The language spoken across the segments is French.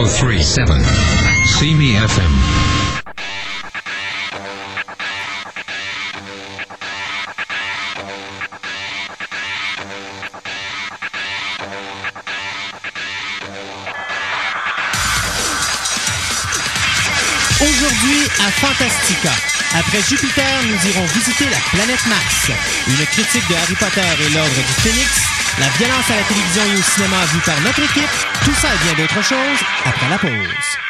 1037. See FM. Aujourd'hui à Fantastica. Après Jupiter, nous irons visiter la planète Mars. Une critique de Harry Potter et l'Ordre du Phénix. La violence à la télévision et au cinéma vue par notre équipe. Tout ça et bien d'autres choses après la pause.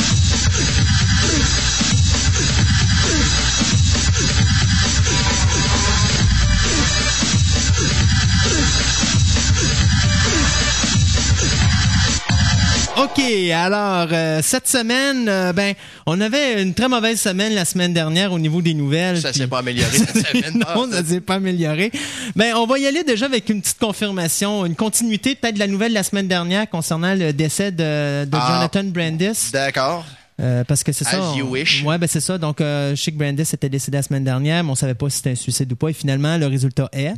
OK, alors euh, cette semaine, euh, ben, on avait une très mauvaise semaine la semaine dernière au niveau des nouvelles. Ça puis- s'est pas amélioré cette semaine. non, ça s'est pas amélioré. Ben, on va y aller déjà avec une petite confirmation, une continuité peut-être de la nouvelle de la semaine dernière concernant le décès de, de Ah. Jonathan Brandis. D'accord. Euh, parce que c'est ça. As you on- wish. Ouais, ben c'est ça. Donc, euh, que Brandis était décédé la semaine dernière, mais on savait pas si c'était un suicide ou pas. Et finalement, le résultat est,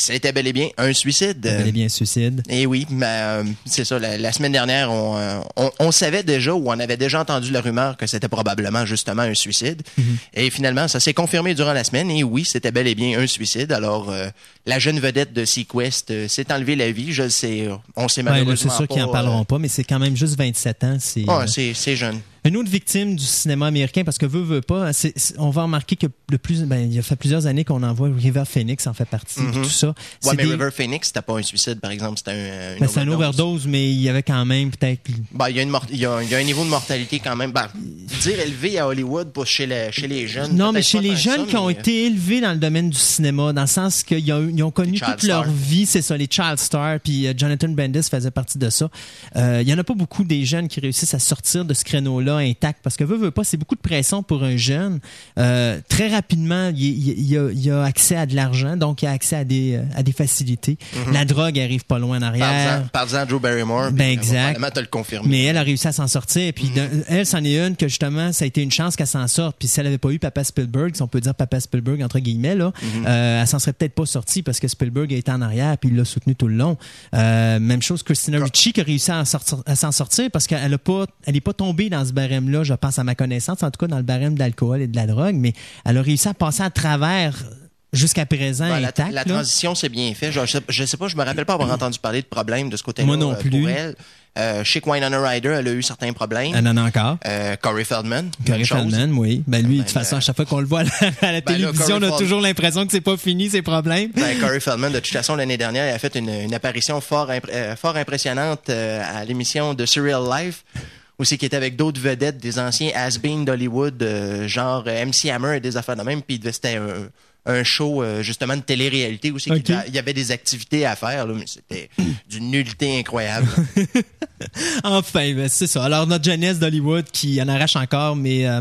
C'était bel et bien un suicide. bel et bien un suicide. Et oui, mais euh, c'est ça. La, la semaine dernière, on, euh, on, on savait déjà ou on avait déjà entendu la rumeur que c'était probablement justement un suicide. Mhm. Et finalement, ça s'est confirmé durant la semaine. Et oui, c'était bel et bien un suicide. Alors, euh, la jeune vedette de Sequest euh, s'est enlevé la vie. Je le sais. On sait Ouais, malheureusement c'est sûr qu'ils en pas, parleront pas, mais c'est quand même juste 27 ans. C'est ouais, c'est c'est jeune. Une autre victime du cinéma américain, parce que veut, veut pas, c'est- on va remarquer que le plus, ben, il y a fait plusieurs années qu'on en voit, River Phoenix en fait partie, puis tout ça. Ouais, C'est mais des- River Phoenix, c'était pas un suicide, par exemple. C'était un, une ben, c'est un overdose. overdose, mais il y avait quand même peut-être. Ben, il y, a une mort- il y a, il y a un niveau de mortalité quand même. Ben, dire élevé à Hollywood pour chez, les- chez les jeunes. Non, mais chez les jeunes ça, qui ont été élevés dans le domaine du cinéma, dans le sens qu'ils ont, connu toute leur vie, c'est ça, les child stars, puis euh, Jonathan Brandis faisait partie de ça. Euh, Il y en a pas beaucoup des jeunes qui réussissent à sortir de ce créneau-là intact, parce que veut, veut pas, c'est beaucoup de pression pour un jeune. Euh, très rapidement, il, il- il a, il a accès à de l'argent, donc il a accès à des, euh, à des facilités. La drogue arrive pas loin en arrière. Parle-en à Drew Barrymore. Ben, exact. euh, te le confirmer. Mais elle a réussi à s'en sortir. Puis d'un- elle, c'en est une que justement, ça a été une chance qu'elle s'en sorte. Puis si elle avait pas eu Papa Spielberg, si on peut dire Papa Spielberg entre guillemets, là, euh, elle s'en serait peut-être pas sortie parce que Spielberg a été en arrière puis il l'a soutenu tout le long. Euh, même chose Christina Ricci qui a réussi à sortir- s'en sortir parce qu'elle a pas, elle est pas tombée dans ce barème-là, je pense à ma connaissance, en tout cas dans le barème d'alcool et de la drogue, mais elle a réussi à passer à travers jusqu'à présent la, intact. la là. transition, c'est bien fait. Je, je sais, je sais pas, je me rappelle pas avoir entendu parler de problèmes de ce côté-là Moi non euh, plus. pour elle. Euh, chez Winona Ryder, elle a eu certains problèmes. Elle en a encore. Euh, Corey Feldman. Corey. Feldman, oui. Ben lui, de toute Ben, façon, euh, à chaque fois qu'on le voit à la, à la ben là, télévision, on a Feld- toujours l'impression que c'est pas fini, ses problèmes. Ben, Corey Feldman, de toute façon, l'année dernière, il a fait une, une apparition fort, impr- euh, fort impressionnante euh, à l'émission de Surreal Life, aussi qui était avec d'autres vedettes, des anciens has-been d'Hollywood, euh, genre euh, MC Hammer et des affaires de même, puis c'était un, un show euh, justement de télé-réalité aussi. qui Ok. était- Il y avait des activités à faire, là, mais c'était d'une nullité incroyable. Enfin, ben, c'est ça. Alors, notre jeunesse d'Hollywood qui en arrache encore, mais euh,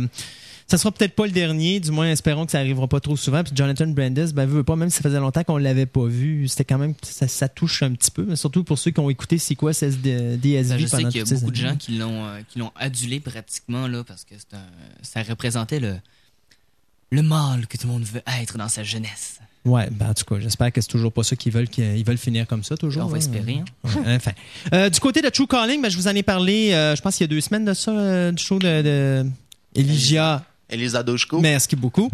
ça sera peut-être pas le dernier. Du moins, espérons que ça arrivera pas trop souvent. Puis Jonathan Brandis, ben, veut pas, même si ça faisait longtemps qu'on l'avait pas vu, c'était quand même, ça, ça touche un petit peu. Mais surtout pour ceux qui ont écouté c'est quoi DSV Ben, je sais qu'il y a beaucoup de gens qui l'ont euh, qui l'ont adulé pratiquement là parce que un- ça représentait le le mal que tout le monde veut être dans sa jeunesse. Ouais, ben, en tout cas, j'espère que c'est toujours pas ça qu'ils veulent, qu'ils veulent finir comme ça, toujours. On va hein. espérer. hein. Ouais, enfin. Euh, du côté de True Calling, ben, je vous en ai parlé, euh, je pense qu'il y a deux semaines de ça, euh, du show de, de Elijah. Elisa Doshko. Merci beaucoup.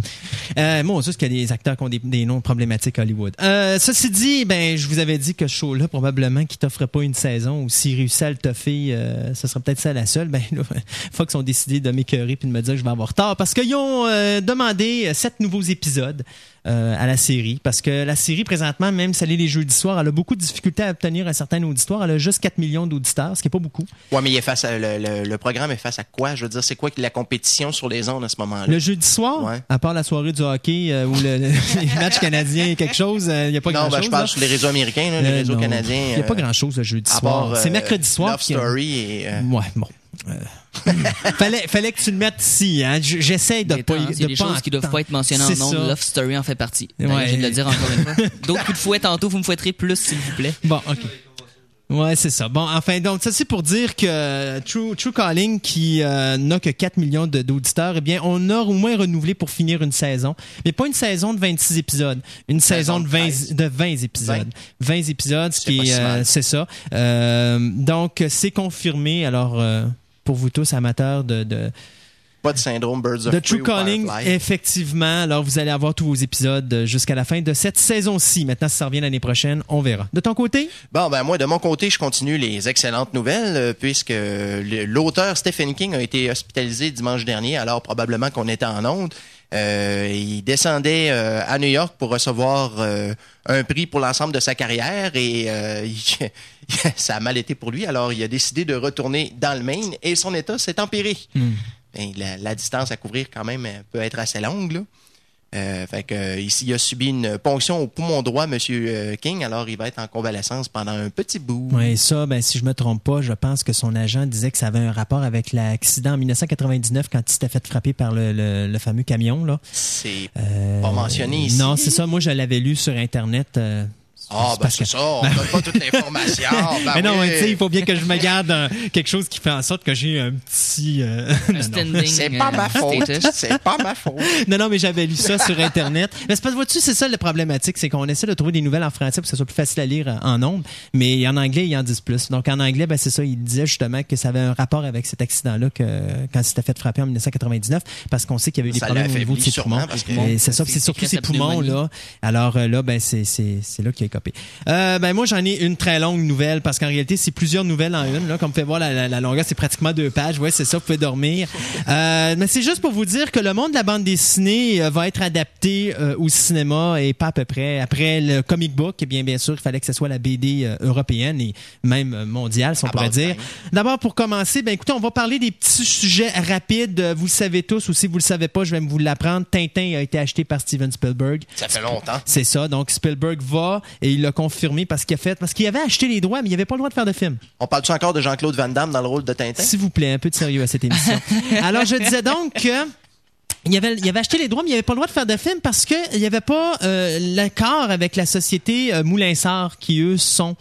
Euh, moi, juste qu'il y a des acteurs qui ont des, noms problématiques à Hollywood. Euh, ceci dit, ben, je vous avais dit que ce show-là, probablement, qui t'offrait pas une saison ou s'il réussit à le toffer, euh, ce serait peut-être ça la seule. Ben, là, Fox ont décidé de m'écœurer puis de me dire que je vais avoir tort parce qu'ils ont euh, demandé sept nouveaux épisodes euh, à la série parce que la série, présentement, même si elle est les jeudis soirs, elle a beaucoup de difficultés à obtenir un certain auditoire. Elle a juste 4 millions d'auditeurs, ce qui est pas beaucoup. Ouais, mais il est face à, le, le- le programme est face à quoi? Je veux dire, c'est quoi la compétition sur les ondes à ce moment-là? Le jeudi soir, Ouais. à part la soirée du hockey euh, ou le, le- les matchs canadiens, quelque chose, il n'y a pas non, grand-chose. ben, je parle là. sur les réseaux américains, là, les Euh, réseaux non. canadiens. Il n'y a pas euh, grand-chose le jeudi à soir. C'est euh, mercredi soir. Love Story et. euh, Ouais, bon. Euh, fallait, fallait que tu le mettes ici. Hein. J'essaie de pas. de a des pas choses qui doivent pas être mentionnées C'est en ça. nom. Love Story en fait partie. Ouais. Je viens de le dire encore une fois. D'autres coups de fouet tantôt, vous me fouetterez plus, s'il vous plaît. Bon, OK. Ouais, c'est ça. Bon, enfin, donc, ça, c'est pour dire que euh, True, True Calling, qui euh, n'a que 4 millions d'auditeurs, eh bien, on a au moins renouvelé pour finir une saison. Mais pas une saison de 26 épisodes. Une saison, Saison de de 20, 13. de 20 épisodes. 20, épisodes, ce C'est qui est, euh, c'est ça. Euh, donc, c'est confirmé. Alors, pour vous tous amateurs de, de, Pas de syndrome Birds of Prey True Calling, effectivement. Alors, vous allez avoir tous vos épisodes euh, jusqu'à la fin de cette saison-ci. Maintenant, si ça revient l'année prochaine, on verra. De ton côté? Bon, ben moi, de mon côté, je continue les excellentes nouvelles, euh, puisque l'auteur Stephen King a été hospitalisé dimanche dernier, alors probablement qu'on était en onde. Euh, il descendait euh, à New York pour recevoir euh, un prix pour l'ensemble de sa carrière et euh, il- ça a mal été pour lui. Alors, il a décidé de retourner dans le Maine et son état s'est empiré. Ben, la, la distance à couvrir quand même euh, peut être assez longue. Là. Euh, fait que, euh, ici, il a subi une ponction au poumon droit, euh, King. Alors, il va être en convalescence pendant un petit bout. Oui, ça, ben, si je me trompe pas, je pense que son agent disait que ça avait un rapport avec l'accident en 1999 quand il s'était fait frapper par le, le- le fameux camion. C'est Euh, pas mentionné ici. Non, c'est ça. Moi, je l'avais lu sur Internet. euh, Ah, ben parce c'est que- ça. On donne pas toute l'information. Ben mais non, oui. tu sais, il faut bien que je me garde euh, quelque chose qui fait en sorte que j'ai un petit. euh. C'est pas euh, ma faute. C'est pas ma faute. Non, non, mais j'avais lu ça sur Internet. Mais c'est parce que, vois-tu, c'est ça le problématique, c'est qu'on essaie de trouver des nouvelles en français pour que ce soit plus facile à lire euh, en ondes, mais en anglais, ils en disent plus. Donc, en anglais, ben, c'est ça, il disait justement que ça avait un rapport avec cet accident-là que, quand il s'était fait frapper en 1999, parce qu'on sait qu'il y avait eu des Ça problèmes l'a au niveau de ses poumons. c'est ça, c'est surtout ses poumons, là. Alors là, ben, c'est, c'est, c'est là qu'il a Euh, ben, moi, j'en ai une très longue nouvelle, parce qu'en réalité, c'est plusieurs nouvelles en une, là. Comme vous pouvez voir, la, la, la longueur, c'est pratiquement deux pages. Ouais, c'est ça, vous pouvez dormir. Euh, mais c'est juste pour vous dire que le monde de la bande dessinée euh, va être adapté euh, au cinéma et pas à peu près. Après le comic book, eh bien, bien sûr, il fallait que ce soit la BD européenne et même mondiale, si on À pourrait base dire. D'abord, pour commencer, ben écoutez, on va parler des petits sujets rapides. Vous le savez tous, ou si vous le savez pas, je vais vous l'apprendre. Tintin a été acheté par Steven Spielberg. Ça fait longtemps. C'est ça. Donc Spielberg va et il l'a confirmé parce qu'il a fait, parce qu'il avait acheté les droits, mais il avait pas le droit de faire de film. On parle-tu encore de Jean-Claude Van Damme dans le rôle de Tintin? S'il vous plaît, un peu de sérieux à cette émission. Alors, je disais donc que. Il avait, il avait acheté les droits, mais il avait pas le droit de faire de film parce que il y avait pas euh, l'accord avec la société euh, Moulin-Sart qui eux sont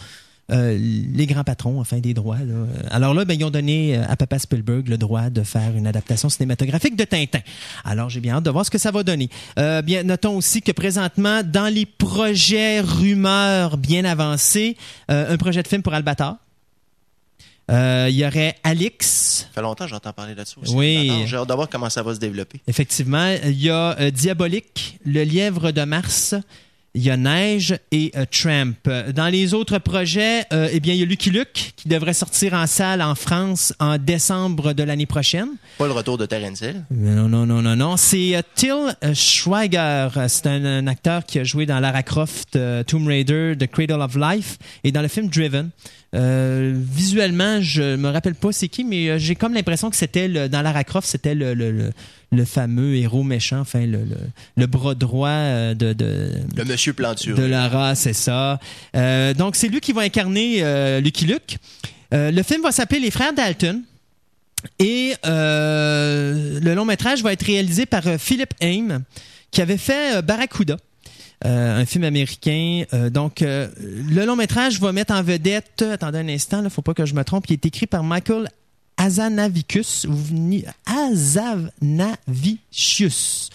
euh, les grands patrons enfin des droits. Là. Alors là, ben, ils ont donné euh, à Papa Spielberg le droit de faire une adaptation cinématographique de Tintin. Alors j'ai bien hâte de voir ce que ça va donner. Euh, bien, notons aussi que présentement, dans les projets rumeurs bien avancés, euh, un projet de film pour Albator. Euh, Il y aurait Alix, Ça fait longtemps que j'entends parler de ça aussi. Oui. J'ai hâte de voir comment ça va se développer. Effectivement, il y a euh, Diabolique, Le Lièvre de Mars, il y a Neige et euh, Tramp. Dans les autres projets, euh, eh bien, il y a Lucky Luke qui devrait sortir en salle en France en décembre de l'année prochaine. Pas le retour de Terence Hill. Non, non, non, non, non. C'est euh, Till euh, Schweiger. C'est un, un acteur qui a joué dans Lara Croft, Tomb Raider, The Cradle of Life et dans le film Driven. Euh, visuellement, je me rappelle pas c'est qui, mais euh, j'ai comme l'impression que c'était le- dans Lara Croft, c'était le, le, le, le fameux héros méchant, enfin le, le, le bras droit euh, de, de, Le monsieur planturé. de Lara, c'est ça. Euh, donc, c'est lui qui va incarner euh, Lucky Luke. Euh, le film va s'appeler Les Frères Dalton. Et euh, le long métrage va être réalisé par Philip Haim, qui avait fait Barracuda. Euh, un film américain. Euh, donc, euh, le long métrage va mettre en vedette. Attendez un instant, là, faut pas que je me trompe. Il est écrit par Michael Azanavicius. Azanavicius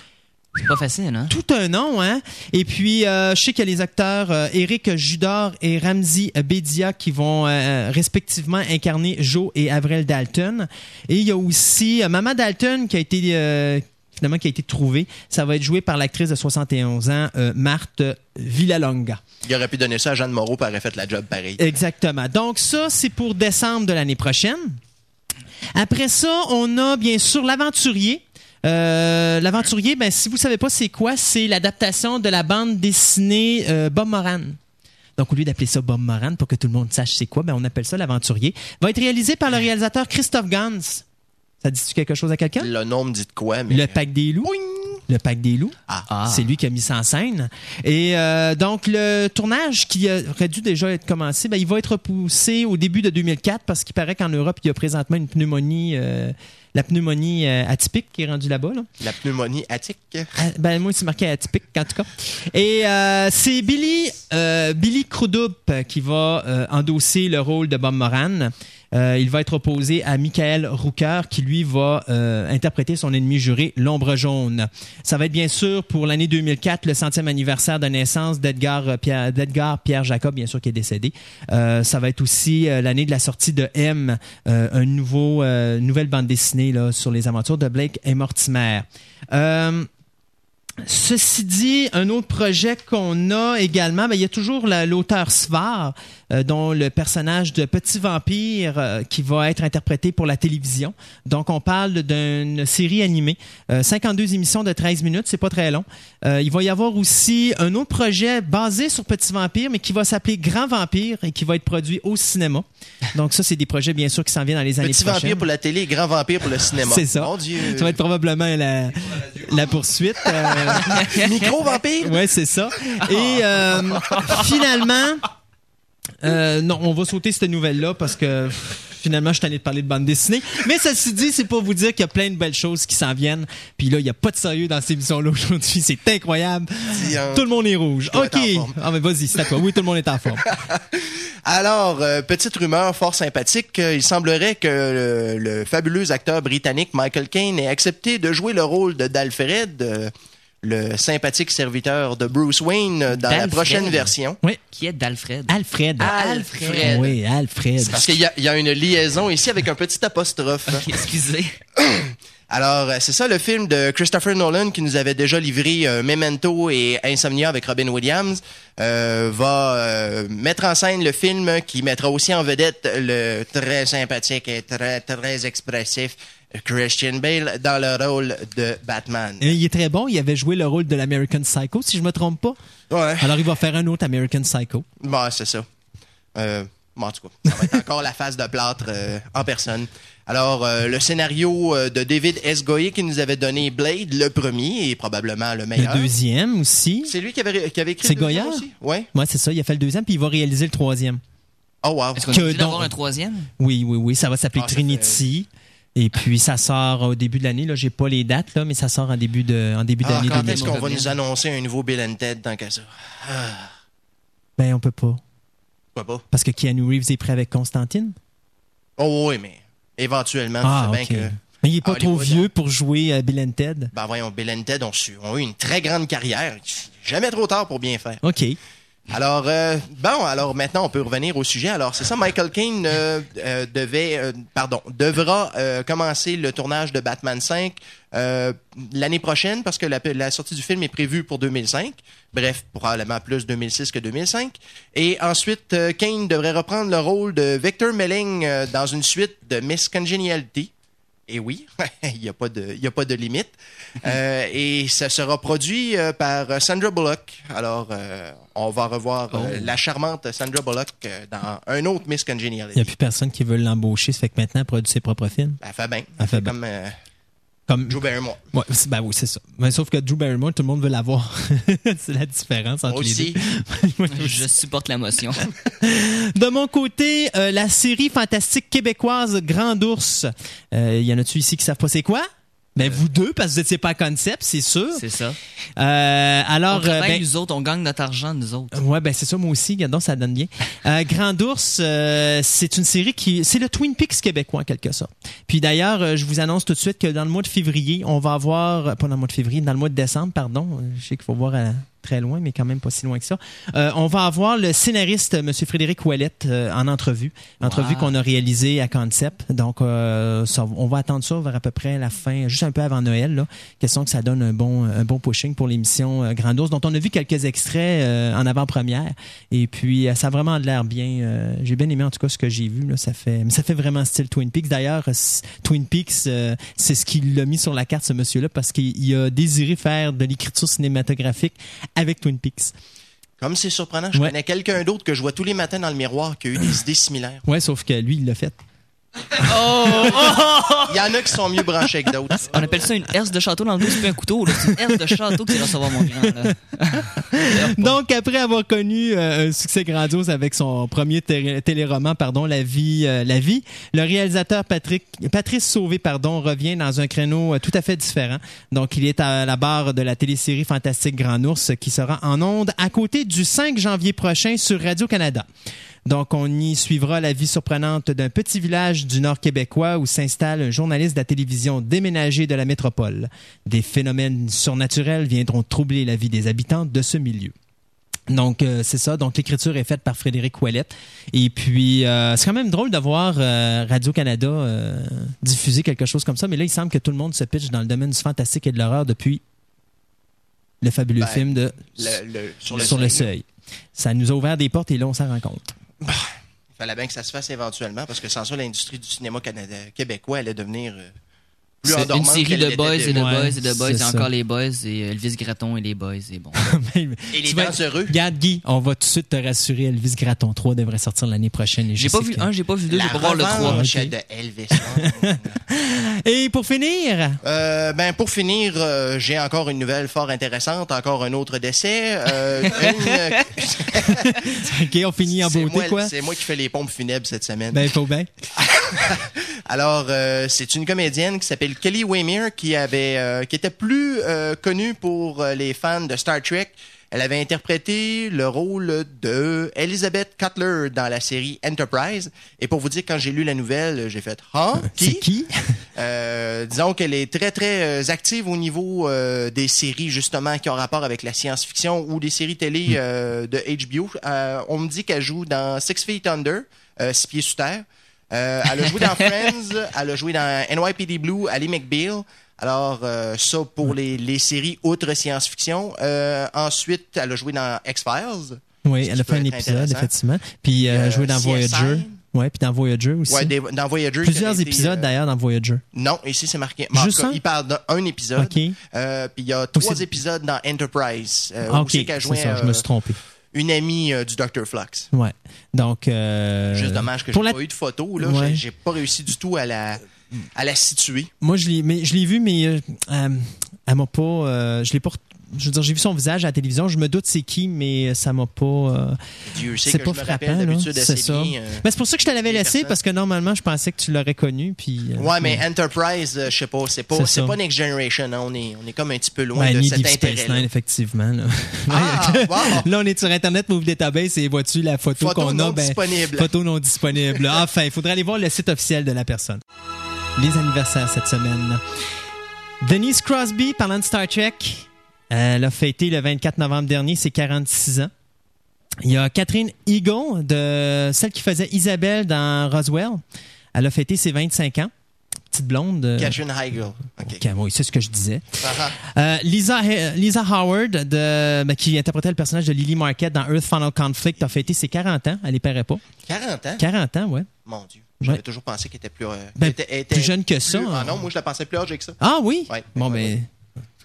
C'est pas facile, hein? tout un nom, hein? Et puis, euh, je sais qu'il y a les acteurs euh, Eric Judor et Ramsey Bedia qui vont euh, respectivement incarner Joe et Avril Dalton. Et il y a aussi euh, Mama Dalton qui a été finalement qui a été trouvée. Ça va être joué par l'actrice de 71 ans, euh, Marthe Villalonga. Il aurait pu donner ça à Jeanne Moreau, elle aurait fait la job pareil. Exactement. Donc ça, c'est pour décembre de l'année prochaine. Après ça, on a bien sûr l'aventurier. Euh, l'aventurier, ben si vous savez pas c'est quoi, c'est l'adaptation de la bande dessinée euh, Bob Moran. Donc, au lieu d'appeler ça Bob Moran pour que tout le monde sache c'est quoi, ben, on appelle ça l'aventurier. Va être réalisé par le réalisateur Christophe Gans. Ça dit-tu quelque chose à quelqu'un? Le nom me dit de quoi, mais. Le Pack des loups. Le Pack des loups. Ah. Ah. C'est lui qui a mis ça en scène. Et euh, donc, le tournage qui aurait dû déjà être commencé, ben, il va être repoussé au début de 2004 parce qu'il paraît qu'en Europe, il y a présentement une pneumonie, euh, la pneumonie euh, atypique qui est rendue là-bas. Là. La pneumonie attique. Ah, Ben, moi, c'est marqué atypique, en tout cas. Et euh, c'est Billy, euh, Billy Crudup qui va endosser le rôle de Bob Moran. Euh, il va être opposé à Michael Rooker, qui lui va euh, interpréter son ennemi juré, l'ombre jaune. Ça va être bien sûr pour l'année 2004, le centième anniversaire de naissance d'Edgar euh, Pierre, Pierre Jacob, bien sûr, qui est décédé. Euh, ça va être aussi euh, l'année de la sortie de M, euh, un nouveau, nouvelle bande dessinée là, sur les aventures de Blake et Mortimer. Ceci dit, un autre projet qu'on a également, ben, il y a toujours la- l'auteur Svar, euh, dont le personnage de Petit Vampire euh, qui va être interprété pour la télévision. Donc, on parle d'une série animée, euh, 52 émissions de 13 minutes, c'est pas très long. Euh, il va y avoir aussi un autre projet basé sur Petit Vampire, mais qui va s'appeler Grand Vampire et qui va être produit au cinéma. Donc, ça, c'est des projets, bien sûr, qui s'en viennent dans les années Petit prochaines. vampire pour la télé, grand vampire pour le cinéma. C'est ça. Mon Dieu. Ça va être probablement la, la poursuite. euh, Micro vampire. Ouais, c'est ça. Et euh, finalement, euh, non, on va sauter cette nouvelle-là parce que finalement, je suis tanné de parler de bande dessinée. Mais ceci dit, c'est pour vous dire qu'il y a plein de belles choses qui s'en viennent. Puis là, il n'y a pas de sérieux dans cette émission-là aujourd'hui. C'est incroyable. Tiens. Tout le monde est rouge. OK. Ah, mais vas-y, c'est à toi. Oui, tout le monde est en forme. Alors, euh, petite rumeur fort sympathique, euh, il semblerait que le, le fabuleux acteur britannique Michael Caine ait accepté de jouer le rôle de d'Alfred, euh, le sympathique serviteur de Bruce Wayne, dans la prochaine version. Oui. Qui est d'Alfred? Alfred. Alfred. Oui, Alfred. Parce qu'il y, a- il y a une liaison ici avec un petit apostrophe. Excusez. Alors, euh, c'est ça le film de Christopher Nolan qui nous avait déjà livré euh, Memento et Insomnia avec Robin Williams, euh, va euh, mettre en scène le film qui mettra aussi en vedette le très sympathique et très, très expressif Christian Bale dans le rôle de Batman. Et Il est très bon. Il avait joué le rôle de l'American Psycho, si je me trompe pas. Ouais, Alors, il va faire un autre American Psycho. bon, c'est ça. Euh, bon, en tout cas, ça va être encore la phase de plâtre euh, en personne. Alors, euh, le scénario euh, de David S. Goyer qui nous avait donné Blade, le premier et probablement le Le meilleur. deuxième aussi. C'est lui qui avait, qui avait écrit C'est le deuxième Goya? aussi? Ouais. Ouais, c'est ça. Il a fait le deuxième, puis il va réaliser le troisième. Oh wow. Est-ce qu'on Que a d'avoir un troisième? Oui, oui, oui. Ça va s'appeler Ah, Trinity. Et puis, ça sort au début de l'année. Là, j'ai pas les dates, là, mais ça sort en début de, en début Ah, d'année quand 2000. est-ce qu'on va nous annoncer un nouveau Bill and Ted dans qu'à ça? Ben, on peut pas. Pourquoi pas? Parce que Keanu Reeves est prêt avec Constantine. Oh oui, mais éventuellement, Ah, tu sais ok. bien que... Mais il est pas trop vieux pour jouer à Bill and Ted. Ben voyons, Bill and Ted ont, su, ont eu une très grande carrière. Jamais trop tard pour bien faire. OK. Alors, euh, bon, alors maintenant, on peut revenir au sujet. Alors, c'est ça, Michael Caine euh, euh, devait, euh, pardon, devra euh, commencer le tournage de Batman 5 euh, l'année prochaine parce que la, la sortie du film est prévue pour 2005. Bref, probablement plus 2006 que 2005. Et ensuite, Kane devrait reprendre le rôle de Victor Melling dans une suite de Miss Congeniality. Et oui, il n'y a, pas de- y a pas de limite. Euh, et ça sera produit euh, par euh, Sandra Bullock. Alors, euh, on va revoir Oh. la charmante Sandra Bullock dans un autre Miss Il n'y Congeniality. a plus personne qui veut l'embaucher. Ça fait que maintenant, elle produit ses propres films. Elle fait bien. Elle fait comme Comme... Joe Barrymore. Ouais, ben oui, c'est ça. Mais sauf que Drew Barrymore, tout le monde veut l'avoir. c'est la différence entre Moi les deux. Moi aussi. Je supporte la motion. De mon côté, euh, la série fantastique québécoise Grand Ours. Euh, y en a-tu ici qui savent pas c'est quoi? Ben, vous deux, parce que vous n'étiez pas concept, c'est sûr. C'est ça. Euh, alors, on travaille, euh, ben, nous autres, on gagne notre argent, nous autres. Ouais, ben c'est ça, moi aussi. Regardons, ça donne bien. Euh, Grand Ours, euh, c'est une série qui, c'est le Twin Peaks québécois en quelque sorte. Puis d'ailleurs, euh, je vous annonce tout de suite que dans le mois de février, on va avoir, euh, pas dans le mois de février, dans le mois de décembre, pardon. euh, Je sais qu'il faut voir à- très loin, mais quand même pas si loin que ça. Euh, on va avoir le scénariste, M. Frédéric Ouellette, euh, en entrevue. Entrevue Wow. qu'on a réalisée à Concept. Donc, euh, ça- on va attendre ça vers à peu près la fin, juste un peu avant Noël. Là. Question que ça donne un bon, un bon pushing pour l'émission euh, Grand Ours, dont on a vu quelques extraits euh, en avant-première. Et puis, ça a vraiment de l'air bien. j'ai bien aimé en tout cas ce que j'ai vu. Là. Ça, fait, mais ça fait vraiment style Twin Peaks. D'ailleurs, Twin Peaks, euh, c'est ce qui l'a mis sur la carte, ce monsieur-là, parce qu'il il a désiré faire de l'écriture cinématographique avec Twin Peaks. Comme c'est surprenant, je Ouais. connais quelqu'un d'autre que je vois tous les matins dans le miroir qui a eu des idées similaires. Ouais, sauf que lui, il l'a fait. Il y en a qui sont mieux branchés que d'autres. On appelle ça une herse de château dans le dos, c'est pas un couteau. C'est une herse de château que c'est recevoir mon grand. Là. Donc, après avoir connu euh, un succès grandiose avec son premier té- téléroman, pardon, La vie, euh, La vie, le réalisateur Patrick, Patrice Sauvé, pardon, revient dans un créneau euh, tout à fait différent. Donc, il est à la barre de la télésérie Fantastique Grand Ours qui sera en ondes à côté du 5 janvier prochain sur Radio-Canada. Donc, on y suivra la vie surprenante d'un petit village du nord québécois où s'installe un journaliste de la télévision déménagé de la métropole. Des phénomènes surnaturels viendront troubler la vie des habitants de ce milieu. Donc euh, c'est ça. Donc l'écriture est faite par Frédéric Ouellette. Et puis euh, c'est quand même drôle de voir euh, Radio Canada diffuser quelque chose comme ça. Mais là, il semble que tout le monde se pitche dans le domaine du fantastique et de l'horreur depuis le fabuleux Ben, film de Le- le- sur le Sur le seuil. seuil. Ça nous a ouvert des portes et là on s'en rend compte. Il fallait bien que ça se fasse éventuellement parce que sans ça, l'industrie du cinéma québécois allait devenir euh, plus une série de boys et de boys et de boys et encore les boys et Elvis Gratton et les boys et bon. Et les Tu vas- dents heureux. Regarde Guy, on va tout de suite te rassurer. Elvis Gratton 3 devrait sortir l'année prochaine. J'ai pas vu un, j'ai pas vu deux, j'ai pas voir le 3. revanche ok. de Elvis. Et pour finir, Euh, ben pour finir, euh, j'ai encore une nouvelle fort intéressante, encore un autre décès. Euh, une- ok, on finit en beauté moi- quoi? C'est moi qui fais les pompes funèbres cette semaine. Ben il faut bien. Alors, euh, c'est une comédienne qui s'appelle Kelly Waymere qui avait, euh, qui était plus euh, connue pour euh, les fans de Star Trek. Elle avait interprété le rôle de Elizabeth Cutler dans la série Enterprise. Et pour vous dire, quand j'ai lu la nouvelle, j'ai fait? C'est Qui? qui? Euh, disons qu'elle est très, très active au niveau euh, des séries, justement, qui ont rapport avec la science-fiction ou des séries télé euh, de HBO. On me dit qu'elle joue dans Six Feet Under, Six Pieds sous terre. Euh, elle a joué dans Friends, elle a joué dans NYPD Blue, Ali McBeal. Alors, euh, ça pour les, les séries outre science-fiction. Euh, ensuite, elle a joué dans X-Files. Oui, elle a fait un épisode, effectivement. Puis euh, Euh, joué dans CSI. Voyager. Ouais, puis dans Voyager aussi. Des- dans Voyager. Plusieurs été, épisodes euh, d'ailleurs dans Voyager. Non, ici c'est marqué. Juste un? il parle d'un épisode. Ok. Euh, puis il y a trois épisodes dans Enterprise. Euh, Ah, ok, c'est ça, je me suis trompé. Une amie euh, du Dr. Flux. Ouais. Donc. Euh, Juste dommage que j'ai pour la- pas eu de photo. Là, Ouais. J'ai- j'ai pas réussi du tout à la à la situer. Moi, je l'ai, mais je l'ai vu, mais euh, euh, elle m'a pas. euh, je l'ai pas. Je veux dire, j'ai vu son visage à la télévision. Je me doute c'est qui, mais ça m'a pas. euh, Dieu sait c'est que pas je me frappant. rappelle là. d'habitude C'est assez ça. bien. euh, Mais c'est pour ça que je te l'avais les laissé personnes. parce que normalement, je pensais que tu l'aurais connu. Puis. euh, Ouais, mais Enterprise, euh, je sais pas, c'est pas, C'est c'est ça. pas Next Generation. hein. On est, on est comme un petit peu loin Ouais, de ni cet Deep Space intérêt. Nine, effectivement. Là. Ah, wow. Là, on est sur Internet Move Database et vois-tu la photo Photo qu'on non a? Ben, disponible. Photo non disponible. Enfin, il faudrait aller voir le site officiel de la personne. Les anniversaires cette semaine. Denise Crosby, parlant de Star Trek, elle a fêté le 24 novembre dernier ses 46 ans. Il y a Catherine Eagle, de celle qui faisait Isabelle dans Roswell. Elle a fêté ses 25 ans. Petite blonde. euh, Catherine Heigl. OK. Oui, c'est ce que je disais. Ah. Euh, Lisa, Lisa Howard, de, ben, qui interprétait le personnage de Lily Marquette dans Earth Final Conflict, a fêté ses 40 ans. Elle les paierait pas. 40 ans? 40 ans, ouais. Mon Dieu. J'avais Ouais. toujours pensé qu'elle était plus, euh, Ben, était- était plus jeune que plus- ça, Ah hein. non, moi je la pensais plus âgée que ça. Ah oui? Ouais, bon, ben.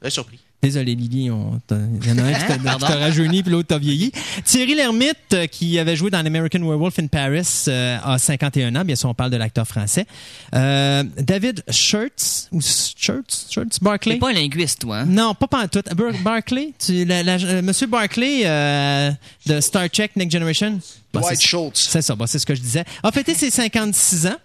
Très surpris. Désolé Lily, on il y en a un qui t'a- rajeuni puis l'autre t'a vieilli. Thierry Lhermitte, euh, qui avait joué dans American Werewolf in Paris, euh, a 51 ans. Bien sûr, on parle de l'acteur français. Euh, David Schurtz, ou Schurtz, Schurtz, Barclay? T'es pas un linguiste, toi, hein? Non, pas pantoute. Bar Barclay, tu, la- la- euh, Monsieur Barclay euh, de Star Trek Next Generation? Bon, Dwight c'est- Schultz. C'est ça, bon, c'est ce que je disais. A fêté ses 56 ans.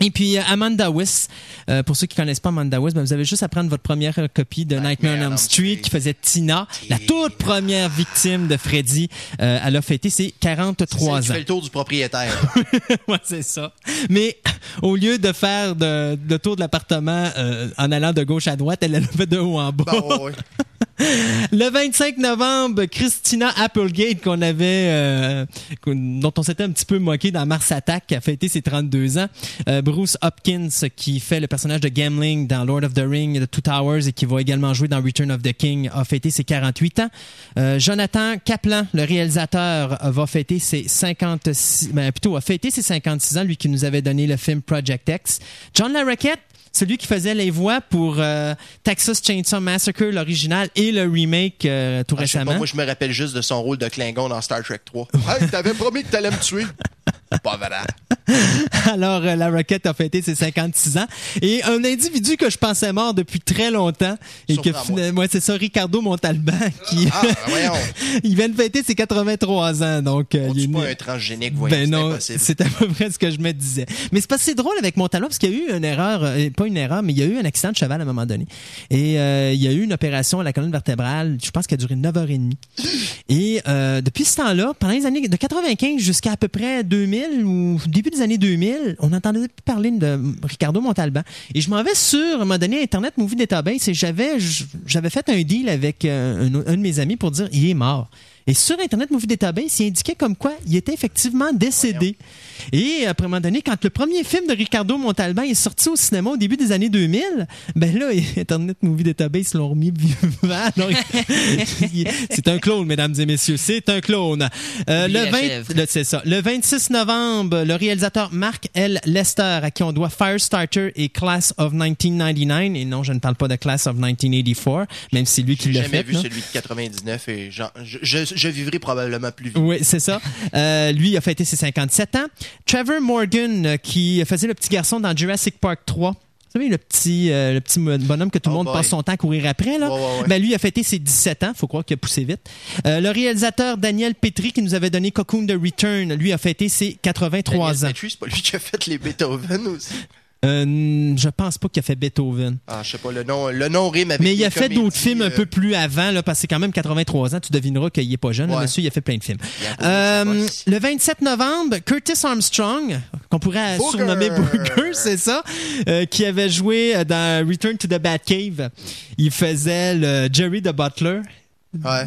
Et puis euh, Amanda Wiss, euh, pour ceux qui connaissent pas Amanda Wiss, ben, vous avez juste à prendre votre première euh, copie de Nightmare on Elm Street qui faisait Tina, la toute première victime de Freddy. Euh, elle a fêté ses 43 Celle qui ans. fait le tour du propriétaire. ouais, c'est ça. Mais au lieu de faire de, le tour de l'appartement euh, en allant de gauche à droite, elle l'a fait de haut en bas. bon, ouais. Le 25 novembre, Christina Applegate, qu'on avait, euh, dont on s'était un petit peu moqué dans Mars Attack, a fêté ses 32 ans. Euh, Bruce Hopkins, qui fait le personnage de Gamling dans Lord of the Ring, The Two Towers, et qui va également jouer dans Return of the King, a fêté ses 48 ans. Euh, Jonathan Kaplan, le réalisateur, va fêter ses 56, ben, plutôt a fêté ses 56 ans, lui qui nous avait donné le film Project X. John Larroquette, celui qui faisait les voix pour euh, Texas Chainsaw Massacre, l'original, et le remake euh, tout Ah, je sais récemment. pas, moi, je me rappelle juste de son rôle de Klingon dans Star Trek 3. Hey, t'avais promis que t'allais me tuer. Pas vrai. Alors, euh, la Rocket a fêté ses 56 ans. Et un individu que je pensais mort depuis très longtemps, et que finalement, c'est ça, Ricardo Montalban, qui Ah, voyons. il vient de fêter ses 83 ans. Donc, euh, il est pas né- un transgénique, voyons, ben c'est non, c'est à peu près ce que je me disais. Mais c'est pas si drôle avec Montalban parce qu'il y a eu une erreur, euh, pas une erreur, mais il y a eu un accident de cheval à un moment donné. Et euh, il y a eu une opération à la colonne vertébrale, je pense qu'elle a duré 9h30. Et euh, depuis ce temps-là, pendant les années de 95 jusqu'à à peu près 2000 ou début des années 2000, on entendait plus parler de Ricardo Montalban. Et je m'en vais sur, à un moment donné, Internet Movie Database et j'avais j'avais fait un deal avec euh, un de mes amis pour dire il est mort. Et sur Internet Movie Database, il indiquait comme quoi il était effectivement décédé. Et après, à un moment donné, quand le premier film de Ricardo Montalban est sorti au cinéma au début des années 2000, ben là, Internet Movie Database l'ont remis vivant. C'est un clone, mesdames et messieurs, c'est un clone. Euh, le, la 20 chèvre. le- ça. Le 26 novembre, le réalisateur Mark L. Lester, à qui on doit Firestarter et Class of 1999, et non, je ne parle pas de Class of 1984, même si c'est lui qui J'ai l'a jamais fait. vu là. celui de 99 et genre, je, je, je vivrai probablement plus vite. Oui, c'est ça. Euh, lui a fêté ses 57 ans. Trevor Morgan, euh, qui faisait le petit garçon dans Jurassic Park 3. Vous savez, le petit, euh, le petit bonhomme que tout le Oh monde boy. passe son temps à courir après, là. Ben, lui a fêté ses 17 ans. Faut croire qu'il a poussé vite. Euh, le réalisateur Daniel Petri, qui nous avait donné Cocoon de Return, lui a fêté ses 83 Daniel ans. C'est pas lui qui a fait les Beethoven aussi. Euh, je pense pas qu'il a fait Beethoven. Ah, je sais pas, le nom, le nom rime avec Mais il a fait d'autres films un euh, peu plus avant, là, parce que c'est quand même 83 ans. Tu devineras qu'il est pas jeune, Ouais. monsieur. Il a fait plein de films. Euh, le 27 novembre, Curtis Armstrong, qu'on pourrait Booger. surnommer Booger, c'est ça, euh, qui avait joué dans Return to the Batcave. Il faisait le Jerry the Butler. Ouais.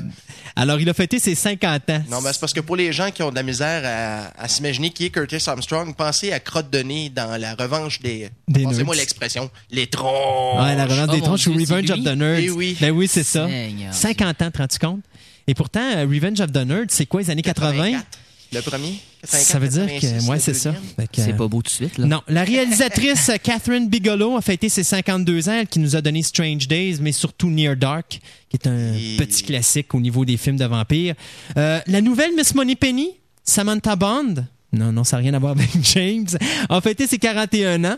Alors, il a fêté ses 50 ans. Non, mais c'est parce que pour les gens qui ont de la misère à, à s'imaginer qui est Curtis Armstrong, pensez à Crotte de nez dans la revanche des. Des Pensez-moi l'expression. Les troncs. Ouais, la revanche Oh des tronches ou Revenge of the Nerds. Eh oui. Ben oui, c'est ça. Seigneur. 50 ans, te rends-tu compte? Et pourtant, euh, Revenge of the Nerds, c'est quoi, les années 80? 84. Le premier 84, Ça veut dire 86, que, ouais, c'est ça. C'est pas beau tout de suite, là. Non, la réalisatrice Catherine Bigelow a fêté ses 52 ans, elle qui nous a donné Strange Days, mais surtout Near Dark, qui est un Et- petit classique au niveau des films de vampires. Euh, la nouvelle Miss Moneypenny, Samantha Bond. Non, non, ça n'a rien à voir avec James. A fêté ses 41 ans.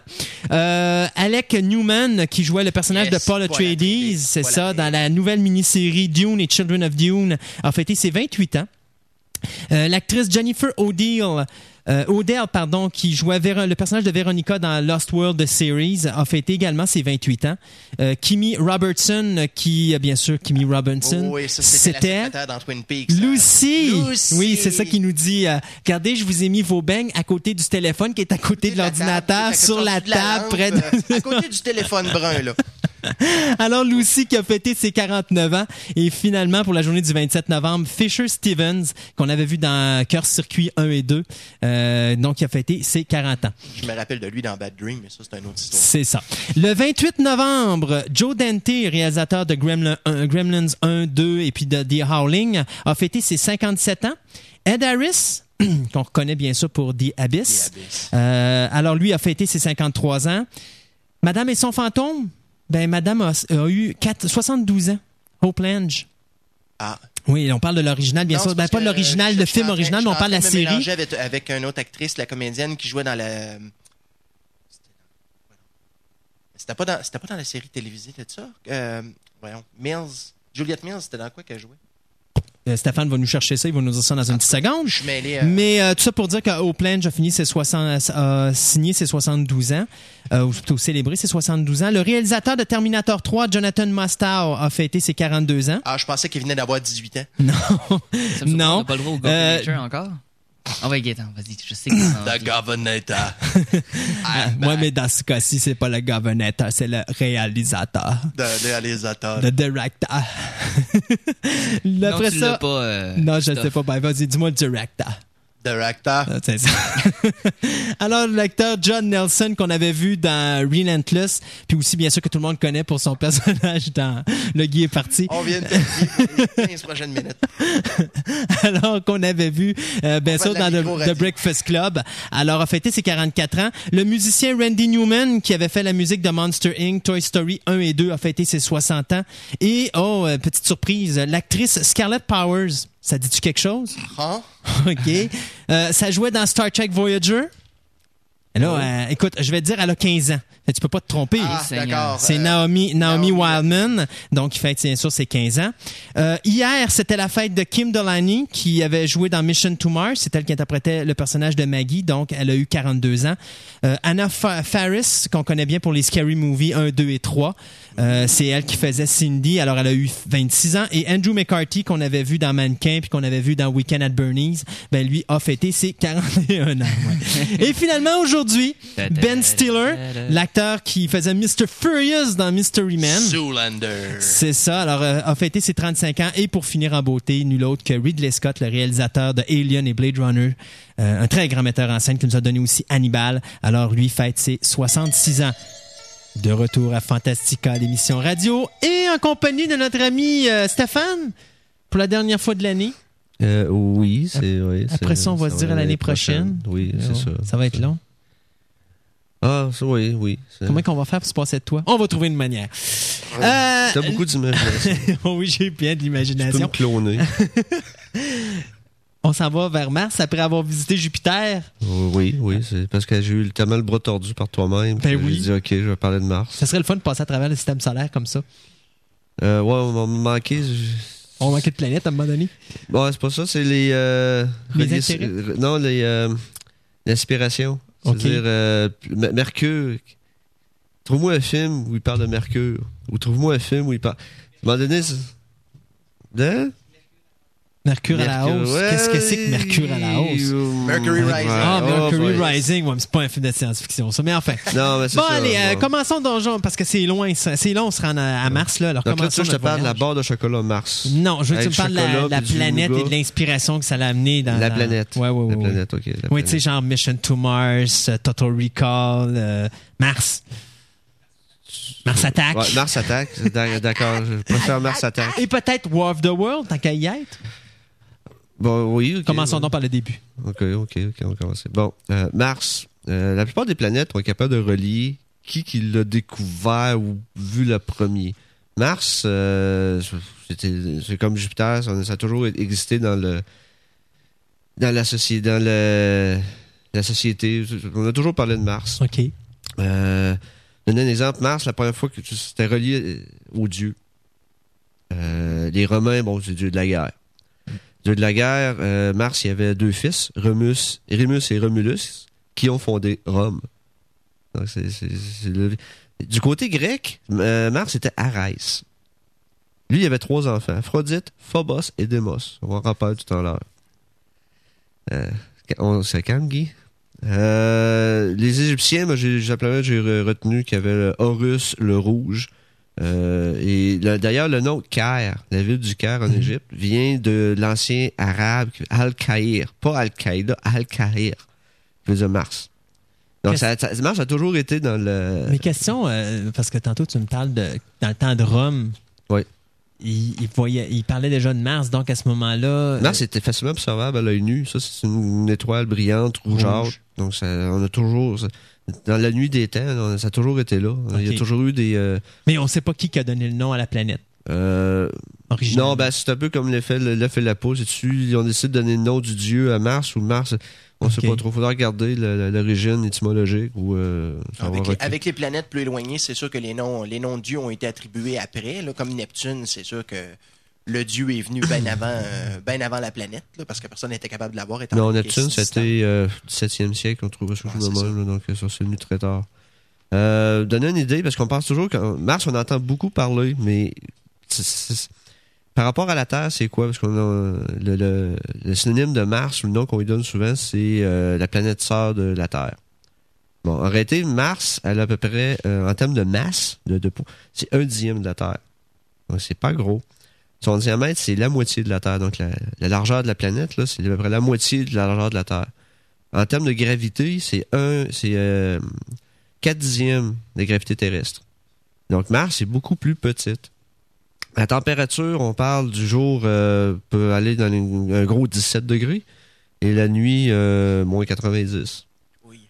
Euh, Alec Newman, qui jouait le personnage Yes, de Paul Atreides, c'est ça, dans la nouvelle mini-série Dune et Children of Dune, a fêté ses 28 ans. Euh, L'actrice Jennifer O'Deal, euh, Odell, pardon, qui jouait Véro- le personnage de Veronica dans Lost World Series, a fêté également ses 28 ans. Euh, Kimmy Robertson, qui, bien sûr, Kimmy Robinson, Oh, oui, c'était Peaks. Lucy. Lucy. Oui, c'est ça qui nous dit. euh, regardez, je vous ai mis vos beignes à côté du téléphone qui est à côté de l'ordinateur, sur la table, lampe, près de... à côté du téléphone brun, là. Alors, Lucy qui a fêté ses 49 ans. Et finalement, pour la journée du 27 novembre, Fisher Stevens, qu'on avait vu dans Cœur Circuit 1 et 2, euh, donc qui a fêté ses 40 ans. Je me rappelle de lui dans Bad Dream, mais ça, c'est une autre histoire. C'est ça. Le 28 novembre, Joe Dante, réalisateur de Gremlin 1, Gremlins 1, 2 et puis de The Howling, a fêté ses 57 ans. Ed Harris, qu'on reconnaît bien sûr pour The Abyss, The Abyss. euh, alors lui a fêté ses 53 ans. Madame et son fantôme, ben Madame a, a eu 4 72 ans. Hope Lange. Ah. Oui, on parle de l'original, bien Non, sûr. Ben, pas de l'original, le film original, mais on parle de la série. Avec, avec une autre actrice, la comédienne qui jouait dans la. C'était pas dans, c'était pas dans la série télévisée, c'est ça? Euh, voyons. Mills. Juliette Mills, c'était dans quoi qu'elle jouait? Euh, Stéphane va nous chercher ça, il va nous dire ça dans une petite seconde. Je mêlé. euh, Mais euh, tout ça pour dire que Oakland a fini ses 60, a signé ses 72 ans, euh, ou plutôt célébré ses 72 ans. Le réalisateur de Terminator 3, Jonathan Mostow, a fêté ses 42 ans. Ah, je pensais qu'il venait d'avoir 18 ans. Non, Ça me non. pas le droit au Euh, encore. Ah ouais, Gaëtan, vas-y, je sais que envie. Governator. Ah, moi, mais dans ce cas-ci, c'est pas le governor, c'est le réalisateur, De réalisateur. le director. Non, Après tu ça, l'as pas. euh, non, je ne Christophe. sais pas. Ben, vas-y, dis-moi le director. Director. Ah, c'est ça. Alors, l'acteur John Nelson qu'on avait vu dans Relentless, puis aussi bien sûr que tout le monde connaît pour son personnage dans Le Guy est parti. On vient de terminer les 15 prochaines minutes. Alors qu'on avait vu euh, bien sûr dans The. The Breakfast Club. Alors a fêté ses 44 ans. Le musicien Randy Newman qui avait fait la musique de Monster Inc., Toy Story 1 et 2 a fêté ses 60 ans. Et oh euh, petite surprise, l'actrice Scarlett Powers. Ça dit-tu quelque chose? Hein? OK. Euh, ça jouait dans Star Trek Voyager? Là, euh, écoute, je vais te dire, elle a 15 ans. Tu peux pas te tromper. Ah, d'accord. C'est Euh, Naomi, Naomi Naomi Wildman, donc qui fête bien sûr ses 15 ans. Euh, hier, c'était la fête de Kim Delaney qui avait joué dans Mission to Mars. C'est elle qui interprétait le personnage de Maggie, donc elle a eu 42 ans. Euh, Anna Fa- Faris, qu'on connaît bien pour les Scary Movie 1, 2 et 3. Euh, c'est elle qui faisait Cindy, alors elle a eu 26 ans. Et Andrew McCarthy, qu'on avait vu dans Mannequin puis qu'on avait vu dans Weekend at Bernie's, ben lui a fêté ses 41 ans. ouais. et finalement, aujourd'hui, Ben Stiller, l'acteur qui faisait Mr. Furious dans Mystery Man. Zoolander. C'est ça. Alors, euh, a fêté ses 35 ans et pour finir en beauté, nul autre que Ridley Scott, le réalisateur de Alien et Blade Runner, euh, un très grand metteur en scène qui nous a donné aussi Hannibal. Alors, lui fête ses 66 ans. De retour à Fantastica, l'émission radio, et en compagnie de notre ami euh, Stéphane, pour la dernière fois de l'année. Euh, oui, c'est. oui, Après ça, on va se dire à l'année prochaine. Oui, c'est ça. Ça va être long. Ah, ça, oui, oui. Comment qu'on va faire pour se passer de toi? On va trouver une manière. Euh, T'as beaucoup d'imagination. oui, j'ai bien de Tu peux me l'imagination. cloner. On s'en va vers Mars après avoir visité Jupiter. oui, oui, c'est parce que j'ai eu tellement le bras tordu par toi-même. Ben oui. J'ai dit, OK, je vais parler de Mars. Ça serait le fun de passer à travers le système solaire comme ça. Euh, ouais, on m'a manqué. On manquait de planète à un moment donné. Ouais, c'est pas ça, c'est les. euh, Les reliés- Non, les. euh, L'inspiration. C'est-à-dire, euh, Mercure. Trouve-moi un film où il parle de Mercure. Ou trouve-moi un film où il parle. À un moment donné, c'est- de Mercure, à la Mercure, hausse. ouais. Qu'est-ce que c'est que Mercure à la hausse? Mercury. Rising. Ah, Oh, Mercury boy. Rising. Ouais, mais c'est pas un film de science-fiction, ça. Mais enfin. Non, mais c'est Bon, ça. allez, euh, commençons donc, parce que c'est loin. ça. C'est long, on se rend à, à Mars, là. Alors, Donc là, tu je te parle de la barre de chocolat Mars. Non, je veux que tu me parles de la, la planète et de l'inspiration que ça l'a amené dans La dans- planète. Ouais, ouais, ouais. La planète, ok. la Oui, tu sais, genre Mission to Mars, euh, Total Recall, euh, Mars. Mars Attack. Ouais, Mars Attack, d'ac- d'accord. Je préfère Mars Attack. Et peut-être War of the World, tant qu'à y être. Bon, oui. ok. Commençons donc par le début. Ok, ok, ok, on va commencer. Bon, euh, Mars. Euh, la plupart des planètes sont capables de relier qui qui l'a découvert ou vu le premier. Mars, euh, c'est comme Jupiter, ça, ça a toujours existé dans le dans la société, dans le la société. On a toujours parlé de Mars. OK. Euh, donner un exemple, Mars, la première fois que tu- c'était relié aux dieux. Euh, les Romains, bon, c'est le dieu de la guerre. De la guerre, euh, Mars, y avait deux fils, Remus, et Romulus, qui ont fondé Rome. Donc, c'est- le- Du côté grec, euh, Mars était Arès. Lui, il avait trois enfants, Aphrodite, Phobos et Démos. On va en rappeler tout à l'heure. Euh, on calme, Guy? Euh, les Égyptiens, moi, j'ai, j'ai re- retenu qu'il y avait Horus, le rouge. Euh, et le- d'ailleurs, le nom Caire, la ville du Caire en Égypte, vient de l'ancien arabe Al-Caïr. Pas Al-Qaïda. Qui veut dire Mars. Donc, ça, ça- Mars a toujours été dans le. Mes questions, euh, parce que tantôt tu me parles de dans le temps de Rome. Oui. Il, il voyait, il parlait déjà de Mars, donc à ce moment-là. Mars était facilement observable à l'œil nu. Ça, c'est une, une étoile brillante, rougeâtre. Rouge. Donc, ça, on a toujours. Dans la nuit des temps, on- ça a toujours été là. Il y a toujours eu des. euh, Mais on sait pas qui a donné le nom à la planète. euh. Non, ben, c'est un peu comme l'effet le- l'œuf et la poule. C'est-tu, ils ont décidé de donner le nom du dieu à Mars ou Mars. On sait Ok. pas trop. Faudra regarder l'origine étymologique ou euh, va Avec, les- reculer. avec les planètes plus éloignées, c'est sûr que les noms, les noms de dieux ont été attribués après. là. comme Neptune, c'est sûr que le dieu est venu bien avant, euh, ben avant la planète, là, parce que personne n'était capable de l'avoir. Non, Neptune, c'était euh, 17e siècle, on trouvait ça Ouais, là, donc euh, ça, c'est venu très tard. Euh, donner une idée, parce qu'on pense toujours que Mars, on entend beaucoup parler, mais par rapport à la Terre, c'est quoi? Parce qu'on a le, le- le synonyme de Mars, le nom qu'on lui donne souvent, c'est la planète sœur de la Terre. Bon, en réalité, Mars, elle a à peu près, en termes de masse, de, de c'est un dixième de la Terre. Donc, c'est pas gros. Son diamètre, c'est la moitié de la Terre. Donc, la, largeur de la planète, là, c'est à peu près la moitié de la largeur de la Terre. En termes de gravité, c'est un, c'est euh, 4 dixièmes de gravité terrestre. Donc, Mars est beaucoup plus petite. La température, on parle du jour, euh, peut aller dans un gros 17 degrés et la nuit, euh, moins 90. Oui.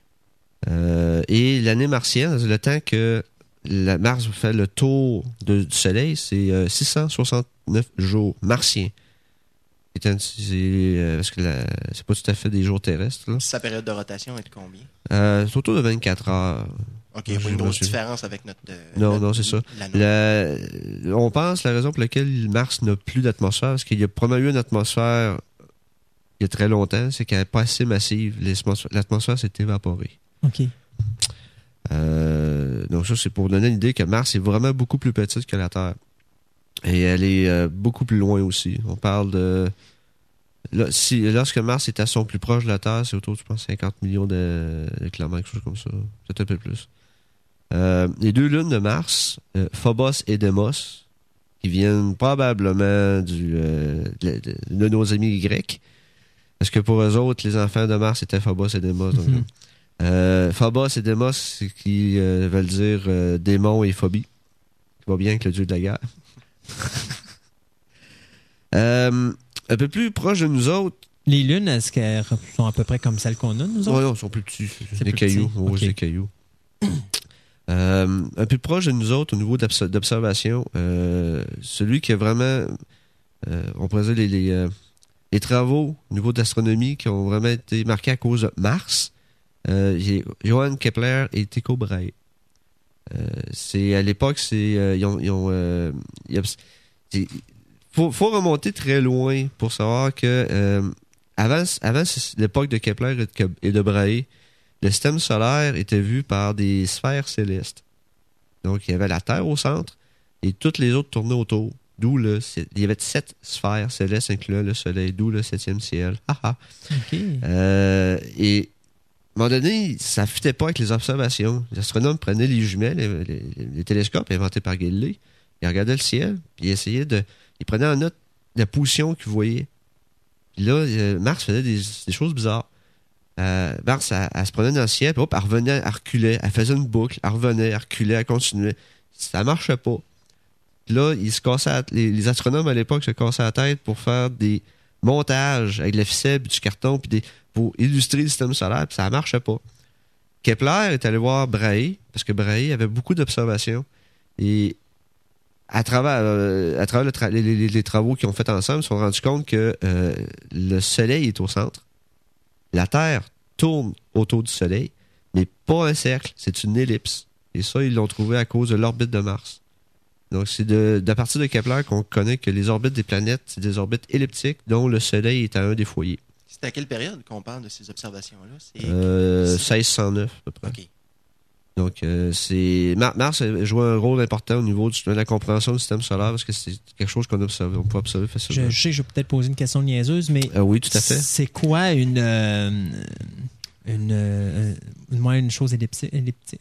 Euh, et l'année martienne, le temps que Mars fait le tour du Soleil, c'est 660 9 jours martiens. Euh, c'est pas tout à fait des jours terrestres. Sa période de rotation est de combien? Euh, C'est autour de 24 heures. OK, il y a une grosse différence avec notre. Euh, non, non, c'est ça. On pense la raison pour laquelle Mars n'a plus d'atmosphère, parce qu'il y a probablement eu une atmosphère il y a très longtemps, c'est qu'elle n'est pas assez massive. L'atmosphère s'est évaporée. OK. Euh, donc, ça, c'est pour donner l'idée que Mars est vraiment beaucoup plus petite que la Terre. Et elle est euh, beaucoup plus loin aussi. On parle de... là, si, lorsque Mars est à son plus proche de la Terre, c'est autour, je pense, 50 millions de, de kilomètres, quelque chose comme ça. Peut-être un peu plus. Euh, les deux lunes de Mars, euh, Phobos et Deimos, qui viennent probablement du, euh, de, de- de nos amis grecs. Parce que pour eux autres, les enfants de Mars étaient Phobos et Deimos. donc, euh, Phobos et Deimos, c'est qui euh, veulent dire euh, démon et phobie. Qui va bien avec le dieu de la guerre. Euh, un peu plus proche de nous autres, Les lunes, est-ce qu'elles sont à peu près comme celles qu'on a, nous autres? non, ils sont plus petits. C'est Des plus cailloux. petit. Des cailloux. Euh, un peu proche de nous autres au niveau d'obs- d'observation, euh, celui qui a vraiment, on pourrait dire, les, les, les travaux au niveau d'astronomie qui ont vraiment été marqués à cause de Mars, Johann Kepler et Tycho Brahe. Euh, c'est à l'époque, c'est euh, ils ont, ils ont, euh, faut, faut remonter très loin pour savoir que avant, avant l'époque de Kepler et de, Brahe, le système solaire était vu par des sphères célestes. Donc, il y avait la Terre au centre et toutes les autres tournaient autour. D'où le, il y avait sept sphères célestes incluant le Soleil, d'où le septième ciel. Euh, et un moment donné, ça ne fitait pas avec les observations. Les astronomes prenaient les jumelles, les, les- les télescopes inventés par Galilée, ils regardaient le ciel, puis ils essayaient de. Ils prenaient en note la position qu'ils voyaient. Puis là, euh, Mars faisait des, choses bizarres. Euh, Mars, elle, se prenait dans le ciel, puis hop, elle revenait, elle reculait, elle faisait une boucle, elle revenait, elle reculait, elle continuait. Ça marchait pas. Puis là, ils se cassaient les, astronomes à l'époque se cassaient la tête pour faire des montages avec de la ficelle, du carton, puis des, pour illustrer le système solaire, puis ça marchait pas. Kepler est allé voir Brahe, parce que Brahe avait beaucoup d'observations. Et à travers, euh, les travaux qu'ils ont fait ensemble, ils se sont rendus compte que euh, le Soleil est au centre. La Terre tourne autour du Soleil, mais pas un cercle, c'est une ellipse. Et ça, ils l'ont trouvé à cause de l'orbite de Mars. Donc, c'est de, de partir de Kepler qu'on connaît que les orbites des planètes, c'est des orbites elliptiques dont le Soleil est à un des foyers. C'est à quelle période qu'on parle de ces observations-là? C'est... Euh, c'est- 1609 à peu près. OK. Donc, euh, c'est Mar- Mars a joué un rôle important au niveau du- de la compréhension du système solaire parce que c'est quelque chose qu'on observe, on peut observer facilement. Je, je sais que je vais peut-être poser une question niaiseuse, mais Ah oui, tout à fait. c'est quoi une. euh, une, euh, moi, une chose elliptique. elliptique?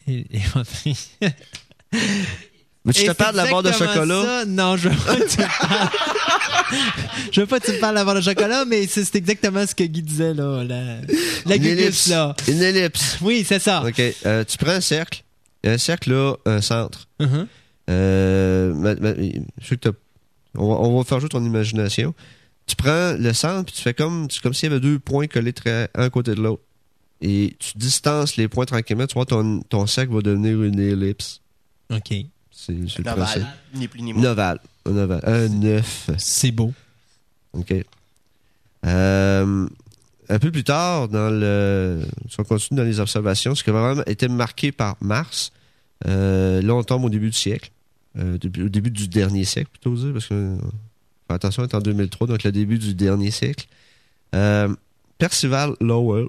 Mais tu te parles de la barre de chocolat? ça. Non, je veux pas que tu me je veux pas que tu me parles de la barre de chocolat, mais c'est exactement ce que Guy disait, là. La, la Une ellipse. là. Une ellipse. Oui, c'est ça. OK. euh, tu prends un cercle. Un cercle, là, un centre. Euh, ma- ma- je sais que on, va, on va faire jouer ton imagination. Tu prends le centre, puis tu fais comme, comme s'il y avait deux points collés très, un côté de l'autre. Et tu distances les points tranquillement. Tu vois, ton, ton cercle va devenir une ellipse. OK. C'est le ovale, ni plus ni moins. ovale. Un neuf. C'est beau. OK. Euh, un peu plus tard, dans le, si on continue dans les observations, ce qui a vraiment été marqué par Mars, euh, là on tombe au début du siècle, euh, au début du dernier siècle plutôt dire, parce que euh, faire attention, on est en 2003, donc le début du dernier siècle. Euh, Percival Lowell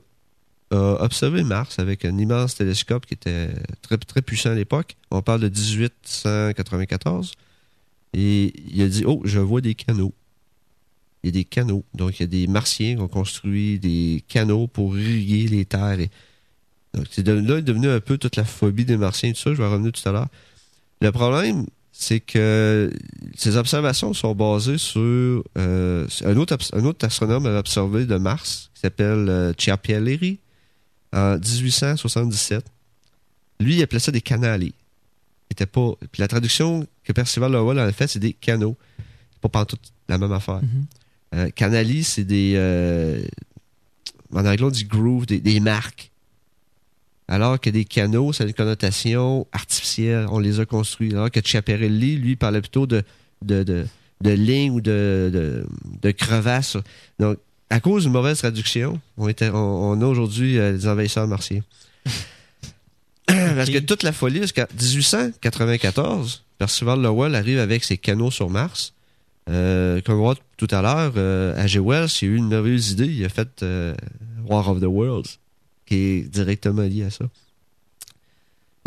a observé Mars avec un immense télescope qui était très, très puissant à l'époque. On parle de 1894. Et il a dit, oh, je vois des canaux il y a des canaux. Donc, il y a des martiens qui ont construit des canaux pour irriguer les terres. Et... Donc, c'est de, là est devenu un peu toute la phobie des martiens et tout ça. Je vais revenir tout à l'heure. Le problème, c'est que ces observations sont basées sur euh, un, autre, un autre astronome avait observé de Mars qui s'appelle euh, en 1877. Lui, il appelait ça des canali. C'était pas. Puis la traduction que Percival Lowell en a fait, c'est des canaux. C'est pas pantoute la même affaire. Mhm. Euh, Canali, c'est des. euh, en anglais, on dit groove, des, des marques. Alors que des canaux, ça a une connotation artificielle. On les a construits. Alors que Chiaparelli, lui, parlait plutôt de, de, de- de lignes ou de, de, de crevasses. Donc, à cause d'une mauvaise traduction, on, était, on, on a aujourd'hui euh, des envahisseurs martiens. Parce que toute la folie, jusqu'à 1894, Percival Lowell arrive avec ses canaux sur Mars. Euh, comme on voit tout à l'heure, euh, H.G. Wells, il a eu une merveilleuse idée. Il a fait euh, War of the Worlds, qui est directement lié à ça.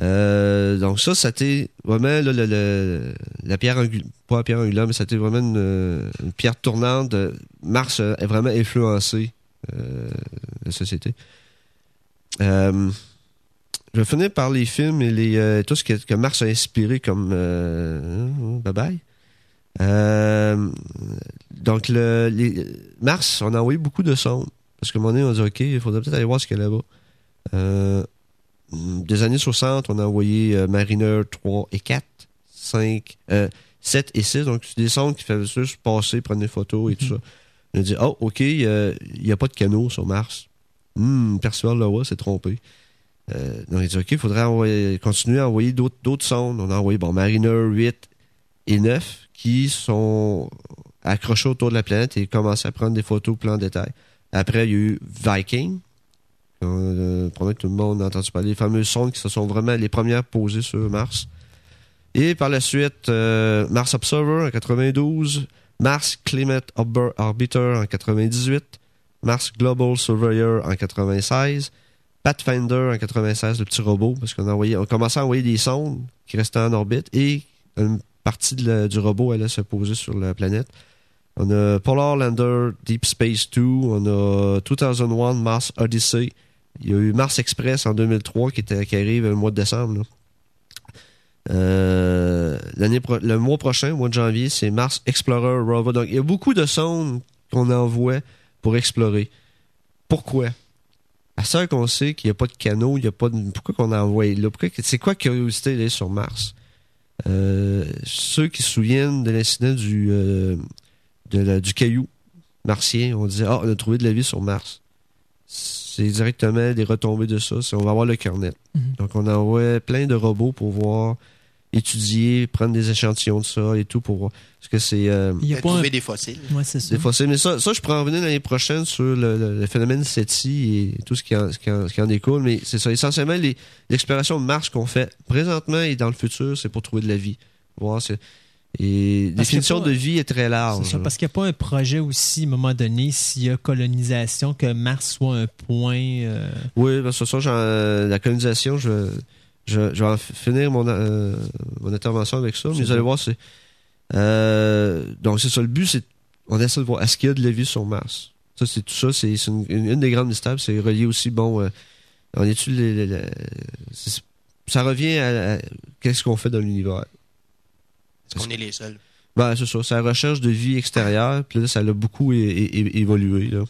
Euh, donc ça, c'était vraiment là, le- le- la pierre angulaire, pas la pierre angulaire, mais c'était vraiment une, une pierre tournante. Mars a vraiment influencé euh, la société. Euh, je vais finir par les films et les, euh, tout ce que, que Mars a inspiré comme euh, bye bye. Euh, donc le, les, Mars, on a envoyé beaucoup de sondes parce qu'à un moment donné, on dit ok, il faudrait peut-être aller voir ce qu'il y a là-bas. Euh, des années 60, on a envoyé euh, Mariner 3 et 4, 5, euh, 7 et 6. Donc, c'est des sondes qui faisaient juste passer, prendre des photos et tout ça. On a dit, oh, OK, il n'y a pas de canot sur Mars. Hum, Percival Lowell s'est trompé. Euh, donc, il dit, OK, il faudrait envoyer- continuer à envoyer d'autres d'autres sondes. On a envoyé, bon, Mariner 8 et 9 qui sont accrochés autour de la planète et commencé à prendre des photos plein de détails. Après, il y a eu Viking. Euh, probablement que tout le monde a entendu parler. Les fameuses sondes qui se sont vraiment les premières posées sur Mars. Et par la suite, euh, Mars Observer en 92, Mars Climate Orbiter en 98, Mars Global Surveyor en 96, Pathfinder en 96, le petit robot, parce qu'on a envoyé, à envoyer des sondes qui restaient en orbite et une partie du robot allait se poser sur la planète. On a Polar Lander Deep Space 2, on a 2001 Mars Odyssey, il y a eu Mars Express en 2003 qui, était, qui arrive le mois de décembre. là. Euh, le mois prochain, au mois de janvier, c'est Mars Explorer Rover. Donc, il y a beaucoup de sondes qu'on envoie pour explorer. Pourquoi? À ça qu'on sait qu'il n'y a pas de canot, il y a pas de... Pourquoi qu'on a envoyé là? C'est quoi curiosité d'aller sur Mars? Euh, ceux qui se souviennent de l'incident du, euh, du caillou martien, on disait, ah, on a trouvé de la vie sur Mars. C'est directement des retombées de ça. On va avoir le carnet. Mhm. Donc, on envoie plein de robots pour voir, étudier, prendre des échantillons de ça et tout pour voir. Parce que c'est euh, Il y a un... trouver des fossiles. Ouais, c'est ça. des fossiles. Mais ça, ça, je pourrais en revenir l'année prochaine sur le, le- le phénomène SETI et tout ce qui en, ce qui en, ce qui en découle. Mais c'est ça. Essentiellement, les- l'exploration de Mars qu'on fait présentement et dans le futur, c'est pour trouver de la vie. Voir, c'est- et Parce définition pas- de vie est très large. ça, parce qu'il n'y a pas un projet aussi, à un moment donné, s'il y a colonisation, que Mars soit un point. euh, Oui, ben, ce soir, j'en- euh, la colonisation, je, je, je vais en finir mon, euh, mon intervention avec ça. Mais vous allez voir, c'est. euh, donc, c'est ça. Le but, c'est. On essaie de voir est-ce qu'il y a de la vie sur Mars? Ça, c'est tout ça. C'est une, une, une des grandes mystères. C'est relié aussi, bon. on étudie les. les- les- c'est- ça revient à, à- qu'est-ce qu'on fait dans l'univers? Parce qu'on est les seuls? Ben, c'est ça. C'est la recherche de vie extérieure. Puis là, ça a beaucoup évolué. Là.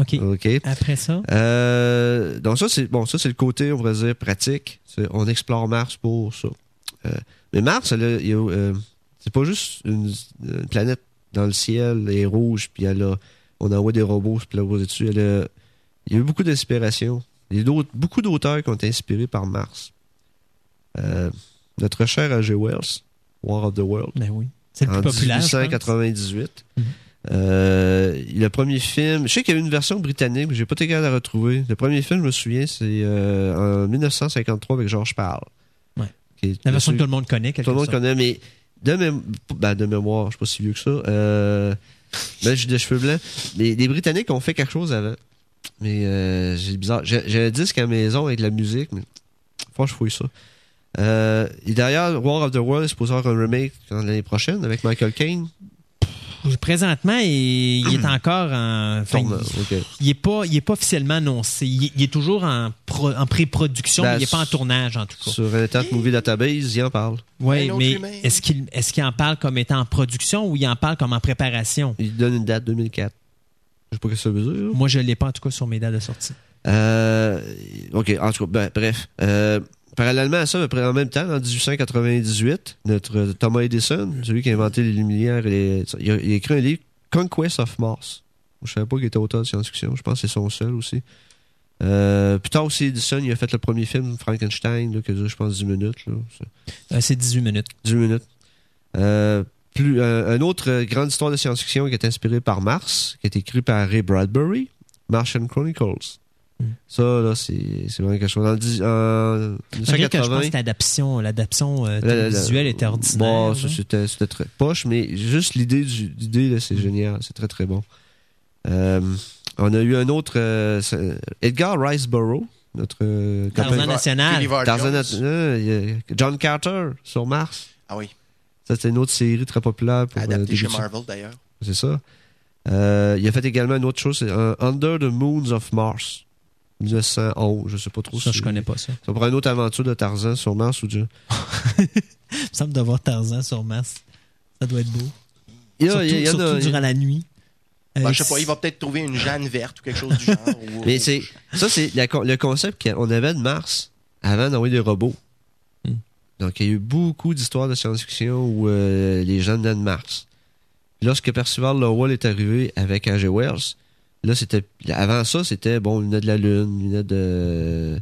OK. OK. Après ça, Euh, donc ça c'est bon, ça c'est le côté on pourrait dire pratique. C'est- on explore Mars pour ça. Euh, mais Mars, euh, c'est pas juste une, une planète dans le ciel, elle est rouge, puis elle a, on envoie des robots puis là dessus. Elle a- il y a eu beaucoup d'inspiration. Il y a d'autres- beaucoup d'auteurs qui ont été inspirés par Mars. Euh, notre cher H.G. Wells, War of the World ben oui. C'est le en plus populaire. je pense. 1898. Mhm. Euh, le premier film, je sais qu'il y a eu une version britannique, mais j'ai pas été capable de la retrouver. Le premier film, je me souviens, c'est euh, en 1953 avec George Parle. Ouais. Est- La version que tout le monde connaît, tout le monde sorte. connaît, mais de, mém- ben, de mémoire, je suis pas si vieux que ça. Euh, ben, j'ai des cheveux blancs. Mais les Britanniques ont fait quelque chose avant. Mais euh, j'ai bizarre. J'ai j'ai un disque à la maison avec de la musique, mais faut que je fouille ça. Euh, et d'ailleurs, War of the World est supposé avoir un remake l'année prochaine avec Michael Caine. Présentement, il, il est encore en. Tourne- il- ok. il est pas, il est pas officiellement annoncé. Il, il est toujours en, pro- en pré-production, Ben, mais il est pas en tournage en tout cas. Sur Internet Movie Database, il en parle. Oui, mais est-ce qu'il est-ce qu'il en parle comme étant en production ou il en parle comme en préparation? Il donne une date 2004. Je sais pas ce que ça veut dire. Moi, je l'ai pas en tout cas sur mes dates de sortie. Euh, ok, en tout cas, ben, bref. Euh, parallèlement à ça, en même temps, en 1898, notre Thomas Edison, celui qui a inventé les lumières, et les- il, a, il a écrit un livre, Conquest of Mars. Je savais pas qu'il était auteur de science-fiction. Je pense que c'est son seul aussi. Euh, plus tard aussi, Edison, il a fait le premier film, Frankenstein, là, qui a duré, je pense, 10 minutes. Euh, c'est 18 minutes. 10 minutes. Euh, plus, un autre grande histoire de science-fiction qui est inspirée par Mars, qui est écrit par Ray Bradbury, Martian Chronicles. Mm. Ça, là, c'est c'est vraiment quelque chose. En, dix- en Malgré que je pense 1980, que l'adaptation, l'adaptation euh, la- visuelle était ordinaire. Bon, hein. ça, c'était c'était très poche, mais juste l'idée du l'idée là, c'est Mm. génial, c'est très très bon. Euh, on a eu un autre euh, Edgar Riceborough, notre euh, Tarzan national. Tarzan euh, John Carter sur Mars. Ah oui, Ça, c'est une autre série très populaire pour euh, adapté chez. Marvel d'ailleurs. C'est ça. Euh, il a fait également une autre chose, c'est un Under the Moons of Mars. 1911, je sais pas trop Ça, si- je connais pas ça. Ça pourrait une autre aventure de Tarzan sur Mars ou Dieu. Il me semble de voir Tarzan sur Mars. Ça doit être beau. Il y a- surtout il y en a- surtout durant la nuit. Ben, Euh, je sais pas, il va peut-être trouver une Jeanne verte ou quelque chose du genre. ou- Mais c'est ça, c'est la le concept qu'on avait de Mars avant d'envoyer des robots. Hmm. Donc, il y a eu beaucoup d'histoires de science-fiction où euh, les gens venaient de Mars. Lorsque Percival Lowell est arrivé avec H.G. Wells, là, c'était. Avant ça, c'était bon, il venait de la Lune, il venait de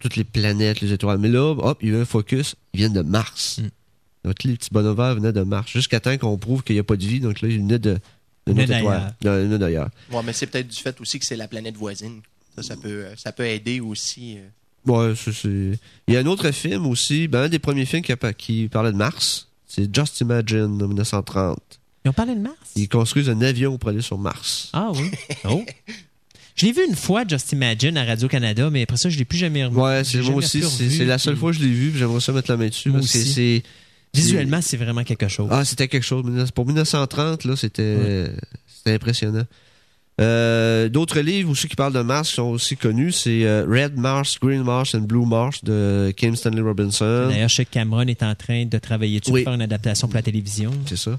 toutes les planètes, les étoiles. Mais là, hop, il y a eu un focus, ils viennent de Mars. Hmm. Donc, les petits bonhommes verts venaient de Mars. Jusqu'à temps qu'on prouve qu'il n'y a pas de vie. Donc là, ils venaient de. étoile. d'ailleurs. D'ailleurs. Ouais, mais c'est peut-être du fait aussi que c'est la planète voisine. Ça, ça peut, euh, ça peut aider aussi. euh. Ouais, c'est- Il y a un autre film aussi, ben, un des premiers films qui, a pas- qui parlait de Mars. C'est Just Imagine en 1930. Ils ont parlé de Mars? Ils construisent un avion pour aller sur Mars. Ah oui. Oh. Je l'ai vu une fois, Just Imagine, à Radio-Canada, mais après ça, je l'ai plus jamais revu. Ouais, c'est moi aussi. C'est la puis seule fois que je l'ai vu, puis j'aimerais ça mettre la main dessus. Moi parce que aussi. Visuellement, c'est vraiment quelque chose. Ah, c'était quelque chose. Pour 1930, là, c'était c'était impressionnant. Euh, D'autres livres aussi qui parlent de Mars qui sont aussi connus, c'est euh, Red Mars, Green Mars and Blue Mars de Kim Stanley Robinson. D'ailleurs, que Cameron est en train de travailler dessus Oui. pour faire une adaptation pour la télévision. C'est ça.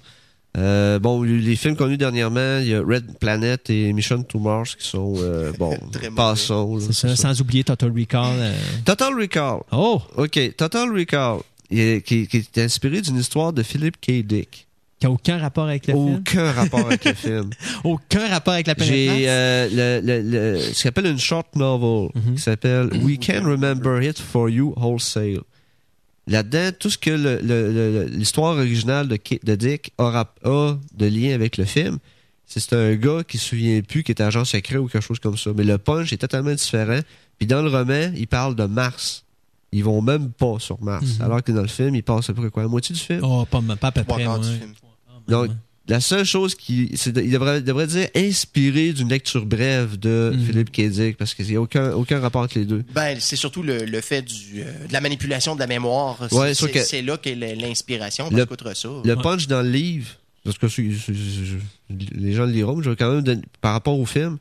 Euh, bon, les films qu'on a eu dernièrement, il y a Red Planet et Mission to Mars qui sont, euh, bon, passons. C'est ça, sans oublier Total Recall. euh. Total Recall. Oh! OK, Total Recall, il est- qui, qui est inspiré d'une histoire de Philip K. Dick. Qui a aucun rapport avec le film? Aucun rapport avec le film. Aucun rapport avec la planète. J'ai euh, le, le, le- ce qu'on appelle une short novel Mhm. qui s'appelle We Can Remember It For You Wholesale. Là-dedans, tout ce que le- le- le- l'histoire originale de, de Dick a, rap- a de lien avec le film, c'est un gars qui se souvient plus, qui est agent secret ou quelque chose comme ça. Mais le punch est totalement différent. Puis dans le roman, il parle de Mars. Ils vont même pas sur Mars. Mhm. Alors que dans le film, il passe à peu près quoi, la moitié du film? Oh, pas, pas à peu près. ouais. film. Donc, la seule chose qui. il devrait, devrait dire inspiré d'une lecture brève de Mhm. Philippe K. Dick, parce qu'il n'y a aucun, aucun rapport entre les deux. Ben, c'est surtout le, le fait du, euh, de la manipulation de la mémoire. C'est- Ouais, sûr c'est que- c'est là qu'est l'inspiration. Le- ça. Le Ouais. punch dans le livre, parce que c'est- c'est- c'est- les gens le liront, mais je vais quand même donner- par rapport au film,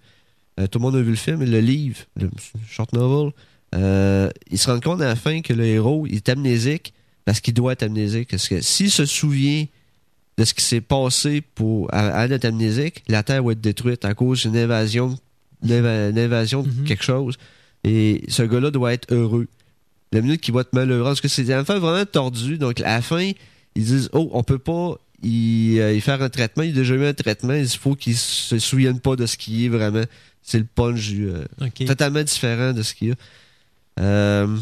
euh, tout le monde a vu le film, le livre, le short novel, euh, il se rend compte à la fin que le héros il est amnésique parce qu'il doit être amnésique. Parce que s'il se souvient de ce qui s'est passé pour à, à amnésique, la Terre va être détruite à cause d'une invasion, d'une éva- une invasion de Mhm. quelque chose. Et ce gars-là doit être heureux. La minute qu'il va être malheureux, parce que c'est un fait vraiment tordu. Donc à la fin, ils disent oh on peut pas y, euh, y faire un traitement. Il a déjà eu un traitement. Il faut qu'il se souvienne pas de ce qu'il est vraiment. C'est le punch du, euh, totalement différent de ce qu'il y a. Euh,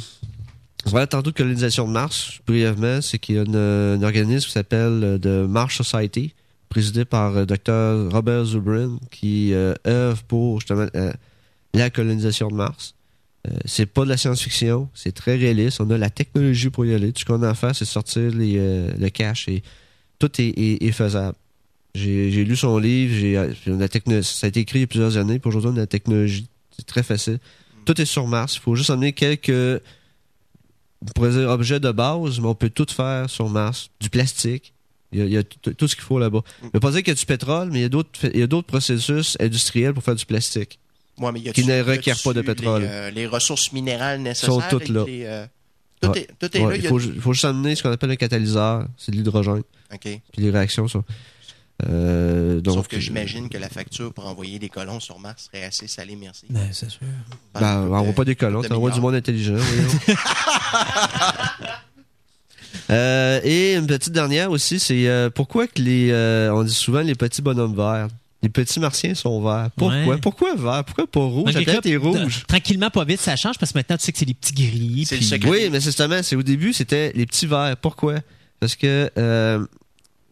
voilà, tantôt colonisation de Mars, brièvement, c'est qu'il y a une- un organisme qui s'appelle euh, The Mars Society, présidé par euh, Dr. Robert Zubrin, qui euh, œuvre pour justement euh, la colonisation de Mars. Euh, c'est pas de la science-fiction, c'est très réaliste. On a la technologie pour y aller. Tout ce qu'on a à faire, c'est sortir les, euh, le cache et tout est, est- est faisable. J'ai lu son livre, j'ai euh, la techno- ça a été écrit il y a plusieurs années. Pour aujourd'hui, on a la technologie. C'est très facile. Tout est sur Mars. Il faut juste amener quelques on pourrait dire objets de base, mais on peut tout faire sur Mars. Du plastique. Il y a, il y a tout, ce qu'il faut là-bas. Je ne veux pas dire qu'il y a du pétrole, mais il y a d'autres il y a d'autres processus industriels pour faire du plastique. Ouais, mais y a-tu- qui ne requiert pas de les, pétrole. euh, Les, ressources minérales nécessaires. Sont toutes là. les, euh, tout, Ouais. est, tout est Ouais, là. il faut, du- juste amener ce qu'on appelle un catalyseur. C'est de l'hydrogène. OK. Puis les réactions sont. Euh, donc, Sauf que j'imagine que la facture pour envoyer des colons sur Mars serait assez salée, merci. Ben, c'est sûr. Ben, on n'envoie pas des colons, on envoie du monde intelligent. Euh, et une petite dernière aussi, c'est euh, pourquoi que les, euh, on dit souvent les petits bonhommes verts? Les petits martiens sont verts. Pourquoi? Ouais. Pourquoi vert? Pourquoi pas rouge? La est rouge. Tranquillement, pas vite, ça change parce que maintenant, tu sais que c'est les petits gris. Le. Oui, mais c'est justement, c'est au début, c'était les petits verts. Pourquoi? Parce que euh,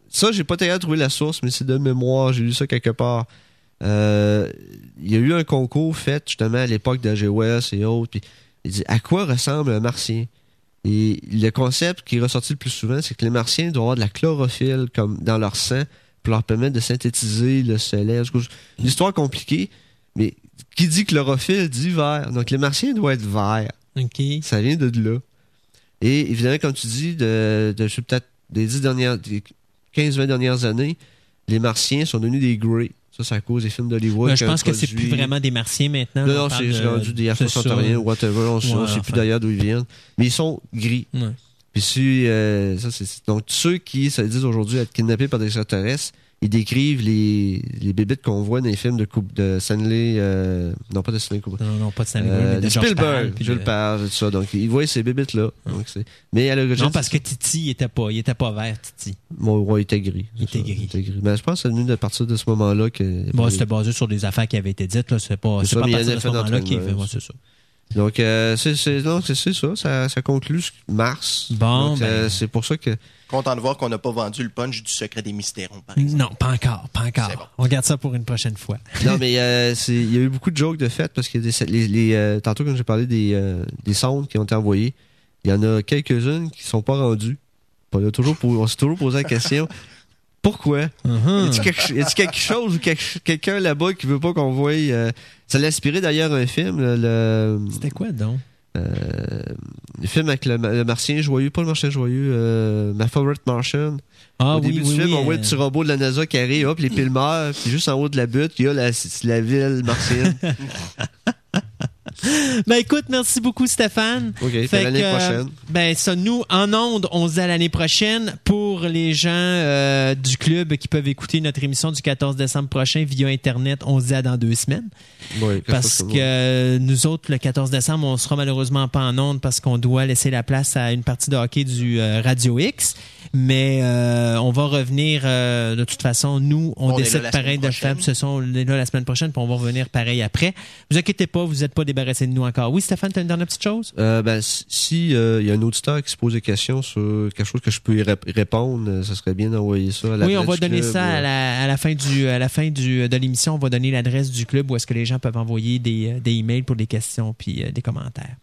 ça, j'ai pas à trouver la source, mais c'est de mémoire, j'ai lu ça quelque part. Euh, il y a eu un concours fait justement à l'époque d'A.G. Wells et autres. Puis il dit à quoi ressemble un martien? Et le concept qui est ressorti le plus souvent, c'est que les martiens doivent avoir de la chlorophylle comme dans leur sang pour leur permettre de synthétiser le soleil. Une histoire compliquée, mais qui dit chlorophylle dit vert. Donc les martiens doivent être verts. OK. Ça vient de là. Et évidemment, comme tu dis, de, de peut-être des 10 dernières, des 15-20 dernières années, les martiens sont devenus des Greys. Ça, c'est à cause des films d'Hollywood. Ben, je pense que c'est plus vraiment des martiens maintenant. Non, on non, c'est de- rendu des. Afro-Centuriens ou whatever. On ne sait plus d'ailleurs d'où ils viennent. Mais ils sont gris. Ouais. Puis si, euh, ça, c'est- donc, ceux qui se disent aujourd'hui être kidnappés par des extraterrestres, ils décrivent les, les bébites qu'on voit dans les films de, coupe, de Stanley, euh, non pas de Stanley Kubrick, Non, non, pas de Stanley euh, Kubrick, mais de Parle, Spielberg, puis je le parle, tout ça. Donc, ils voient ces bébites-là. Mais Non, parce que Titi, il était pas, il était pas vert, Titi. Mon roi était gris. Il était gris. Mais je pense que c'est venu à partir de ce moment-là que. Bon, c'était basé sur des affaires qui avaient été dites, là. C'est pas, C'est pas à il partir de ce moment-là qu'il fait, ouais, c'est ça. Donc, euh, c'est ça, ça. Ça conclut mars. Bon, Donc, ben- euh, c'est pour ça que. Content de voir qu'on n'a pas vendu le punch du secret des mystérons, par exemple. Non, pas encore, pas encore. Bon. On garde ça pour une prochaine fois. Non, mais euh, il y a eu beaucoup de jokes de fait parce que des, les, les, euh, tantôt, quand j'ai parlé des, euh, des sondes qui ont été envoyées, il y en a quelques-unes qui sont pas rendues. On, a toujours, on s'est toujours posé la question pourquoi? Uh-huh. Y a-t-il quelque, quelque chose ou quelque- quelqu'un là-bas qui veut pas qu'on voie euh, Ça l'a inspiré d'ailleurs un film, le, le, C'était quoi, donc? euh, le film avec le, le martien joyeux, pas le martien joyeux, euh, Ma Favorite Martian. Ah Au oui, début oui, du film, oui, on voit euh, le petit robot de la NASA qui arrive, hop, les piles meurent, puis juste en haut de la butte, il y a la, la ville martienne. Ben écoute, merci beaucoup Stéphane. OK, Fait l'année euh, prochaine. Ben ça, nous, en ondes, on se dit à l'année prochaine. Pour les gens euh, du club qui peuvent écouter notre émission du 14 décembre prochain via Internet, on se dit à dans deux semaines. Oui, Parce que euh, nous autres, le 14 décembre, on sera malheureusement pas en ondes parce qu'on doit laisser la place à une partie de hockey du euh, Radio X. Mais euh, on va revenir euh, de toute façon. Nous, on, décide pareil de prochaine. faire. Ce sont on est là la semaine prochaine, puis on va revenir pareil après. Vous inquiétez pas, vous n'êtes pas débarrassé de nous encore. Oui, Stéphane, tu as une dernière petite chose? Euh, ben, si- si euh, il y a un auditeur qui se pose des questions sur quelque chose que je peux y rép- répondre, euh, ça serait bien d'envoyer ça à la Oui, on va donner ça à la, à la fin du à la fin du de l'émission. On va donner l'adresse du club où est-ce que les gens peuvent envoyer des, euh, des emails pour des questions puis euh, des commentaires.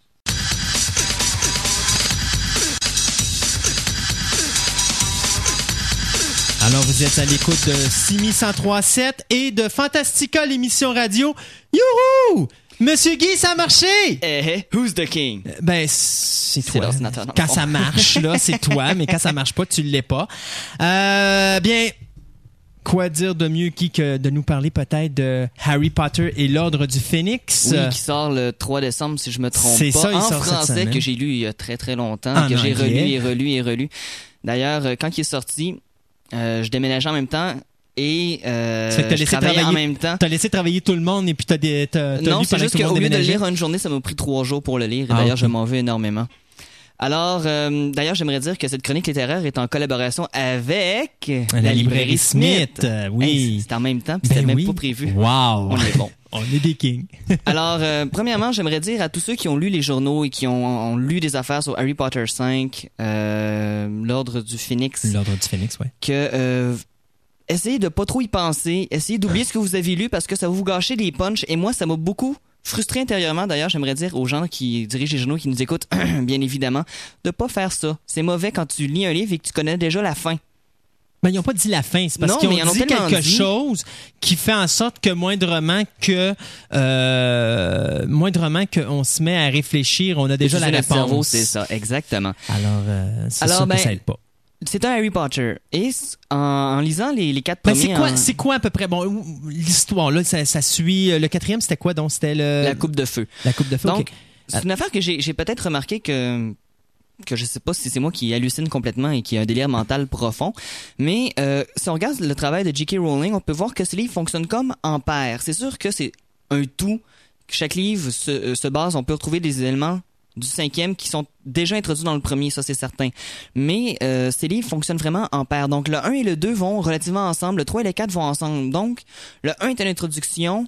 Alors, vous êtes à l'écoute de Simi 1037 et de Fantastica, l'émission radio. Youhou! Monsieur Guy, ça a marché! Eh, eh, who's the king? Ben, c'est C'est toi. Quand ça marche, là, c'est toi, mais quand ça marche pas, tu l'es pas. Euh, bien, quoi dire de mieux qui que de nous parler peut-être de Harry Potter et l'Ordre du Phénix? Oui, qui sort le 3 décembre, si je me trompe C'est pas. ça, il en sort français, que j'ai lu il y a très très longtemps, En que j'ai relu et relu et relu. D'ailleurs, euh, quand il est sorti, euh, je déménageais en même temps et euh, Ça fait que t'as je laissé travaillais en travailler- même temps. T'as laissé travailler tout le monde et puis t'as des, t'as, t'as Non, c'est juste qu'au lieu de lire une journée, ça m'a pris trois jours pour le lire. Et Ah, d'ailleurs, ok. je m'en veux énormément. Alors, euh, d'ailleurs, j'aimerais dire que cette chronique littéraire est en collaboration avec La librairie Smith, euh, oui. Hey, c'est en même temps, puis Ben c'était même oui. pas prévu. Wow! On est bon. On est des kings. Alors, euh, premièrement, j'aimerais dire à tous ceux qui ont lu les journaux et qui ont, ont lu des affaires sur Harry Potter 5, euh, l'Ordre du Phénix, L'Ordre du Phénix, ouais. que essayez de pas trop y penser, essayez d'oublier ce que vous avez lu parce que ça va vous gâcher les punchs. Et moi, ça m'a beaucoup frustré intérieurement. D'ailleurs, j'aimerais dire aux gens qui dirigent les journaux, qui nous écoutent, bien évidemment, de pas faire ça. C'est mauvais quand tu lis un livre et que tu connais déjà la fin. Ben, ils n'ont pas dit la fin, c'est parce qu'ils mais ils ont dit quelque dit. chose qui fait en sorte que moindrement que euh, moindrement qu'on se met à réfléchir, on a déjà la réponse. c'est ça, exactement. Alors, euh, c'est sûr ben, que ça aide pas. C'est un Harry Potter. Et en, en lisant les, les quatre Ben, premiers... c'est quoi, en- c'est quoi à peu près? Bon l'histoire là ça, ça suit euh, le quatrième c'était quoi? Donc c'était le la coupe de feu. la coupe de feu. Donc, c'est une affaire que j'ai j'ai peut-être remarqué que que je sais pas si c'est moi qui hallucine complètement et qui a un délire mental profond, mais euh, si on regarde le travail de J.K. Rowling, on peut voir que ces livres fonctionnent comme en paire. C'est sûr que c'est un tout. Chaque livre se, euh, se base, on peut retrouver des éléments du cinquième qui sont déjà introduits dans le premier, ça c'est certain. Mais euh, ces livres fonctionnent vraiment en paire. Donc le 1 et le 2 vont relativement ensemble, le 3 et le 4 vont ensemble. Donc le 1 est une introduction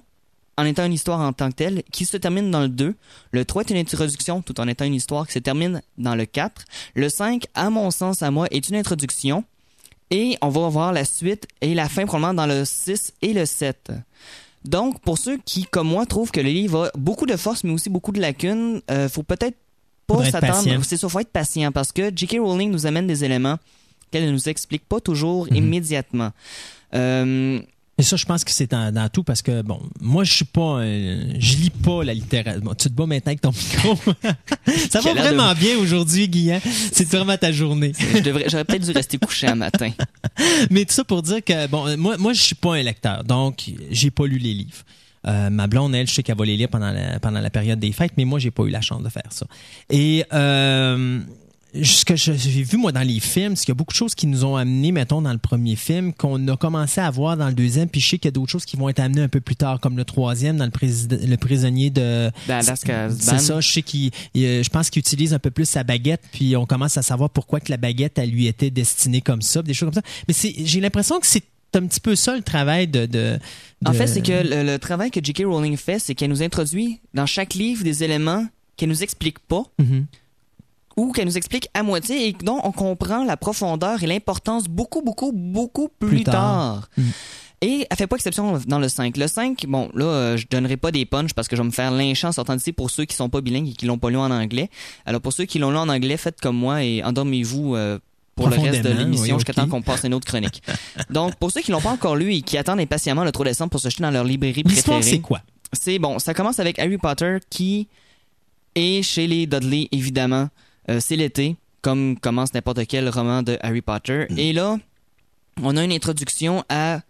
en étant une histoire en tant que telle qui se termine dans le 2. Le 3 est une introduction tout en étant une histoire qui se termine dans le 4. Le 5, à mon sens, à moi, est une introduction Et on va voir la suite et la fin probablement dans le 6 et le 7. Donc, pour ceux qui, comme moi, trouvent que le livre a beaucoup de force, mais aussi beaucoup de lacunes, euh, faut peut-être pas s'attendre. C'est ça, faut être patient parce que J.K. Rowling nous amène des éléments qu'elle ne nous explique pas toujours Mhm. immédiatement. Euh, Et ça, je pense que c'est dans, dans tout parce que, bon, moi, je suis pas. un- je lis pas la littérature. Bon, tu te bats maintenant avec ton micro. ça va de- vraiment bien aujourd'hui, Guillaume. C'est vraiment ta journée. je devrais, j'aurais peut-être dû rester couché un matin. Mais tout ça pour dire que, bon, euh, moi, moi je suis pas un lecteur, donc j'ai pas lu les livres. Euh, ma blonde, elle, je sais qu'elle va les lire pendant la, pendant la période des fêtes, mais moi, j'ai pas eu la chance de faire ça. Et euh, ce que j'ai vu, moi, dans les films, c'est qu'il y a beaucoup de choses qui nous ont amenés, mettons, dans le premier film, qu'on a commencé à voir dans le deuxième, puis je sais qu'il y a d'autres choses qui vont être amenées un peu plus tard, comme le troisième, dans le, président- le prisonnier de... C'est ça, je sais qu'il, il, euh, je pense qu'il utilise un peu plus sa baguette, puis on commence à savoir pourquoi que la baguette, elle lui était destinée comme ça, des choses comme ça. Mais c'est, j'ai l'impression que c'est un petit peu ça le travail de. de, En de- fait, c'est que le, le travail que J.K. Rowling fait, c'est qu'elle nous introduit dans chaque livre des éléments qu'elle nous explique pas Mhm. Ou qu'elle nous explique à moitié et dont on comprend la profondeur et l'importance beaucoup, beaucoup, beaucoup plus, Plus tard. tard. Mm. Et elle fait pas exception dans le 5. Le 5, bon, là, euh, je donnerai pas des punchs parce que je vais me faire lyncher en sortant d'ici pour ceux qui sont pas bilingues et qui l'ont pas lu en anglais. Alors, pour ceux qui l'ont lu en anglais, faites comme moi et endormez-vous euh, pour le reste de l'émission oui, jusqu'à ok. temps qu'on passe à une autre chronique. Donc, pour ceux qui l'ont pas encore lu et qui attendent impatiemment le trop décembre pour se jeter dans leur librairie préférée c'est quoi? c'est bon, ça commence avec Harry Potter qui est chez les Dudley, évidemment. Euh, c'est l'été, comme commence n'importe quel roman de Harry Potter. Et là, on a une introduction à,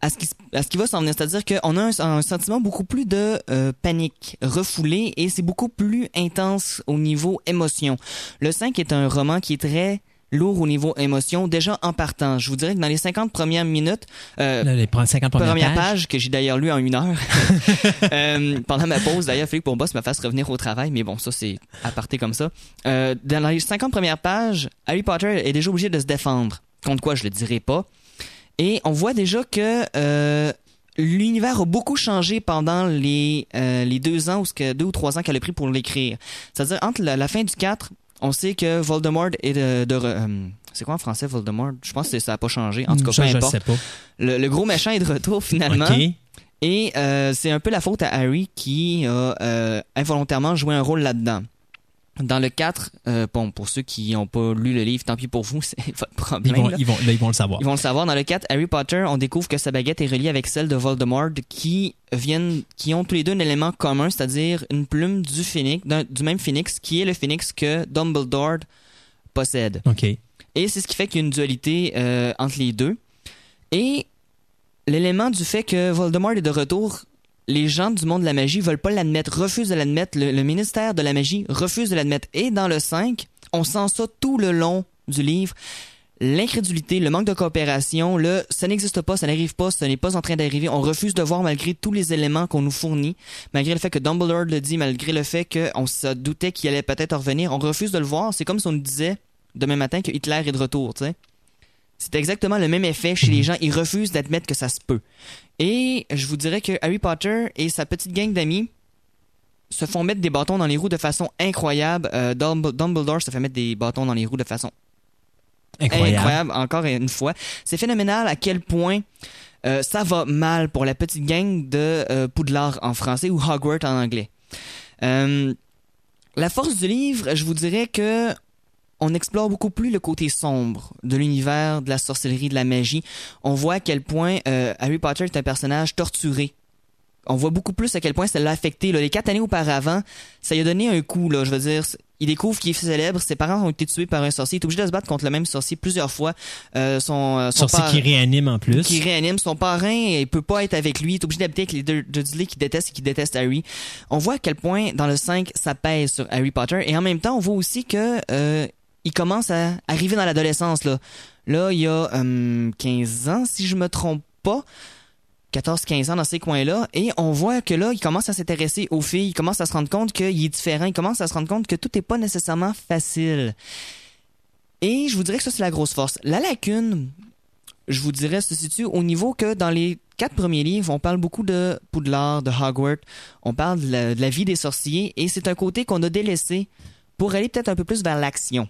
à, ce, qui, à ce qui va s'en venir. C'est-à-dire qu'on a un, un sentiment beaucoup plus de euh, panique, refoulé, et c'est beaucoup plus intense au niveau émotion. Le 5 est un roman qui est très lourd au niveau émotion, déjà en partant. Je vous dirais que dans les 50 premières minutes, euh, Là, les 50 premières première pages. page que j'ai d'ailleurs lu en une heure Euh, pendant ma pause d'ailleurs mon boss me fasse revenir au travail mais bon ça c'est aparté comme ça Euh, dans les 50 premières pages Harry Potter est déjà obligé de se défendre contre quoi je le dirai pas et on voit déjà que euh, l'univers a beaucoup changé pendant les, euh, les deux ans ou ce que deux ou trois ans qu'elle a pris pour l'écrire c'est-à-dire entre la, la fin du 4 on sait que Voldemort est de, euh, c'est quoi en français Voldemort? Je pense que ça a pas changé en tout cas Ça, peu je importe sais pas. le, le gros méchant est de retour finalement. Et euh, c'est un peu la faute à Harry qui a euh, involontairement joué un rôle là-dedans. Dans le 4, euh, bon, pour ceux qui n'ont pas lu le livre, tant pis pour vous, c'est votre Ils problème. vont, là. ils, vont, là, ils vont le savoir. Ils vont le savoir. Dans le 4, Harry Potter, on découvre que sa baguette est reliée avec celle de Voldemort qui viennent, qui ont tous les deux un élément commun, c'est-à-dire une plume du phénix, du même phénix, qui est le phénix que Dumbledore possède. OK. Et c'est ce qui fait qu'il y a une dualité euh, entre les deux. Et l'élément du fait que Voldemort est de retour, les gens du monde de la magie veulent pas l'admettre, refusent de l'admettre. Le, ministère de la magie refuse de l'admettre. Et dans le 5, on sent ça tout le long du livre. L'incrédulité, le manque de coopération, le ça n'existe pas, ça n'arrive pas, ce n'est pas en train d'arriver. On refuse de voir malgré tous les éléments qu'on nous fournit, malgré le fait que Dumbledore le dit, malgré le fait qu'on se doutait qu'il allait peut-être revenir. On refuse de le voir. C'est comme si on nous disait demain matin que Hitler est de retour, tu sais. C'est exactement le même effet chez les gens. Ils refusent d'admettre que ça se peut. Et je vous dirais que Harry Potter et sa petite gang d'amis se font mettre des bâtons dans les roues de façon incroyable. Euh, Dumb- Dumbledore se fait mettre des bâtons dans les roues de façon Incroyable. incroyable, encore une fois. C'est phénoménal à quel point euh, ça va mal pour la petite gang de euh, Poudlard en français ou Hogwarts en anglais. La force du livre, je vous dirais que on explore beaucoup plus le côté sombre de l'univers de la sorcellerie, de la magie. On voit à quel point euh, Harry Potter est un personnage torturé. On voit beaucoup plus à quel point ça l'a affecté. Là. Les quatre années auparavant, ça lui a donné un coup. Là, je veux dire, il découvre qu'il est célèbre. Ses parents ont été tués par un sorcier. Il est obligé de se battre contre le même sorcier plusieurs fois. Euh, son, euh, son Sorcier par- qui réanime en plus. qui réanime son parrain, il peut pas être avec lui, il est obligé d'habiter avec les deux Dudley qui détestent et qui détestent Harry. On voit à quel point dans le 5 ça pèse sur Harry Potter et en même temps on voit aussi que euh, il commence à arriver dans l'adolescence là. Là, il y a hum, 15 ans si je me trompe pas. 14-15 ans dans ces coins-là, et on voit que là, il commence à s'intéresser aux filles, il commence à se rendre compte qu'il est différent, il commence à se rendre compte que tout n'est pas nécessairement facile. Et je vous dirais que ça, c'est la grosse force. La lacune, je vous dirais, se situe au niveau que dans les quatre premiers livres, on parle beaucoup de Poudlard, de Hogwarts, on parle de la vie des sorciers, et c'est un côté qu'on a délaissé pour aller peut-être un peu plus vers l'action.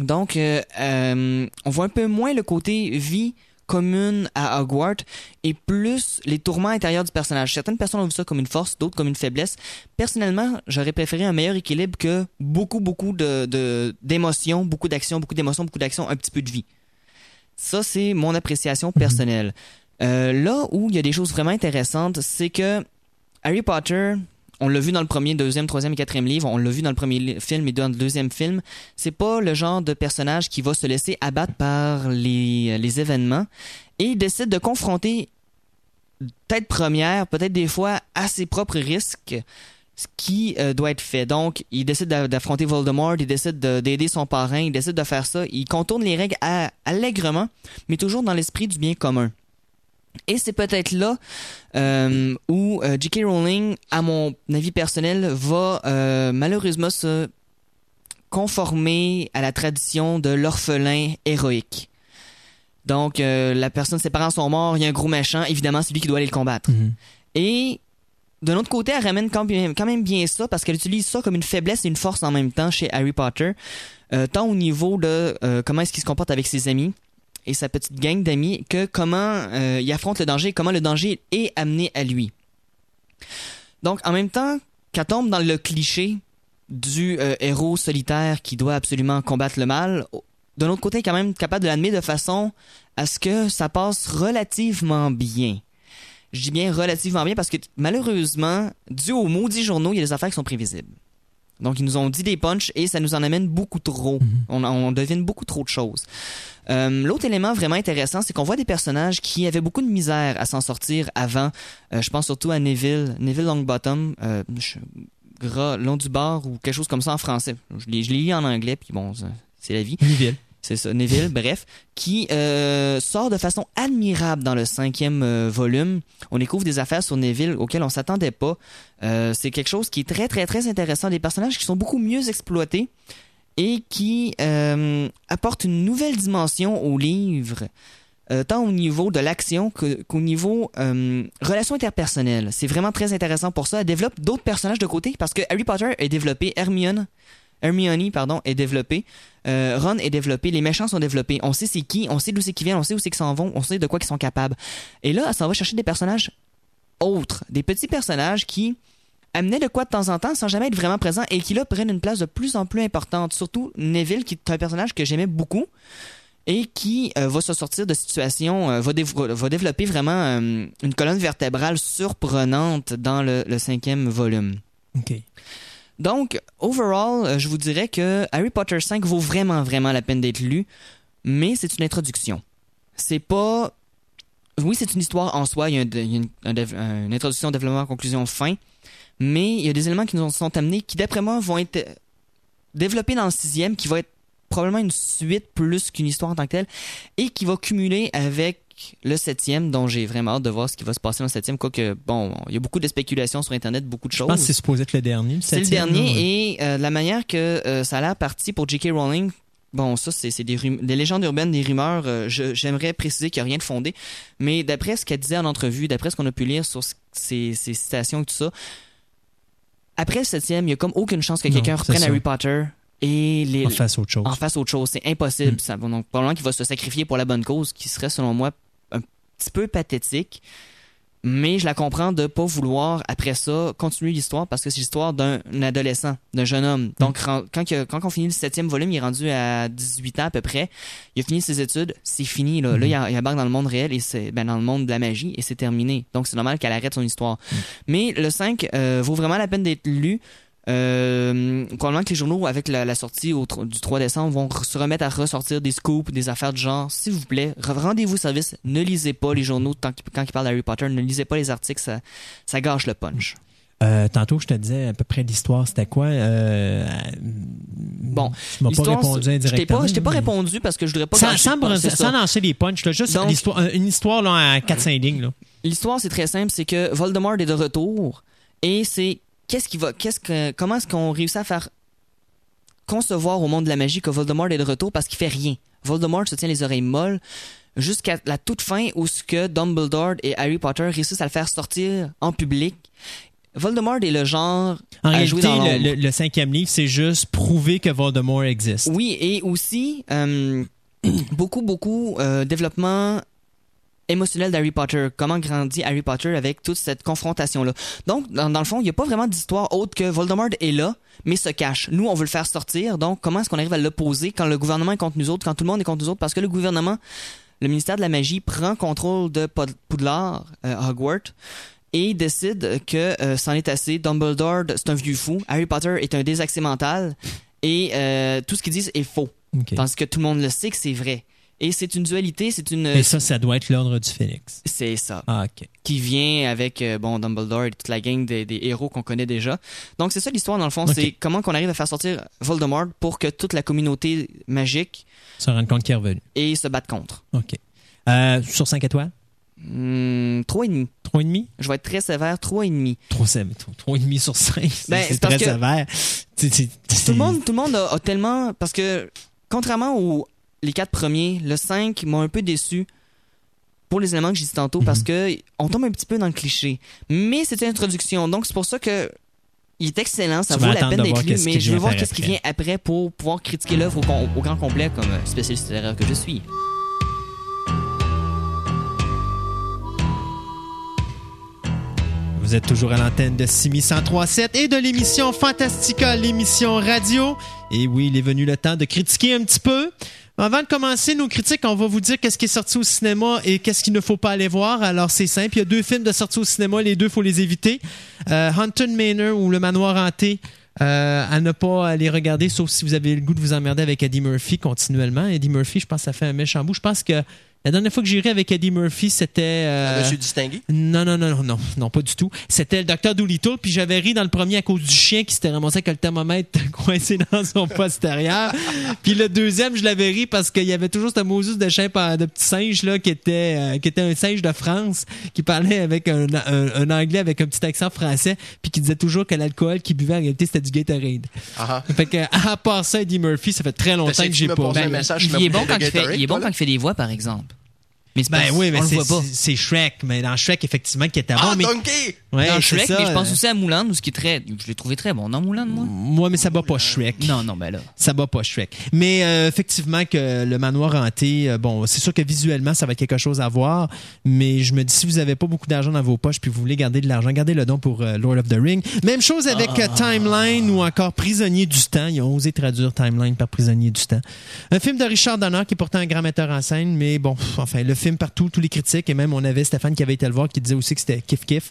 Donc, euh, euh, on voit un peu moins le côté vie commune à Hogwarts et plus les tourments intérieurs du personnage. Certaines personnes ont vu ça comme une force, d'autres comme une faiblesse. Personnellement, j'aurais préféré un meilleur équilibre que beaucoup, beaucoup de, de- d'émotions, beaucoup d'actions, beaucoup d'émotions, beaucoup d'actions, un petit peu de vie. Ça, c'est mon appréciation personnelle. Euh, là où il y a des choses vraiment intéressantes, c'est que Harry Potter, on l'a vu dans le premier, deuxième, troisième et quatrième livre, on l'a vu dans le premier film et dans le deuxième film, c'est pas le genre de personnage qui va se laisser abattre par les, les événements et il décide de confronter tête première, peut-être des fois à ses propres risques, ce qui euh, doit être fait. Donc, il décide d'a- d'affronter Voldemort, il décide de- d'aider son parrain, il décide de faire ça, il contourne les règles à- allègrement, mais toujours dans l'esprit du bien commun. Et c'est peut-être là euh, où euh, J.K. Rowling, à mon avis personnel, va euh, malheureusement se conformer à la tradition de l'orphelin héroïque. Donc, la personne, ses parents sont morts, il y a un gros méchant, évidemment, c'est lui qui doit aller le combattre. Mhm. Et d'un autre côté, elle ramène quand même, quand même bien ça parce qu'elle utilise ça comme une faiblesse et une force en même temps chez Harry Potter, tant au niveau de comment est-ce qu'il se comporte avec ses amis et sa petite gang d'amis que comment euh, il affronte le danger comment le danger est amené à lui. Donc, en même temps qu'elle tombe dans le cliché du euh, héros solitaire qui doit absolument combattre le mal, d'un autre côté, est quand même capable de l'admettre de façon à ce que ça passe relativement bien. Je dis bien relativement bien parce que malheureusement, dû aux maudits journaux, il y a des affaires qui sont prévisibles. Donc, ils nous ont dit des punchs et ça nous en amène beaucoup trop. On, on devine beaucoup trop de choses. Euh, L'autre élément vraiment intéressant, c'est qu'on voit des personnages qui avaient beaucoup de misère à s'en sortir avant. Euh, je pense surtout à Neville, Neville Longbottom, euh, je- gras long du bord ou quelque chose comme ça en français. Je l'ai lu en anglais, puis bon, c'est la vie. Neville. C'est ça, Neville, bref, qui euh, sort de façon admirable dans le cinquième euh, volume. On découvre des affaires sur Neville auxquelles on s'attendait pas. Euh, c'est quelque chose qui est très, très, très intéressant. Des personnages qui sont beaucoup mieux exploités et qui apportent une nouvelle dimension au livre, tant au niveau de l'action qu'au niveau relations interpersonnelles. C'est vraiment très intéressant pour ça. Elle développe d'autres personnages de côté parce que Harry Potter est développé, Hermione, Hermione pardon, est développée, euh, Ron est développé, les méchants sont développés. On sait c'est qui, on sait d'où c'est qu'ils viennent, on sait où c'est qu'ils s'en vont, on sait de quoi ils sont capables. Et là, s'en va chercher des personnages autres, des petits personnages qui amenaient de quoi de temps en temps sans jamais être vraiment présents et qui là prennent une place de plus en plus importante. Surtout Neville, qui est un personnage que j'aimais beaucoup et qui euh, va se sortir de situations, euh, va développer vraiment euh, une colonne vertébrale surprenante dans le, le cinquième volume. OK. Donc, overall, euh, je vous dirais que Harry Potter 5 vaut vraiment, vraiment la peine d'être lu, mais c'est une introduction. C'est pas... Oui, c'est une histoire en soi, il y a, une introduction, développement, conclusion, fin, mais il y a des éléments qui nous sont amenés qui, d'après moi, vont être euh, développés dans le sixième, qui va être probablement une suite plus qu'une histoire en tant que telle, et qui va cumuler avec le septième, dont j'ai vraiment hâte de voir ce qui va se passer dans le septième, quoique, bon, il y a beaucoup de spéculations sur Internet, beaucoup de Je choses. pense que c'est supposé être le dernier. C'est le dernier ouais. et euh, la manière que euh, ça a l'air parti pour J.K. Rowling, bon, ça, c'est des, des légendes urbaines, des rumeurs. euh, je- J'aimerais préciser qu'il n'y a rien de fondé. Mais d'après ce qu'elle disait en entrevue, d'après ce qu'on a pu lire sur ces citations et tout ça, après le septième, il n'y a comme aucune chance que quelqu'un reprenne ça. Harry Potter et les, En face autre chose. en autre chose. C'est impossible. Mm. Ça, donc, probablement qu'il va se sacrifier pour la bonne cause, qui serait, selon moi, petit peu pathétique. Mais je la comprends de pas vouloir, après ça, continuer l'histoire parce que c'est l'histoire d'un adolescent, d'un jeune homme. Donc, ren- quand, quand on finit le septième volume, il est rendu à 18 ans à peu près. Il a fini ses études, c'est fini. Là, là il, a- il embarque dans le monde réel et c'est ben, dans le monde de la magie et c'est terminé. Donc, c'est normal qu'elle arrête son histoire. Mais le 5 euh, vaut vraiment la peine d'être lu. Euh, probablement que les journaux, avec la, la sortie au du 3 décembre, vont se remettre à ressortir des scoops, des affaires du genre. S'il vous plaît, re- rendez-vous service. Ne lisez pas les journaux tant quand ils parlent d'Harry Potter. Ne lisez pas les articles, ça, ça gâche le punch. Euh, tantôt, je te disais à peu près l'histoire, c'était quoi? Euh, Bon, tu m'as pas répondu c'est- je t'ai indirectement. pas, je t'ai pas répondu parce que je voudrais pas Sans, sans, c'est sans lancer des punchs, là, juste Donc- euh, une histoire là, à 4-5 lignes. L'histoire, c'est très simple, c'est que Voldemort est de retour et c'est qu'est-ce qui va, qu'est-ce que, comment est-ce qu'on réussit à faire concevoir au monde de la magie que Voldemort est de retour parce qu'il fait rien? Voldemort se tient les oreilles molles jusqu'à la toute fin où ce que Dumbledore et Harry Potter réussissent à le faire sortir en public. Voldemort est le genre En à jouer réalité, dans le, l'ombre. le- le cinquième livre, c'est juste prouver que Voldemort existe. Oui, et aussi euh, beaucoup, beaucoup euh, développement émotionnel d'Harry Potter. Comment grandit Harry Potter avec toute cette confrontation-là. Donc, dans, dans le fond, il n'y a pas vraiment d'histoire autre que Voldemort est là, mais se cache. Nous, on veut le faire sortir. Donc, comment est-ce qu'on arrive à l'opposer quand le gouvernement est contre nous autres, quand tout le monde est contre nous autres? Parce que le gouvernement, le ministère de la Magie prend contrôle de Poudlard, euh, Hogwarts, et décide que euh, c'en est assez. Dumbledore, c'est un vieux fou. Harry Potter est un désaxé mental. Et euh, tout ce qu'ils disent est faux. Tandis que tout le monde le sait que c'est vrai. Et c'est une dualité, c'est une... Et ça, ça doit être l'ordre du Phénix. C'est ça. Ah, ok. Qui vient avec, euh, bon, Dumbledore et toute la gang des, des héros qu'on connaît déjà. Donc c'est ça l'histoire, dans le fond. C'est comment qu'on arrive à faire sortir Voldemort pour que toute la communauté magique Se rendre compte qu'il est revenu. et se batte contre. OK. Euh, sur 5 étoiles? Trois et demi. 3,5? Je vais être très sévère, trois et demi. 3,5 sur 5. C'est Ben, c'est très sévère. Tout le monde, tout le monde a, a tellement parce que contrairement aux les quatre premiers, le 5 m'a un peu déçu pour les éléments que j'ai dit tantôt parce que on tombe un petit peu dans le cliché. Mais c'est une introduction, donc c'est pour ça que il est excellent, ça Tu vaut la peine de d'être lu, mais je veux voir qu'est-ce qui vient après pour pouvoir critiquer l'œuvre au, grand complet comme euh, spécialiste littéraire que je suis. Vous êtes toujours à l'antenne de 6137 et de l'émission Fantastica, l'émission radio. Et oui, il est venu le temps de critiquer un petit peu. Avant de commencer nos critiques, on va vous dire qu'est-ce qui est sorti au cinéma et qu'est-ce qu'il ne faut pas aller voir. Alors c'est simple, il y a deux films de sortie au cinéma, les deux faut les éviter. Euh, Haunted Manor ou Le Manoir hanté. euh, à ne pas aller regarder, sauf si vous avez le goût de vous emmerder avec Eddie Murphy continuellement. Eddie Murphy, je pense que ça fait un méchant bout. Je pense que la dernière fois que j'irai avec Eddie Murphy, c'était... euh, Monsieur distingué? non, non, non, non, non, non, pas du tout. C'était le docteur Doolittle, puis j'avais ri dans le premier à cause du chien qui s'était ramassé avec le thermomètre coincé dans son postérieur. puis le deuxième, je l'avais ri parce qu'il y avait toujours ce Moses de chien par- de petit singe là qui était euh, qui était un singe de France qui parlait avec un, un- un anglais avec un petit accent français puis qui disait toujours que l'alcool qu'il buvait en réalité c'était du Gatorade. Ah, Fait que à part ça, Eddie Murphy, ça fait très longtemps que j'ai pas il est bon boucle quand de il fait, Gatorade, il est bon toi, là? quand il fait des voix par exemple. Mais c'est Ben oui, mais on le c'est voit pas. c'est- c'est Shrek, mais dans Shrek effectivement qui était Ah, bon mais Donkey! Ouais, dans Shrek, ça, mais je pense euh, aussi à Moulin, où ce qui est très, je l'ai trouvé très bon. Non, Moulin, moi? moi mais ça bat pas Shrek. Non, non, ben là. ça bat pas Shrek. Mais euh, effectivement que le manoir hanté, euh, bon, c'est sûr que visuellement ça va être quelque chose à voir, mais je me dis si vous avez pas beaucoup d'argent dans vos poches puis vous voulez garder de l'argent, gardez le don pour euh, Lord of the Ring. Même chose avec euh, Timeline ou encore Prisonnier du temps. Ils ont osé traduire Timeline par Prisonnier du temps. Un film de Richard Donner qui est pourtant un grand metteur en scène, mais bon, pff, enfin le film partout, tous les critiques et même on avait Stéphane qui avait été le voir qui disait aussi que c'était kiff kiff.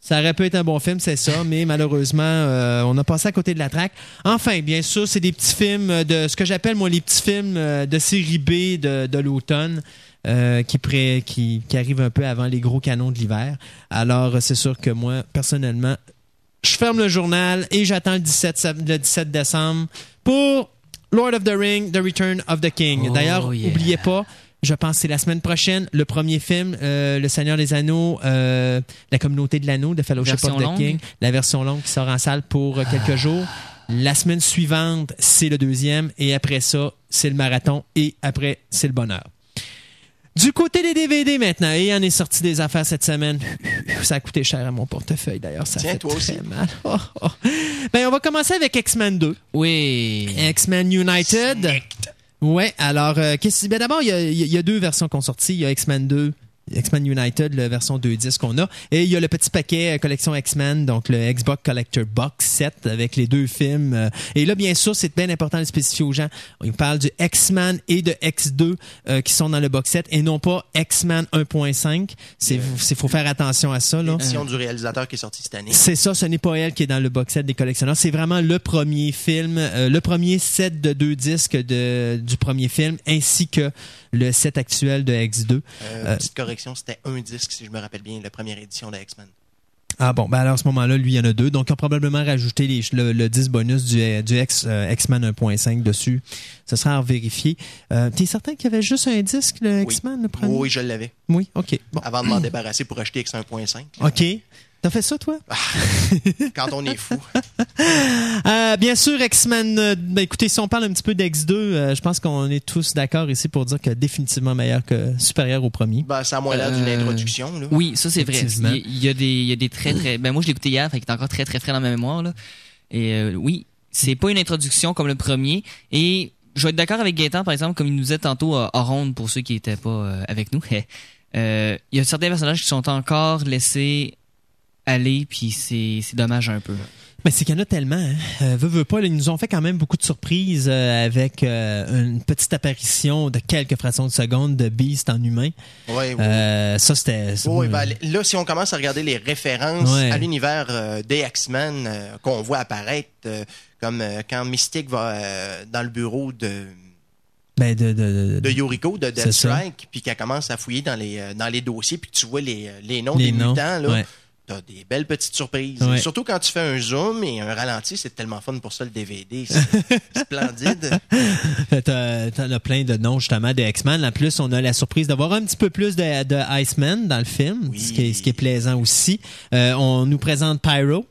Ça aurait pu être un bon film, c'est ça, mais malheureusement, euh, on a passé à côté de la traque. Enfin, bien sûr, c'est des petits films de ce que j'appelle moi les petits films euh, de série B de, de l'automne. euh, qui, pré- qui, qui arrivent un peu avant les gros canons de l'hiver. Alors, c'est sûr que moi, personnellement, je ferme le journal et j'attends le 17, sep- le 17 décembre pour Lord of the Ring, The Return of the King. Oh, D'ailleurs, yeah. oubliez pas, je pense que c'est la semaine prochaine, le premier film, euh, Le Seigneur des Anneaux, euh, La Communauté de l'Anneau, de Fellowship Version of the longue. King, la version longue qui sort en salle pour euh, quelques jours. La semaine suivante, c'est le deuxième et après ça, c'est le marathon et après, c'est le bonheur. Du côté des DVD maintenant, et en est sorti des affaires cette semaine. Ça a coûté cher à mon portefeuille d'ailleurs, ça Tiens, fait toi très aussi. mal. Oh, oh. Ben, on va commencer avec X-Men 2. Oui. X-Men United. Ouais, alors, euh, qu'est-ce- ben d'abord, il y y a deux versions qui ont sorti. Il y a X-Men 2, X-Men United, la version 2.10 qu'on a. Et il y a le petit paquet euh, collection X-Men, donc le Xbox Collector Box Set avec les deux films. euh. Et là, bien sûr, c'est bien important de spécifier aux gens. On parle du X-Men et de X2 euh, qui sont dans le box set et non pas X-Men 1.5. C'est, c'est, faut faire attention à ça, là. L'édition du réalisateur qui est sortie cette année. C'est ça, ce n'est pas elle qui est dans le box set des collectionneurs. C'est vraiment le premier film, euh, le premier set de deux disques de, du premier film, ainsi que le set actuel de X2. Euh, Euh, petite correction, c'était un disque, si je me rappelle bien, la première édition de X-Men. Ah bon, ben alors à ce moment-là, lui, il y en a deux. Donc, ils ont probablement rajouté les- le, le 10 bonus du, du X, euh, X-Men 1.5 dessus. Ce sera à vérifier. Euh, T'es certain qu'il y avait juste un disque, le Oui. X-Men, le premier? Oui, je l'avais. Oui, OK. Bon. Avant de m'en débarrasser pour acheter X1.5. OK. T'as fait ça, toi? quand on est fou. Euh, bien sûr, X-Men. euh, ben, écoutez, si on parle un petit peu d'X2, euh, je pense qu'on est tous d'accord ici pour dire que définitivement meilleur que supérieur au premier. Ben, ça a moins l'air d'une introduction. Là. Oui, ça c'est vrai. Il y, a- des, il y a des très très. Ben moi je l'ai écouté hier, fait qu'il est encore très très frais dans ma mémoire là. Et euh, oui, c'est pas une introduction comme le premier. Et je vais être d'accord avec Gaëtan par exemple, comme il nous disait tantôt hors ronde pour ceux qui étaient pas euh, avec nous. Euh, Il y a certains personnages qui sont encore laissés aller, puis c'est c'est dommage un peu. Mais c'est qu'il y en a tellement. Hein. Euh, veux, veux pas, là, ils nous ont fait quand même beaucoup de surprises euh, avec euh, une petite apparition de quelques fractions de seconde de Beast en humain. Ouais, oui. Euh, ça, c'était... ça, Oui, ben, là, si on commence à regarder les références Ouais. à l'univers euh, des X-Men euh, qu'on voit apparaître, euh, comme euh, quand Mystique va euh, dans le bureau de, ben, de, de, de- de Yoriko, de. Deathstrike, puis qu'elle commence à fouiller dans les, dans les dossiers, puis tu vois les, les noms les des noms. mutants, là, Ouais. T'as des belles petites surprises. Ouais. Surtout quand tu fais un zoom et un ralenti, c'est tellement fun pour ça, le DVD. C'est splendide. T'en as plein de noms justement de X-Men. En plus, on a la surprise d'avoir un petit peu plus de, de Iceman dans le film, Oui. ce, qui est, ce qui est plaisant aussi. Euh, on nous présente Pyro.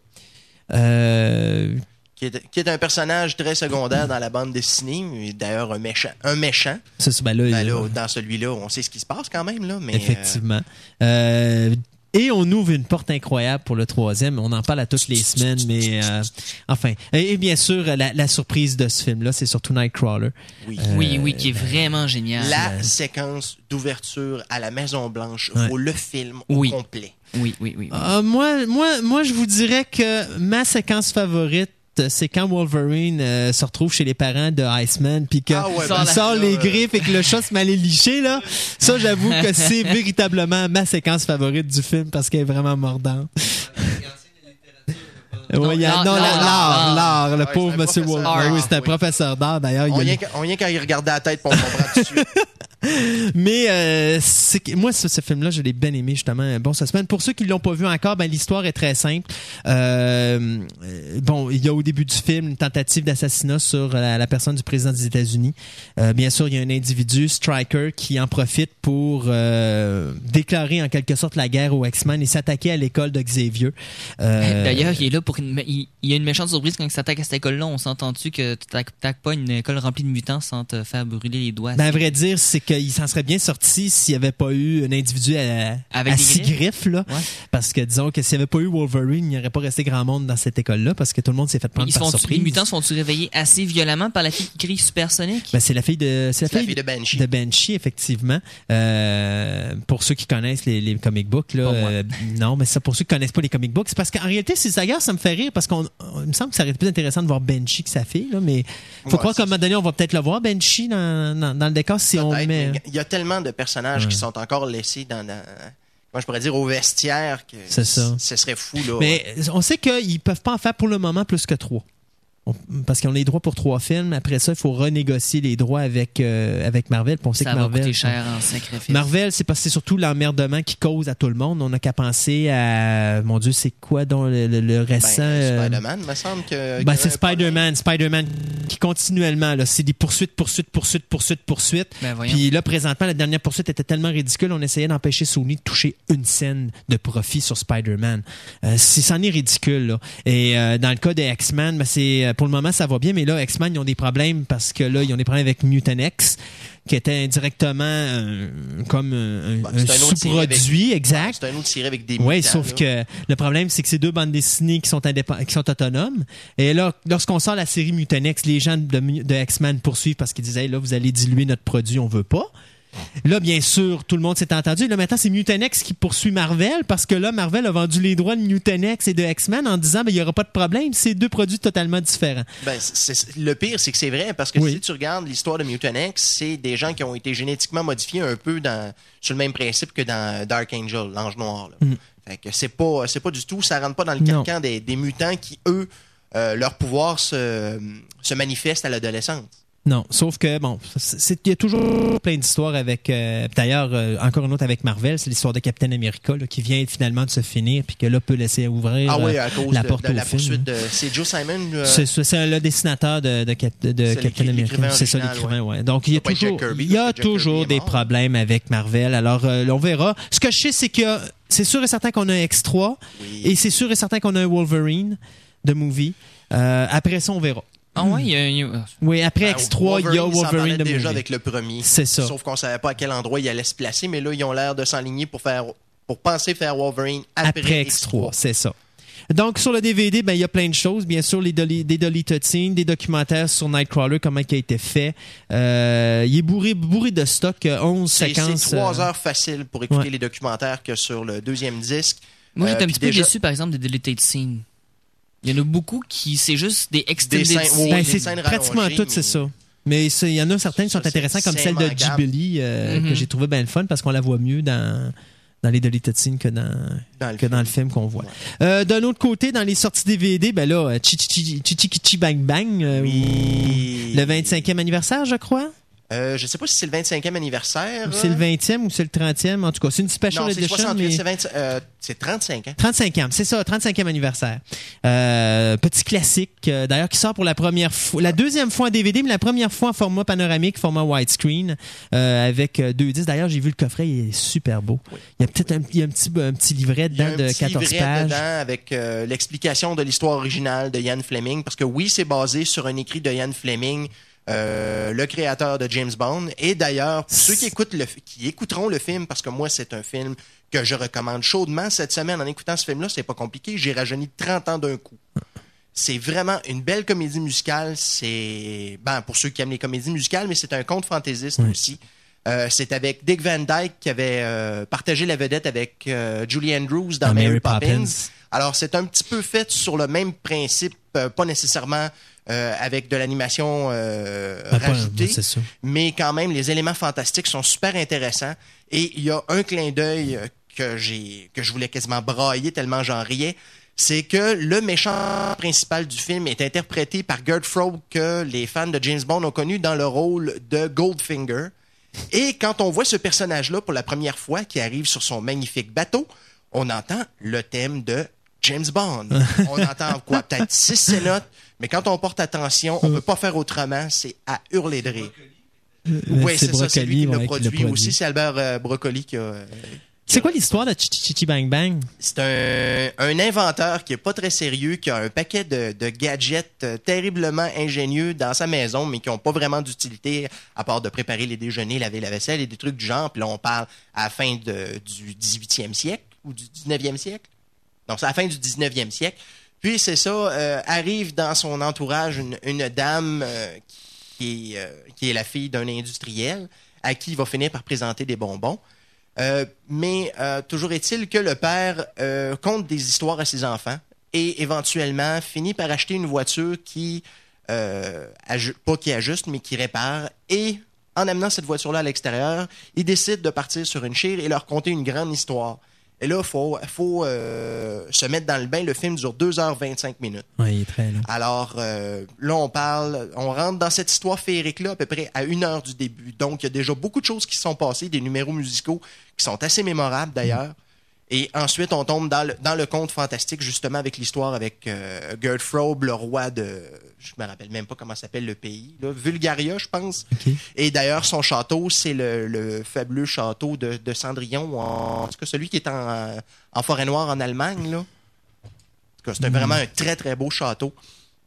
Euh, qui, est, qui est un personnage très secondaire dans la bande dessinée, d'ailleurs un méchant. Un méchant. ça, ben là, Ben là, dans celui-là, on sait ce qui se passe quand même, là, mais euh, Effectivement. Euh, et on ouvre une porte incroyable pour le troisième. On en parle à toutes les semaines, mais euh, enfin. Et, et bien sûr, la, la surprise de ce film-là, c'est surtout Nightcrawler. oui. oui, oui, qui est vraiment génial. La séquence d'ouverture à la Maison Blanche Ouais. vaut le film au Oui. complet. Oui, oui, oui. oui. Euh, moi, moi, moi, je vous dirais que ma séquence favorite, c'est quand Wolverine euh, se retrouve chez les parents de Iceman puis qu'il Ah ouais, ben, sort les euh, griffes et que le chat se met à les licher là. Ça, j'avoue que c'est véritablement ma séquence favorite du film parce qu'elle est vraiment mordante. Non, il a- l'art, l'art, l'art, le pauvre Monsieur Wolverine. Oui, c'est un oui. professeur d'art d'ailleurs. il On y a- rien, qu'à- y regarder la tête pour on comprend tout de suite. Mais euh, que- moi, ce, ce film-là, je l'ai bien aimé justement. Bon, cette semaine. Pour ceux qui l'ont pas vu encore, ben l'histoire est très simple. Euh, euh, bon, il y a au début du film une tentative d'assassinat sur la, la personne du président des États-Unis. Euh, bien sûr, il y a un individu, Stryker, qui en profite pour euh, déclarer en quelque sorte la guerre aux X-Men et s'attaquer à l'école de Xavier. Euh, D'ailleurs, il est là pour une. Il, il y a une méchante surprise quand il s'attaque à cette école-là. On s'entend-tu que tu t'attaques pas une école remplie de mutants sans te faire brûler les doigts? Ben, à vrai dire, c'est qu'il s'en serait bien sorti s'il n'y avait pas eu un individu à, Avec à des six griffes? griffes, là. Ouais. Parce que disons que s'il n'y avait pas eu Wolverine, il n'y aurait pas resté grand monde dans cette école-là parce que tout le monde s'est fait prendre Ils par surprise. les mutants se font-tu réveiller assez violemment par la fille qui crie supersonique? Ben, c'est la fille de, c'est la C'est la fille de Banshee. de Banshee, effectivement. Euh, pour ceux qui connaissent les, les comic books, là, euh, non, mais ça pour ceux qui connaissent pas les comic books, c'est parce qu'en réalité, c'est d'ailleurs ça me fait rire parce qu'on, on- il me semble que ça aurait été plus intéressant de voir Banshee que sa fille, là, mais faut Ouais, croire qu'à un moment donné, on va peut-être le voir Banshee dans, dans, dans le décor si on met. Il y a tellement de personnages Ouais. qui sont encore laissés dans, dans- comment je pourrais dire, au vestiaire que ça. ce serait fou. Là. Mais on sait qu'ils peuvent pas en faire pour le moment plus que trois. On- parce qu'on a les droits pour trois films. Après ça, il faut renégocier les droits avec, euh, avec Marvel. Puis on sait Ça que va Marvel. coûter cher en sacrifice. Marvel, c'est parce que c'est surtout l'emmerdement qui cause à tout le monde. On n'a qu'à penser à. Mon Dieu, c'est quoi dans le, le- le Ben, récent. euh, Spider-Man, me semble que. ben, c'est Spider-Man. Spider-Man qui continuellement, là, c'est des poursuites, poursuites, poursuites, poursuites, poursuites. Ben. Puis là, présentement, la dernière poursuite était tellement ridicule, on essayait d'empêcher Sony de toucher une scène de profit sur Spider-Man. Euh, c'est- c'en est ridicule, là. Et euh, dans le cas des X-Men, ben, c'est, euh, pour le moment, ça va bien, mais là, X-Men, ils ont des problèmes parce que là, ils ont des problèmes avec Mutant X, qui était indirectement euh, comme un, Ben, un avec- sous-produit, exact. C'est un autre tiré avec des Oui, mutants, sauf là. que le problème, c'est que c'est deux bandes dessinées qui sont, indép- qui sont autonomes. Et là, lorsqu'on sort la série Mutant X, les gens de, X-Men poursuivent parce qu'ils disaient, Hey, là, vous allez diluer notre produit, on veut pas. Là, bien sûr, tout le monde s'est entendu. Là, maintenant, c'est Mutant X qui poursuit Marvel parce que là, Marvel a vendu les droits de Mutant X et de X-Men en disant, ben, il n'y aura pas de problème. C'est deux produits totalement différents. Ben, le pire, c'est que c'est vrai, parce que Oui. si tu regardes l'histoire de Mutant X, c'est des gens qui ont été génétiquement modifiés un peu dans, sur le même principe que dans Dark Angel, l'ange noir. là. Fait que c'est pas, c'est pas du tout, ça rentre pas dans le Mm. Des, des mutants qui, eux, euh, leur pouvoir se, se manifeste à l'adolescence. Non, sauf que, bon, il y a toujours plein d'histoires avec. euh, D'ailleurs, euh, encore une autre avec Marvel, c'est l'histoire de Captain America là, qui vient finalement de se finir, puis que là peut laisser ouvrir Ah oui, euh, à cause la de, porte de au la film. poursuite de. C'est Joe Simon. euh, C'est le dessinateur de, de, Captain America. C'est ça l'écrivain, ouais. Donc il y a toujours, Jack Kirby, il y a toujours des problèmes avec Marvel. Alors on verra. Ce que je sais, c'est que c'est sûr et certain qu'on a un X3 Oui. et c'est sûr et certain qu'on a un Wolverine de movie. Euh, après ça, on verra. Ah ouais, il y a, il y a- Oui, après Ben, X3, il y a Wolverine de déjà movie. avec le premier. C'est ça. Sauf qu'on savait pas à quel endroit il allait se placer, mais là, ils ont l'air de s'enligner pour faire pour penser faire Wolverine après, après X3, c'est ça. Donc, sur le DVD, ben, il y a plein de choses. Bien sûr, les doli- des deleted scenes, des documentaires sur Nightcrawler, comment il a été fait. Euh, il est bourré, bourré de stock, euh, 11 C'est séquences. c'est trois euh, heures faciles pour écouter ouais. les documentaires que sur le deuxième disque. Moi, Euh, j'étais un puis petit peu déçu, par exemple, des deleted scenes. Il y en a beaucoup qui, c'est juste des extended scènes-. Ben, des c'est pratiquement toutes, c'est ça. Mais il y en a certaines qui sont intéressantes, comme celle de. Ghibli, euh, Mhm. que j'ai trouvé bien le fun parce qu'on la voit mieux dans, dans les deleted scenes que dans, Dans le que dans le film qu'on voit. Euh, D'un autre côté, dans les sorties DVD, ben là, euh, Chi Chi Chi Chi Chi Chi Bang Bang, euh, Oui. le 25e anniversaire, je crois. Euh, je sais pas si c'est le 25e anniversaire. C'est le 20e ou c'est le 30e. En tout cas, c'est une special Non, c'est edition. 68, mais- c'est 20 euh, c'est 35 ans. 35e, c'est ça, 35e anniversaire. Euh, petit classique, euh, d'ailleurs, qui sort pour la première fois, la deuxième fois en DVD, mais la première fois en format panoramique, format widescreen, euh, avec euh, deux disques. D'ailleurs, j'ai vu le coffret, il est super beau. Il y a peut-être un, un petit, un petit livret Il y a dedans un de petit 14 livret pages. dedans avec euh, l'explication de l'histoire originale de Ian Fleming, parce que oui, c'est basé sur un écrit de Ian Fleming, euh, le créateur de James Bond. Et d'ailleurs, pour ceux qui écoutent le, qui écouteront le film, parce que moi, c'est un film que je recommande chaudement cette semaine en écoutant ce film-là, c'est pas compliqué. J'ai rajeuni 30 ans d'un coup. C'est vraiment une belle comédie musicale. C'est ben pour ceux qui aiment les comédies musicales, mais c'est un conte fantaisiste aussi. Euh, c'est avec Dick Van Dyke qui avait euh, partagé la vedette avec euh, Julie Andrews dans Dans Mary, Poppins. Poppins. Alors c'est un petit peu fait sur le même principe, pas nécessairement euh, avec de l'animation euh, Ah, rajoutée, mais quand même les éléments fantastiques sont super intéressants. Et il y a un clin d'œil euh, que j'ai que je voulais quasiment brailler tellement j'en riais. C'est que le méchant principal du film est interprété par Gerd Frobe que les fans de James Bond ont connu dans le rôle de Goldfinger. Et quand on voit ce personnage-là pour la première fois qui arrive sur son magnifique bateau, on entend le thème de James Bond. on entend quoi? Peut-être six ces notes, mais quand on porte attention, on peut pas faire autrement, c'est à hurler de rire. Oui, c'est ça, c'est lui qui l'a produit aussi. C'est Albert euh, Broccoli qui a. euh, C'est quoi l'histoire de Chi Chi Chi Bang Bang? C'est un, un inventeur qui est pas très sérieux, qui a un paquet de, de gadgets euh, terriblement ingénieux dans sa maison, mais qui ont pas vraiment d'utilité à part de préparer les déjeuners, laver la vaisselle et des trucs du genre. Puis là, on parle à la fin de- du 18e siècle ou du 19e siècle. Non, c'est la fin du 19e siècle. Puis c'est ça, euh, arrive dans son entourage une, dame euh, qui, est, euh, qui est la fille d'un industriel à qui il va finir par présenter des bonbons. Mais toujours est-il que le père conte des histoires à ses enfants et éventuellement finit par acheter une voiture qui, pas qui ajuste, mais qui répare. Et en amenant cette voiture-là à l'extérieur, il décide de partir sur une chire et leur conter une grande histoire. Et là, il faut, faut euh, se mettre dans le bain. Le film dure 2h25 minutes. Oui, il est très long. Alors euh, là, on parle, on rentre dans cette histoire féerique-là à peu près à une heure du début. Donc, il y a déjà beaucoup de choses qui se sont passées, des numéros musicaux qui sont assez mémorables d'ailleurs. Et ensuite, on tombe dans le, dans le conte fantastique, justement, avec l'histoire avec euh, Gerd Frobe, le roi de... Je me rappelle même pas comment s'appelle le pays. Là, Vulgaria, je pense. Et d'ailleurs, son château, c'est le, le fabuleux château de, de Cendrillon, en, en tout cas celui qui est en, en forêt noire en Allemagne. Là. En tout cas, c'est un- vraiment un très, très beau château.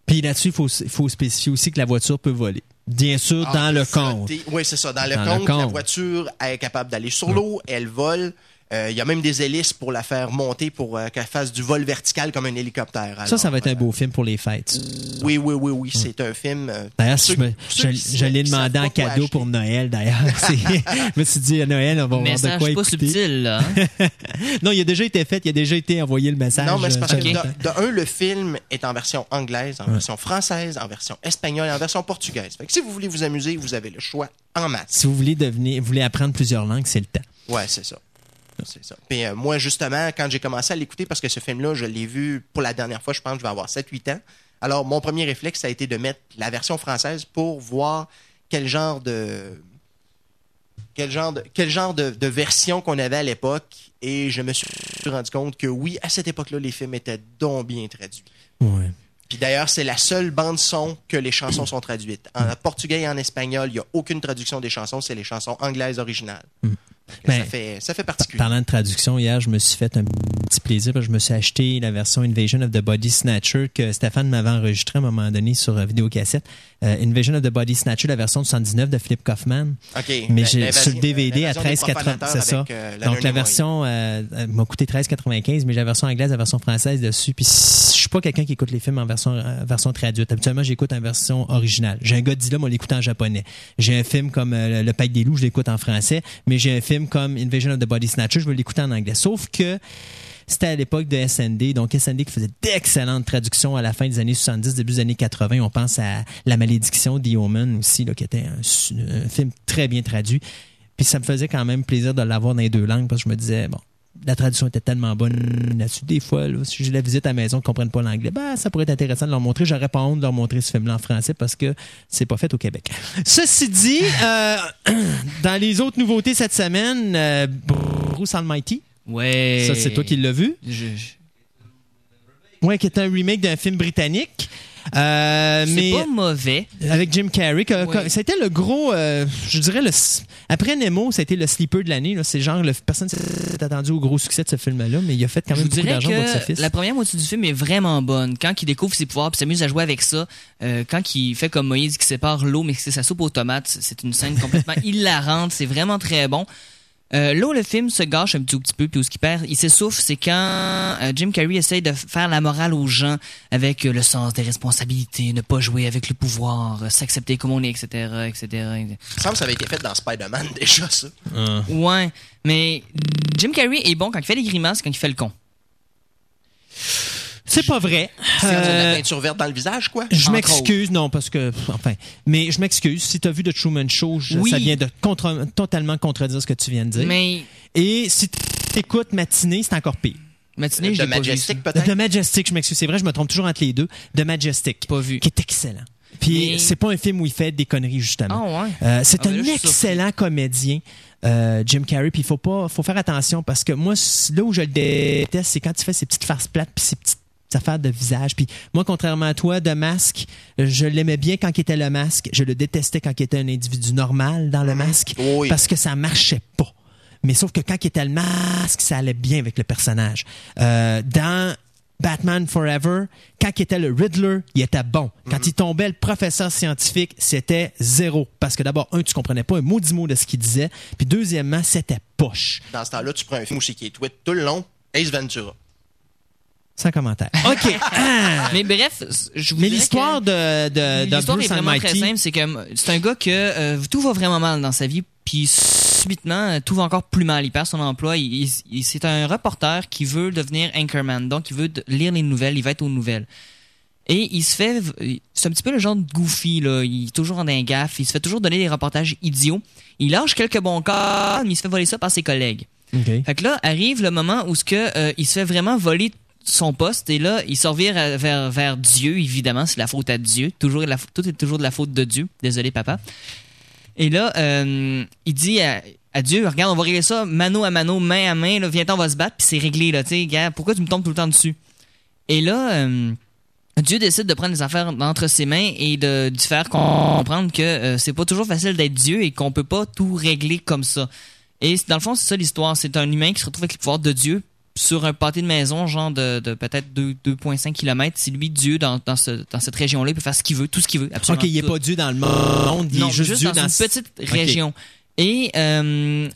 Puis là-dessus, il faut, spécifier aussi que la voiture peut voler. Bien sûr, Ah, dans le flotter. compte. Oui, c'est ça. Dans le Dans le compte, la voiture est capable d'aller sur l'eau, elle vole. Euh, Il y a même des hélices pour la faire monter pour euh, qu'elle fasse du vol vertical comme un hélicoptère. Ça, Alors, ça va être un euh, beau film pour les fêtes. Oui, oui, oui, oui. C'est un film. euh, D'ailleurs, je, l'ai demandé en cadeau acheter. pour Noël, d'ailleurs. Je me suis dit, à Noël, on va avoir de Message quoi pas écouter. subtil, là. hein? Non, il a déjà été fait, il a déjà été envoyé le message. Non, mais c'est parce euh, que de, de un, le film est en version anglaise, en version française, en version espagnole et en version portugaise. Fait que si vous voulez vous amuser, vous avez le choix en masse. Si vous voulez devenir, vous voulez apprendre plusieurs langues, c'est le temps. Ouais, c'est ça. C'est ça. Puis euh, moi, justement, quand j'ai commencé à l'écouter, parce que ce film-là, je l'ai vu pour la dernière fois, je pense que je vais avoir 7-8 ans. Alors, mon premier réflexe, ça a été de mettre la version française pour voir quel genre de quel genre de, quel genre de, de version qu'on avait à l'époque et je me suis rendu compte que oui, à cette époque-là, les films étaient donc bien traduits. Ouais. Puis d'ailleurs, c'est la seule bande son que les chansons sont traduites. En portugais et en espagnol, il n'y a aucune traduction des chansons, c'est les chansons anglaises originales. Ben, ça, fait, ça fait particulier. Parlant de traduction, hier, je me suis fait un petit plaisir. parce que Je me suis acheté la version Invasion of the Body Snatcher que Stéphane m'avait enregistrée à un moment donné sur euh, vidéocassette. Euh, Invasion of the Body Snatcher, la version 79 de Philip Kaufman. OK. Mais j'ai sur le DVD à l'invasion des 13,80, profanateurs c'est ça. euh, Donc la version euh, euh, m'a coûté 13,95, mais j'ai la version anglaise, la version française dessus. Puis suis pas quelqu'un qui écoute les films en version version traduite. Habituellement, j'écoute en version originale. J'ai un là, moi l'écoute en japonais. J'ai un film comme euh, Le Pâque des loups, je l'écoute en français, mais j'ai un film comme Invasion of the Body Snatcher, je veux l'écouter en anglais. Sauf que c'était à l'époque de SND, donc SND qui faisait d'excellentes traductions à la fin des années 70, début des années 80. On pense à La malédiction The Omen aussi, là, qui était un, un film très bien traduit. Puis ça me faisait quand même plaisir de l'avoir dans les deux langues parce que je me disais, bon, la traduction était tellement bonne là-dessus. Des fois, là, si j'ai la visite à la maison, ne comprennent pas l'anglais, ben, ça pourrait être intéressant de leur montrer. J'aurais pas honte de leur montrer ce film-là en français parce que c'est pas fait au Québec. Ceci dit, euh, dans les autres nouveautés cette semaine, euh, Bruce Almighty, Ouais. ça c'est toi qui l'as vu. Je- je- Ouais, qui est un remake d'un film britannique. Euh, C'est mais pas mauvais. avec Jim Carrey, que- que- été le gros, euh, je dirais le après Nemo, ça a été le sleeper de l'année. là. C'est genre le personne s'est attendu au gros succès de ce film-là, mais il a fait quand Je même vous beaucoup d'argent que la première moitié du film est vraiment bonne. Quand il découvre ses pouvoirs, puis s'amuse à jouer avec ça, euh, quand il fait comme Moïse qui sépare l'eau, mais que c'est sa soupe aux tomates, c'est une scène complètement hilarante. C'est vraiment très bon. Euh, là où le film se gâche un tout petit peu, puis où ce qu'il perd, il s'essouffle, c'est quand euh, Jim Carrey essaye de faire la morale aux gens avec euh, le sens des responsabilités, ne pas jouer avec le pouvoir, euh, s'accepter comme on est, etc., etc. Il me semble que ça avait été fait dans Spider-Man déjà, ça. Ouais, mais Jim Carrey est bon quand il fait les grimaces, quand il fait le con. C'est pas vrai. C'est comme de la Euh, peinture verte dans le visage, quoi? je m'excuse, non, parce que, enfin, mais je m'excuse. Si tu as vu The Truman Show, je- Oui. ça vient de contre- totalement contredire ce que tu viens de dire. Mais Et si tu écoutes Matinée, c'est encore pire. matinée, vu. Majestic, peut-être? De Majestic, je m'excuse. C'est vrai, je me trompe toujours entre les deux. De Majestic. Pas vu. Qui est excellent. Puis Mais- c'est pas un film où il fait des conneries, justement. Ah ouais. Euh, c'est Ah, un là, excellent comédien, euh, Jim Carrey. Puis il faut pas, faut faire attention parce que moi, là où je le déteste, c'est quand il fait ses petites farces plates puis ses petites affaires de visage. Puis moi, contrairement à toi, de masque, je l'aimais bien quand il était le masque. Je le détestais quand il était un individu normal dans le masque Oui. parce que ça marchait pas. Mais sauf que quand il était le masque, ça allait bien avec le personnage. Euh, dans Batman Forever, quand il était le Riddler, il était bon. Quand il tombait le professeur scientifique, c'était zéro. Parce que d'abord, un, tu comprenais pas un maudit mot de ce qu'il disait. Puis deuxièmement, c'était poche. Dans ce temps-là, tu prends un film qui est tweet tout le long. Ace Ventura. Sans commentaire. OK. Ah! Mais bref, je vous Mais l'histoire de, de, de l'histoire est Bruce vraiment très simple. C'est que euh, c'est un gars que euh, tout va vraiment mal dans sa vie, puis subitement euh, tout va encore plus mal. Il perd son emploi. Il, il- il- c'est un reporter qui veut devenir anchorman, donc il veut de- lire les nouvelles. Il va être aux nouvelles. Et il se fait, c'est un petit peu le genre de goofy là. Il est toujours en gaffe. Il se fait toujours donner des reportages idiots. Il lâche quelques bons cas, mais il se fait voler ça par ses collègues. OK. Fait que là arrive le moment où ce que euh, il se fait vraiment voler son poste. Et là il à- vers vers Dieu évidemment. C'est la faute à Dieu. Toujours la, tout est toujours de la faute de Dieu. Désolé papa. Et là euh, il dit à, Dieu regarde on va régler ça mano à mano main à main là. Viens on va se battre puis c'est réglé là tu sais pourquoi tu me tombes tout le temps dessus? Et là euh, Dieu décide de prendre les affaires entre ses mains et de, faire comprendre que euh, c'est pas toujours facile d'être Dieu et qu'on peut pas tout régler comme ça. Et dans le fond, c'est ça l'histoire. C'est un humain qui se retrouve avec le pouvoir de Dieu sur un pâté de maison, genre de, de peut-être deux- 2,5 km. C'est lui Dieu dans, dans, ce, dans cette région-là. Il peut faire ce qu'il veut, tout ce qu'il veut. Absolument OK, il est tout. pas dû dans le monde, il non, est juste, dû dans, dans... une petite région. Et euh,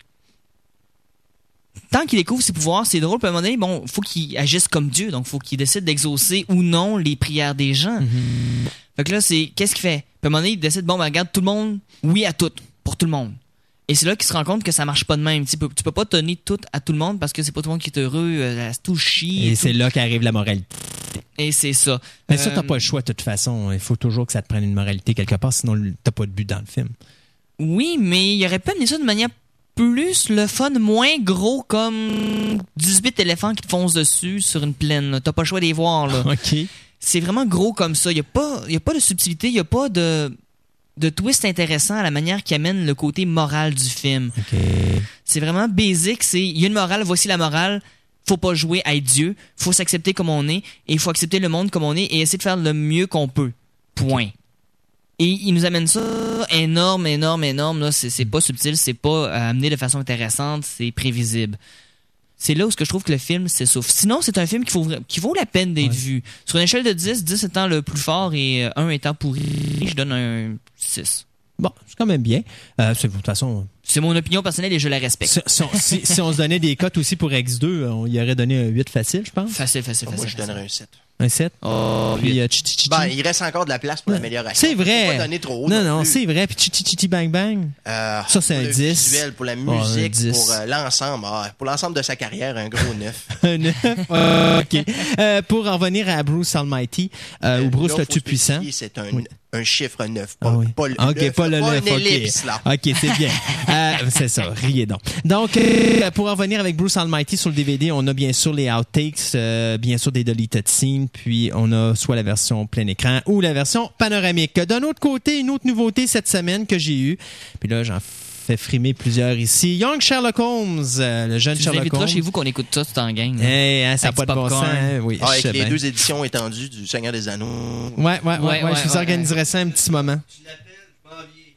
tant qu'il découvre ses pouvoirs, c'est drôle. À un moment donné, bon, faut qu'il agisse comme Dieu, donc faut qu'il décide d'exaucer ou non les prières des gens. Mhm. Fait que là, c'est qu'est-ce qu'il fait? Puis à un moment donné, il décide bon, ben regarde tout le monde, oui à tout, pour tout le monde. Et c'est là qu'il se rend compte que ça marche pas de même. Tu peux, tu peux pas donner tout à tout le monde parce que c'est pas tout le monde qui est heureux, euh, tout chie. Et c'est là qu'arrive la moralité. Et c'est ça. Mais ça, Euh, t'as pas le choix de toute façon. Il faut toujours que ça te prenne une moralité quelque part, sinon t'as pas de but dans le film. Oui, mais il aurait pu amener ça de manière plus le fun, moins gros comme 18 éléphants qui te foncent dessus sur une plaine. T'as pas le choix de les voir. Là. OK. C'est vraiment gros comme ça. Il a pas, y a pas de subtilité, il y a pas de de twist intéressant à la manière qui amène le côté moral du film. C'est vraiment basic, c'est il y a une morale, voici la morale. Faut pas jouer à être Dieu, faut s'accepter comme on est et il faut accepter le monde comme on est et essayer de faire le mieux qu'on peut. Point. Et il nous amène ça énorme, énorme, énorme. Là, c'est, c'est pas subtil, c'est pas euh, amené de façon intéressante, c'est prévisible. C'est là où ce que je trouve que le film s'essouffle. Sinon, c'est un film qui, faut, vra- qui vaut la peine d'être Ouais. vu. Sur une échelle de 10, 10 étant le plus fort et euh, 1 étant pourri, je donne un 6. Bon, c'est quand même bien. Euh, c'est- de toute façon, C'est mon opinion personnelle et je la respecte. si, si on, si- si on se donnait des cotes aussi pour X2, on y aurait donné un 8 facile, je pense. Facile, facile, Moi, facile. je facile. donnerais un 7. Un 7. Oh, Puis huit. euh, tchi, tchi, tchi, Ben, il reste encore de la place pour l'amélioration. C'est vrai. Faut pas donner trop haut. non, non, c'est vrai. Puis tchi, bang, bang. Euh, Ça, c'est pour un le 10. Visuel, pour la Oh, musique, 10. pour euh, l'ensemble. Ah, pour l'ensemble de sa carrière, un gros 9. Un neuf. Ah, OK. Euh, pour en revenir à Bruce Almighty, euh, ou Bruce le tout-puissant. C'est un, Oui. Un chiffre 9, pas, Ah oui. pas le OK, 9, pas le pas 9. une OK, ellipse, là. OK, c'est bien. Euh, c'est ça, riez donc. Donc, euh, pour en revenir avec Bruce Almighty sur le DVD, on a bien sûr les outtakes, euh, bien sûr des deleted scenes, puis on a soit la version plein écran ou la version panoramique. D'un autre côté, une autre nouveauté cette semaine que j'ai eue, puis là, j'en fais frimer plusieurs ici. Young Sherlock Holmes, euh, le jeune Tu Sherlock Holmes. chez vous qu'on écoute ça tout en gang. là. Hey, hein, ça n'a pas de bon sens. hein? Oui, Ah, je avec les bien. deux éditions étendues du Seigneur des Anneaux. Ouais, ouais, ouais, ouais, Ouais, je vous ouais, organiserai ça un petit moment.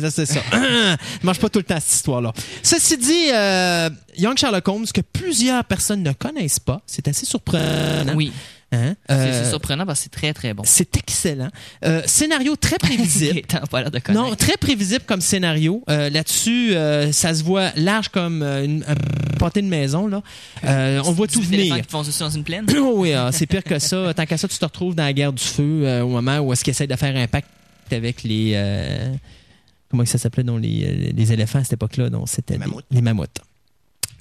ça, c'est ça. Mange pas tout le temps cette histoire-là. Ceci dit, euh, Young Sherlock Holmes, que plusieurs personnes ne connaissent pas, c'est assez surprenant. Oui, Hein? c'est Euh, c'est surprenant parce que c'est très très bon. c'est excellent. Euh, scénario très prévisible. T'as pas l'air de connaître. Non, très prévisible comme scénario. Euh, Là-dessus, euh, ça se voit large comme une, un pâté de maison. Là. Euh, on voit tout venir. qui font ça dans une plaine? Oh oui, ah, c'est pire que ça. Tant qu'à ça, tu te retrouves dans la guerre du feu euh, au moment où est-ce qu'ils essaient de faire un pacte avec les... euh, comment ça s'appelait dans les, les éléphants à cette époque-là? Non, c'était Les mammouths. les mammouths.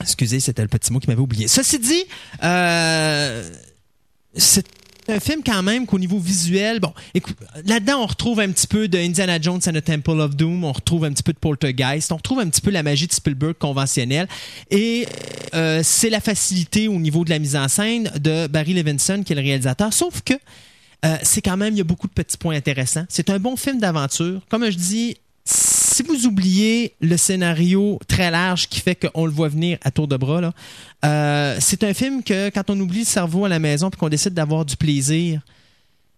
Excusez, c'était le petit mot qui m'avait oublié. Ceci dit, euh, c'est un film quand même qu'au niveau visuel, bon, écoute, là-dedans on retrouve un petit peu de Indiana Jones and the Temple of Doom, on retrouve un petit peu de Poltergeist, on retrouve un petit peu la magie de Spielberg conventionnelle, et euh, c'est la facilité au niveau de la mise en scène de Barry Levinson qui est le réalisateur, sauf que euh, c'est quand même, il y a beaucoup de petits points intéressants. C'est un bon film d'aventure. Comme je dis, si vous oubliez le scénario très large qui fait qu'on le voit venir à tour de bras, euh, c'est un film que quand on oublie le cerveau à la maison puis qu'on décide d'avoir du plaisir,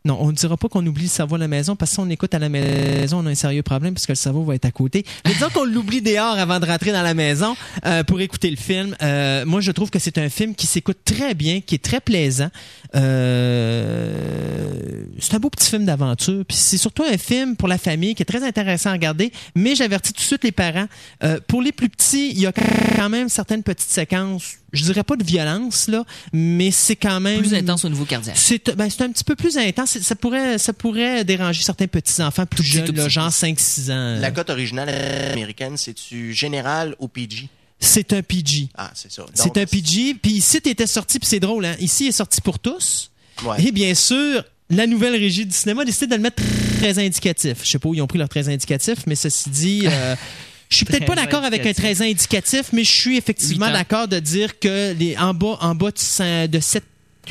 non, on ne dira pas qu'on oublie le cerveau à la maison parce que si on écoute à la maison, on a un sérieux problème parce que le cerveau va être à côté. Mais disons qu'on l'oublie dehors avant de rentrer dans la maison euh, pour écouter le film. Euh, moi, je trouve que c'est un film qui s'écoute très bien, qui est très plaisant. Euh, c'est un beau petit film d'aventure. Puis c'est surtout un film pour la famille qui est très intéressant à regarder. Mais j'avertis tout de suite les parents. euh, pour les plus petits, il y a quand même certaines petites séquences. Je dirais pas de violence là, mais c'est quand même Plus intense au niveau cardiaque. c'est ben, c'est un petit peu plus intense. Ça pourrait, ça pourrait déranger certains petits-enfants plus jeunes, petit. genre 5-6 ans. La cote originale américaine, c'est-tu général ou PG? C'est un PG. Ah, c'est ça. C'est un PG. Puis ici, t'étais sorti, puis c'est drôle, hein? Ici, il est sorti pour tous. Ouais. Et bien sûr, la nouvelle régie du cinéma a décidé de le mettre très indicatif. Je sais pas où ils ont pris leur très indicatif, mais ceci dit, euh, je suis peut-être pas d'accord avec un indicatif. très indicatif, mais je suis effectivement d'accord de dire que les en bas, en bas de 7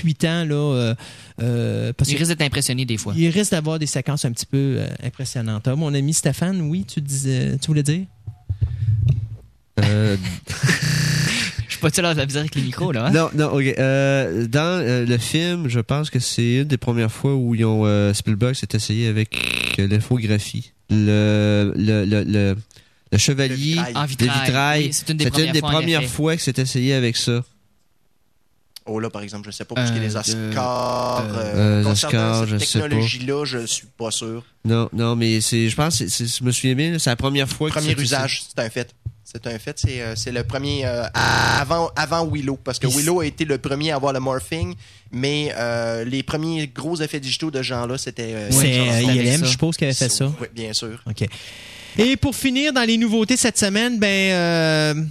8 ans là euh, euh, parce Il que risque d'être impressionné des fois. il risque d'avoir des séquences un petit peu euh, impressionnantes. Ah, mon ami Stéphane, oui, tu disais tu voulais dire? Euh, Je suis pas seul à la bizarre avec les micros, là. hein? non, non, ok. Euh, dans euh, le film, je pense que c'est une des premières fois où ils ont, euh, Spielberg s'est essayé avec euh, l'infographie. Le, le, le, le, le chevalier, Le vitrail. Vitrail. Oui, c'est une des premières une des fois, premières fois que c'est essayé avec ça. Oh là, par exemple, je sais pas, parce que Euh, les Oscars, euh, euh, concernant cette sais pas. technologie-là, je suis pas sûr. Non, non, mais c'est, je pense, que c'est- je me souviens bien, là, c'est la première fois que Premier usage, c'est un fait. C'est un fait, c'est euh, c'est le premier euh, avant avant Willow parce que Willow a été le premier à avoir le morphing, mais euh, les premiers gros effets digitaux de ce genre-là, c'était euh, C'est ILM, je suppose, qui avait fait ça. Oui, bien sûr. OK. Et pour finir, dans les nouveautés cette semaine, ben,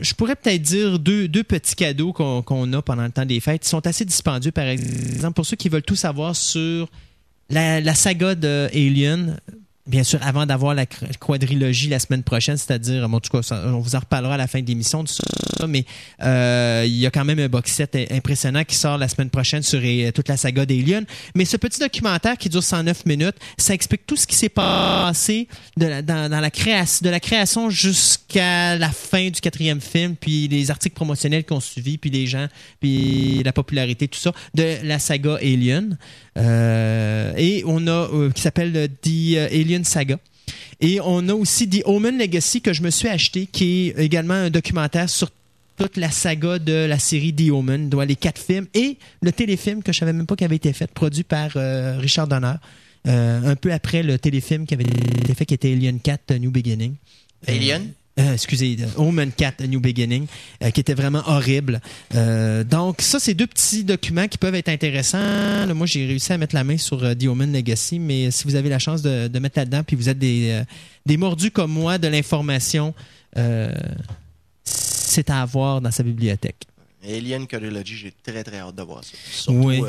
je pourrais peut-être dire deux, petits cadeaux qu'on qu'on a pendant le temps des fêtes. Ils sont assez dispendieux, par exemple, pour ceux qui veulent tout savoir sur la, la saga de Alien. Bien sûr, avant d'avoir la quadrilogie la semaine prochaine, c'est-à-dire, en tout cas, on vous en reparlera à la fin de l'émission de ça, mais euh, il y a quand même un box set impressionnant qui sort la semaine prochaine sur euh, toute la saga d'Alien. Mais ce petit documentaire qui dure 109 minutes, ça explique tout ce qui s'est passé de la, dans, la création, de la création jusqu'à la fin du quatrième film, puis les articles promotionnels qui ont suivi, puis les gens, puis la popularité, tout ça, de la saga Alien. Euh, et on a, euh, qui s'appelle The euh, Alien Saga. Et on a aussi The Omen Legacy que je me suis acheté, qui est également un documentaire sur toute la saga de la série The Omen, dont les quatre films et le téléfilm que je savais même pas qui avait été fait, produit par Richard Donner, euh, un peu après le téléfilm qui avait été fait, qui était Alien 4 New Beginning. Alien? Euh, excusez, Omen 4 A New Beginning, euh, qui était vraiment horrible. Euh, donc, ça, c'est deux petits documents qui peuvent être intéressants. Là, moi, j'ai réussi à mettre la main sur The Omen Legacy, mais si vous avez la chance de, de mettre là-dedans, puis vous êtes des, des mordus comme moi de l'information, c'est à avoir dans sa bibliothèque. Alien Quadrilogy, j'ai très très hâte de voir ça. Surtout, Oui.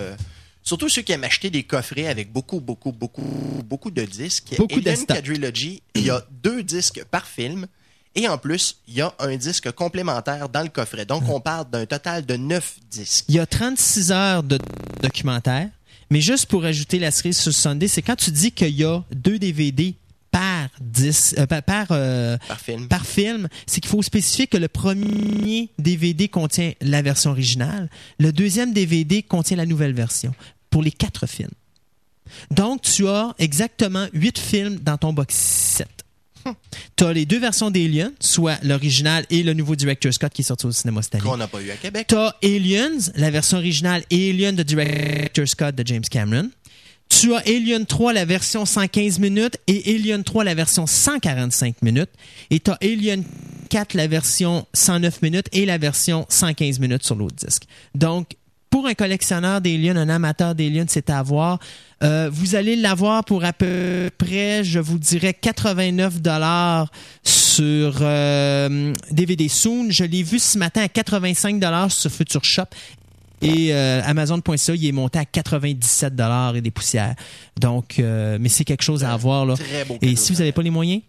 surtout ceux qui aiment acheter des coffrets avec beaucoup, beaucoup, beaucoup, beaucoup de disques. Beaucoup Alien. Quadrilogy, il y a deux disques par film. Et en plus, il y a un disque complémentaire dans le coffret. Donc, on parle d'un total de neuf disques. Il y a 36 heures de documentaire, mais juste pour ajouter la cerise sur Sunday, c'est quand tu dis qu'il y a deux DVD par 10, euh, par, par, euh, Par film. par film, c'est qu'il faut spécifier que le premier DVD contient la version originale, le deuxième DVD contient la nouvelle version pour les quatre films. Donc, tu as exactement huit films dans ton box set. Tu as les deux versions d'Alien, soit l'original et le nouveau Director's Cut qui est sorti au cinéma cette année. Qu'on n'a pas eu à Québec. T'as Aliens, la version originale, et Alien de Director's Cut de James Cameron. Tu as Alien 3, la version 115 minutes, et Alien 3, la version 145 minutes. Et tu as Alien 4, la version 109 minutes, et la version 115 minutes sur l'autre disque. Donc, pour un collectionneur d'Alien, un amateur d'Alien, c'est à avoir. Euh, vous allez l'avoir pour à peu près, je vous dirais, 89 dollars sur euh, DVD Soon. Je l'ai vu ce matin à 85 dollars sur Future Shop. Et euh, Amazon.ca, il est monté à 97 dollars et des poussières. Donc, euh, mais c'est quelque chose à avoir là. Très beau Et si vous n'avez pas les moyens,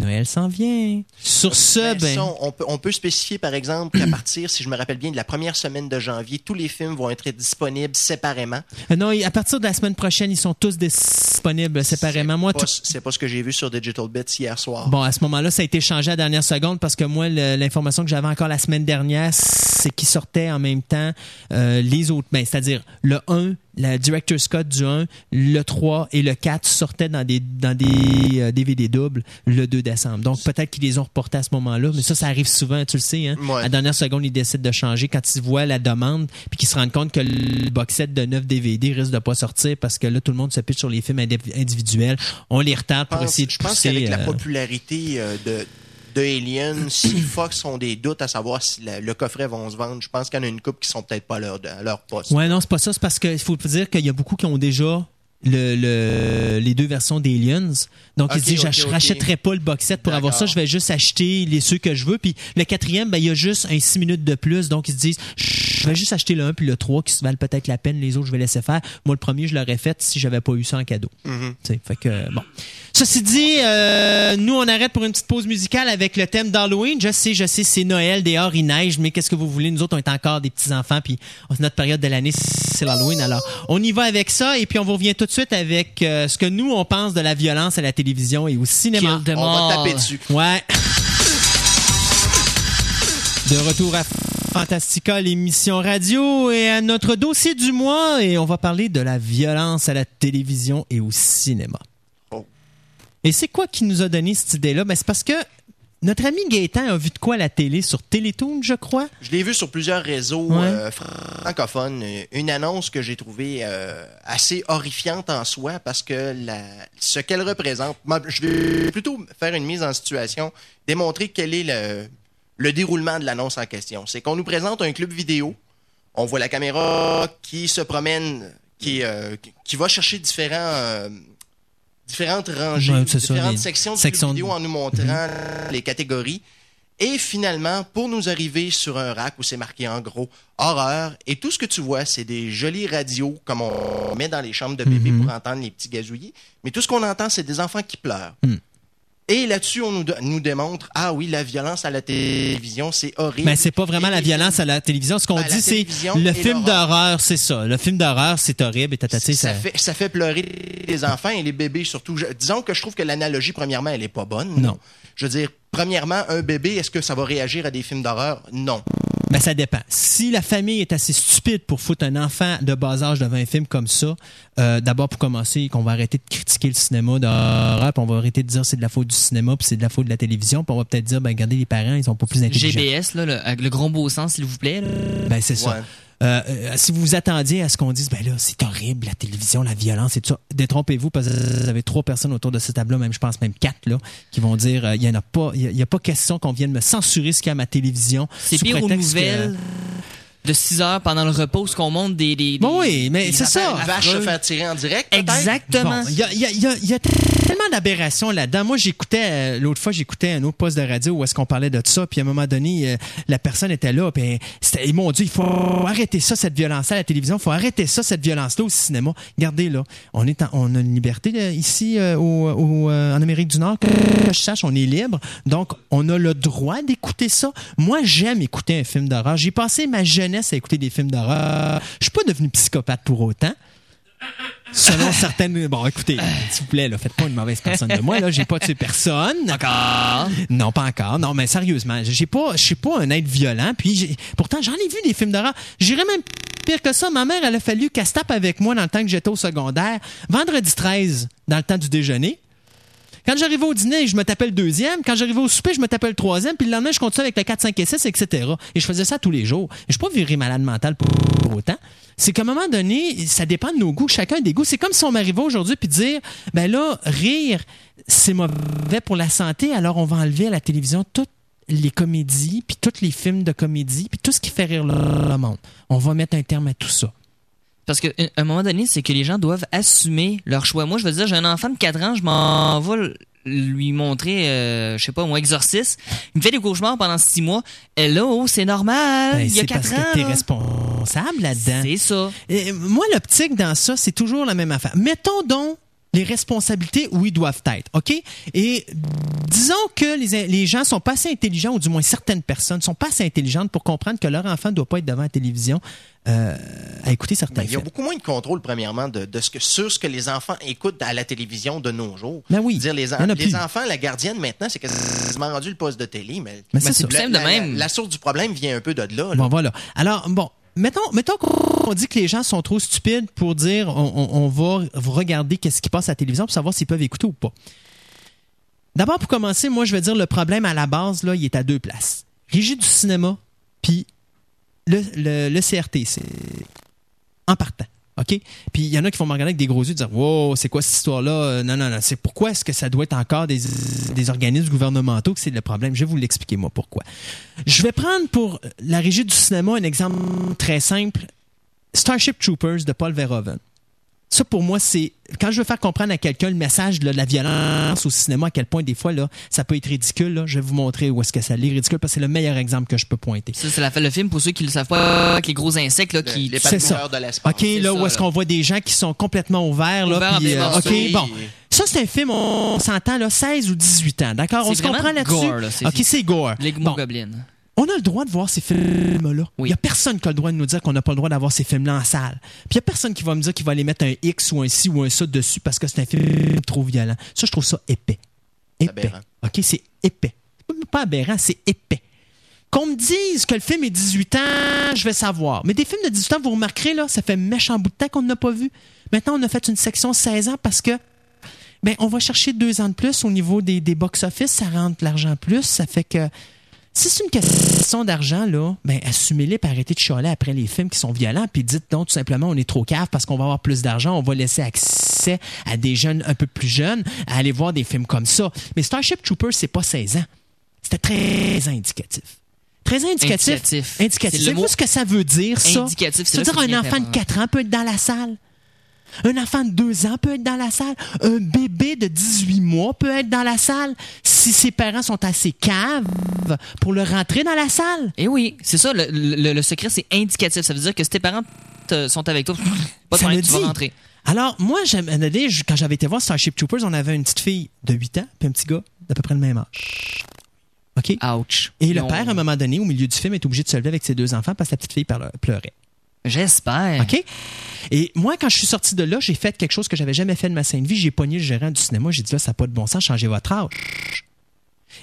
Noël s'en vient. Sur ce, Ben, ben, on, peut, on peut spécifier, par exemple, qu'à partir, si je me rappelle bien, de la première semaine de janvier, tous les films vont être disponibles séparément. euh, non, à partir de la semaine prochaine, ils sont tous disponibles séparément. Moi, C'est tout- pas- C'est pas ce que j'ai vu sur Digital Bits hier soir. Bon, à ce moment-là, ça a été changé à la dernière seconde parce que moi, l'information que j'avais encore la semaine dernière, c'est qu'ils sortaient en même temps euh, les autres. Ben, c'est-à-dire le 1, la Director's Cut du 1, le 3 et le 4 sortaient dans des, dans des euh, DVD doubles le 2 décembre. Donc, peut-être qu'ils les ont reportés à ce moment-là, mais ça, ça arrive souvent, tu le sais. Hein? Ouais. À la dernière seconde, ils décident de changer quand ils voient la demande puis qu'ils se rendent compte que le box set de 9 DVD risque de pas sortir parce que là, tout le monde se pitche sur les films indi- individuels. On les retarde pour pense, essayer de je pense qu'avec la euh, popularité euh, de, de Alien, si Fox ont des doutes à savoir si le coffret vont se vendre, je pense qu'il y en a une couple qui sont peut-être pas à leur, leur poste. Ouais, non, c'est pas ça. C'est parce qu'il faut dire qu'il y a beaucoup qui ont déjà le, le- les deux versions d'Aliens. Donc, ils Ok, se disent, ok, je ok. rachèterai pas le box set pour avoir ça. Je vais juste acheter les ceux que je veux. Puis le quatrième, ben, il y a juste un 6 minutes de plus. Donc, ils se disent, je vais juste acheter le 1 puis le 3 qui se valent peut-être la peine. Les autres, je vais laisser faire. Moi, le premier, je l'aurais fait si j'avais pas eu ça en cadeau. Tu sais, Fait que, bon. Ceci dit, euh, nous, on arrête pour une petite pause musicale avec le thème d'Halloween. Je sais, je sais, c'est Noël, dehors, il neige, mais qu'est-ce que vous voulez? Nous autres, on est encore des petits-enfants, puis c'est notre période de l'année, c'est l'Halloween. Alors, on y va avec ça, et puis on vous revient tout de suite avec euh, ce que nous, on pense de la violence à la télévision et au cinéma. Kill them On va taper dessus. Ouais. De retour à Fantastica, l'émission radio et à notre dossier du mois et on va parler de la violence à la télévision et au cinéma. Oh. Et c'est quoi qui nous a donné cette idée-là? Ben, c'est parce que notre ami Gaëtan a vu de quoi la télé sur Télétoon, je crois? Je l'ai vu sur plusieurs réseaux Ouais. euh, francophones. Une annonce que j'ai trouvée euh, assez horrifiante en soi parce que la, ce qu'elle représente. Je vais plutôt faire une mise en situation, démontrer quel est le, le déroulement de l'annonce en question. C'est qu'on nous présente un club vidéo. On voit la caméra qui se promène, qui, euh, qui- va chercher différents, différentes rangées, Ouais, c'est ça, différentes sections de- vidéo en nous montrant les catégories. Et finalement, pour nous arriver sur un rack où c'est marqué en gros horreur, et tout ce que tu vois, c'est des jolies radios comme on met dans les chambres de bébé Mhm. pour entendre les petits gazouillis. Mais tout ce qu'on entend, c'est des enfants qui pleurent. Hmm. Et là-dessus, on nous, nous démontre, ah oui, la violence à la télévision, c'est horrible. Mais c'est pas vraiment Et la violence à la télévision. Ce qu'on la dit, c'est le film d'horreur, c'est ça. Le film d'horreur, c'est horrible et tatati, ça, ça. fait, ça fait pleurer les enfants et les bébés surtout. Je- disons que je trouve que l'analogie, premièrement, elle est pas bonne. Non. Je veux dire, premièrement, un bébé, est-ce que ça va réagir à des films d'horreur? Non. Ben, ça dépend. Si la famille est assez stupide pour foutre un enfant de bas âge devant un film comme ça, euh, d'abord pour commencer, qu'on va arrêter de critiquer le cinéma d'horreur, puis on va arrêter de dire c'est de la faute du cinéma, puis c'est de la faute de la télévision, puis on va peut-être dire, ben regardez les parents, ils sont pas plus intelligents. GBS, là, le, avec le gros beau sens, s'il vous plaît. là. Ben c'est ça. Ouais. Euh, euh, si vous vous attendiez à ce qu'on dise, ben là, c'est horrible, la télévision, la violence et tout ça, détrompez-vous parce que vous avez trois personnes autour de ce tableau, même je pense même quatre, là, qui vont dire, euh, il y en a pas, il y a- pas question qu'on vienne me censurer ce qu'il y a à ma télévision. C'est pire aux prétexte que- nouvelles de 6 heures pendant le repos, ce qu'on monte des. des, des- Bon, oui, mais des c'est ça. Une vache se faire tirer en direct? Exactement. Bon, Il y a, il y a- il y a- il y a tellement d'aberrations là-dedans. Moi, j'écoutais, euh, l'autre fois, j'écoutais un autre poste de radio où est-ce qu'on parlait de ça, puis à un moment donné, euh, la personne était là, puis c'était- ils m'ont dit, il faut arrêter ça, cette violence-là à la télévision, il faut arrêter ça, cette violence-là au cinéma. Regardez, là, on, est en- on a une liberté là, ici euh, au, au, euh, en Amérique du Nord, que je sache, on est libre, donc on a le droit d'écouter ça. Moi, j'aime écouter un film d'horreur. J'ai passé ma jeunesse à écouter des films d'horreur. Je suis pas devenu psychopathe pour autant. Selon certaines. Bon, écoutez, s'il vous plaît, là, faites pas une mauvaise personne de moi. Là, j'ai pas tué personne. Encore? Non, pas encore. Non, mais sérieusement, j'ai pas, je suis pas un être violent. Puis, pourtant, j'en ai vu des films d'horreur. J'irais même pire que ça. Ma mère, elle a fallu qu'elle se tape avec moi dans le temps que j'étais au secondaire. Vendredi 13, dans le temps du déjeuner. Quand j'arrivais au dîner, je me tapais le deuxième. Quand j'arrivais au souper, je me tapais le troisième. Puis le lendemain, je continuais avec le 4, 5 et 6, etc. Et je faisais ça tous les jours. Je suis pas viré malade mental pour, autant. C'est qu'à un moment donné, ça dépend de nos goûts. Chacun a des goûts. C'est comme si on m'arrivait aujourd'hui puis dire, ben là, rire, c'est mauvais pour la santé. Alors on va enlever à la télévision toutes les comédies, puis tous les films de comédie, puis tout ce qui fait rire le monde. On va mettre un terme à tout ça. Parce qu'à un moment donné, c'est que les gens doivent assumer leur choix. Moi, je veux dire, j'ai un enfant de 4 ans, je m'en vais lui montrer, euh, je sais pas, mon exorcisme. Il me fait des cauchemars pendant 6 mois. Hello, c'est normal. Ben, il y a c'est 4 parce ans. que t'es responsable là-dedans. C'est ça. Et moi, l'optique dans ça, c'est toujours la même affaire. Mettons donc les responsabilités où ils doivent être, OK? Et disons que les, les gens sont pas assez intelligents, ou du moins certaines personnes sont pas assez intelligentes pour comprendre que leur enfant ne doit pas être devant la télévision euh, à écouter certains Ben, il y a beaucoup moins de contrôle, premièrement, de, de ce que, sur ce que les enfants écoutent à la télévision de nos jours. Ben oui, Dire les, en- en enfants, la gardienne, maintenant, c'est quasiment rendu le poste de télé, mais, Mais Ben, c'est la, simple de la- même. la- la source du problème vient un peu de là. là. Bon, voilà. Alors, bon, mettons, qu'on dit que les gens sont trop stupides pour dire on, va regarder qu'est-ce qui passe à la télévision pour savoir s'ils peuvent écouter ou pas. D'abord, pour commencer, moi, je vais dire le problème à la base, là, il est à deux places. Régie du cinéma, puis le, le, le. En partant. OK? Puis il y en a qui vont me regarder avec des gros yeux et dire Wow, c'est quoi cette histoire-là? Euh, Non, non, non. C'est pourquoi est-ce que ça doit être encore des, des organismes gouvernementaux que c'est le problème? Je vais vous l'expliquer, moi, pourquoi. Je vais prendre pour la régie du cinéma un exemple très simple. Starship Troopers de Paul Verhoeven. Ça, pour moi, c'est quand je veux faire comprendre à quelqu'un le message là, de la violence au cinéma, à quel point des fois, là, ça peut être ridicule. Là, je vais vous montrer où est-ce que ça l'est ridicule parce que c'est le meilleur exemple que je peux pointer. Ça, c'est la, le film pour ceux qui ne le savent pas, avec les gros insectes là, Le- qui. les c'est ça. de l'espace. OK, là, ça, où est-ce là. qu'on voit des gens qui sont complètement ouverts. Là, puis, plein euh, OK, bon. Ça, c'est un film, on s'entend, là, 16 ou 18 ans. D'accord? On se comprend là-dessus? gore, là, c'est- OK, c'est gore. Les Bon. On a le droit de voir ces films-là. Il Oui. n'y a personne qui a le droit de nous dire qu'on n'a pas le droit d'avoir ces films-là en salle. Puis il n'y a personne qui va me dire qu'il va aller mettre un X ou un ci ou un ça dessus parce que c'est un film trop violent. Ça, je trouve ça épais. Épais. OK, c'est épais. Pas aberrant, c'est épais. Qu'on me dise que le film est 18 ans, je vais savoir. Mais des films de 18 ans, vous remarquerez, là, ça fait méchant bout de temps qu'on n'a pas vu. Maintenant, on a fait une section 16 ans parce que ben, on va chercher deux ans de plus au niveau des, des box-office, ça rentre l'argent plus, ça fait que si c'est une question d'argent, là, ben, assumez-les et arrêtez de chialer après les films qui sont violents, puis dites donc tout simplement on est trop cave parce qu'on va avoir plus d'argent, on va laisser accès à des jeunes un peu plus jeunes à aller voir des films comme ça. Mais Starship Troopers, c'est pas 16 ans. C'était très indicatif. Très indicatif. Indicatif. Indicatif. C'est le Savez-vous mot ce que ça veut dire, ça? indicatif, c'est Ça veut dire un enfant de important. 4 ans peut être dans la salle. Un enfant de 2 ans peut être dans la salle. Un bébé de 18 mois peut être dans la salle si ses parents sont assez caves pour le rentrer dans la salle. Et oui, c'est ça, le, le- le secret, c'est indicatif. Ça veut dire que si tes parents te- sont avec toi, pas de problème, tu vas rentrer. Alors, moi, quand j'avais été voir Starship Troopers, on avait une petite fille de 8 ans puis un petit gars d'à peu près le même âge. OK? Ouch. Et le Non. père, à un moment donné, au milieu du film, est obligé de se lever avec ses deux enfants parce que la petite fille pleurait. J'espère. OK? Et moi, quand je suis sorti de là, j'ai fait quelque chose que j'avais jamais fait de ma sainte vie. J'ai pogné le gérant du cinéma. J'ai dit là, ça n'a pas de bon sens, changez votre âge.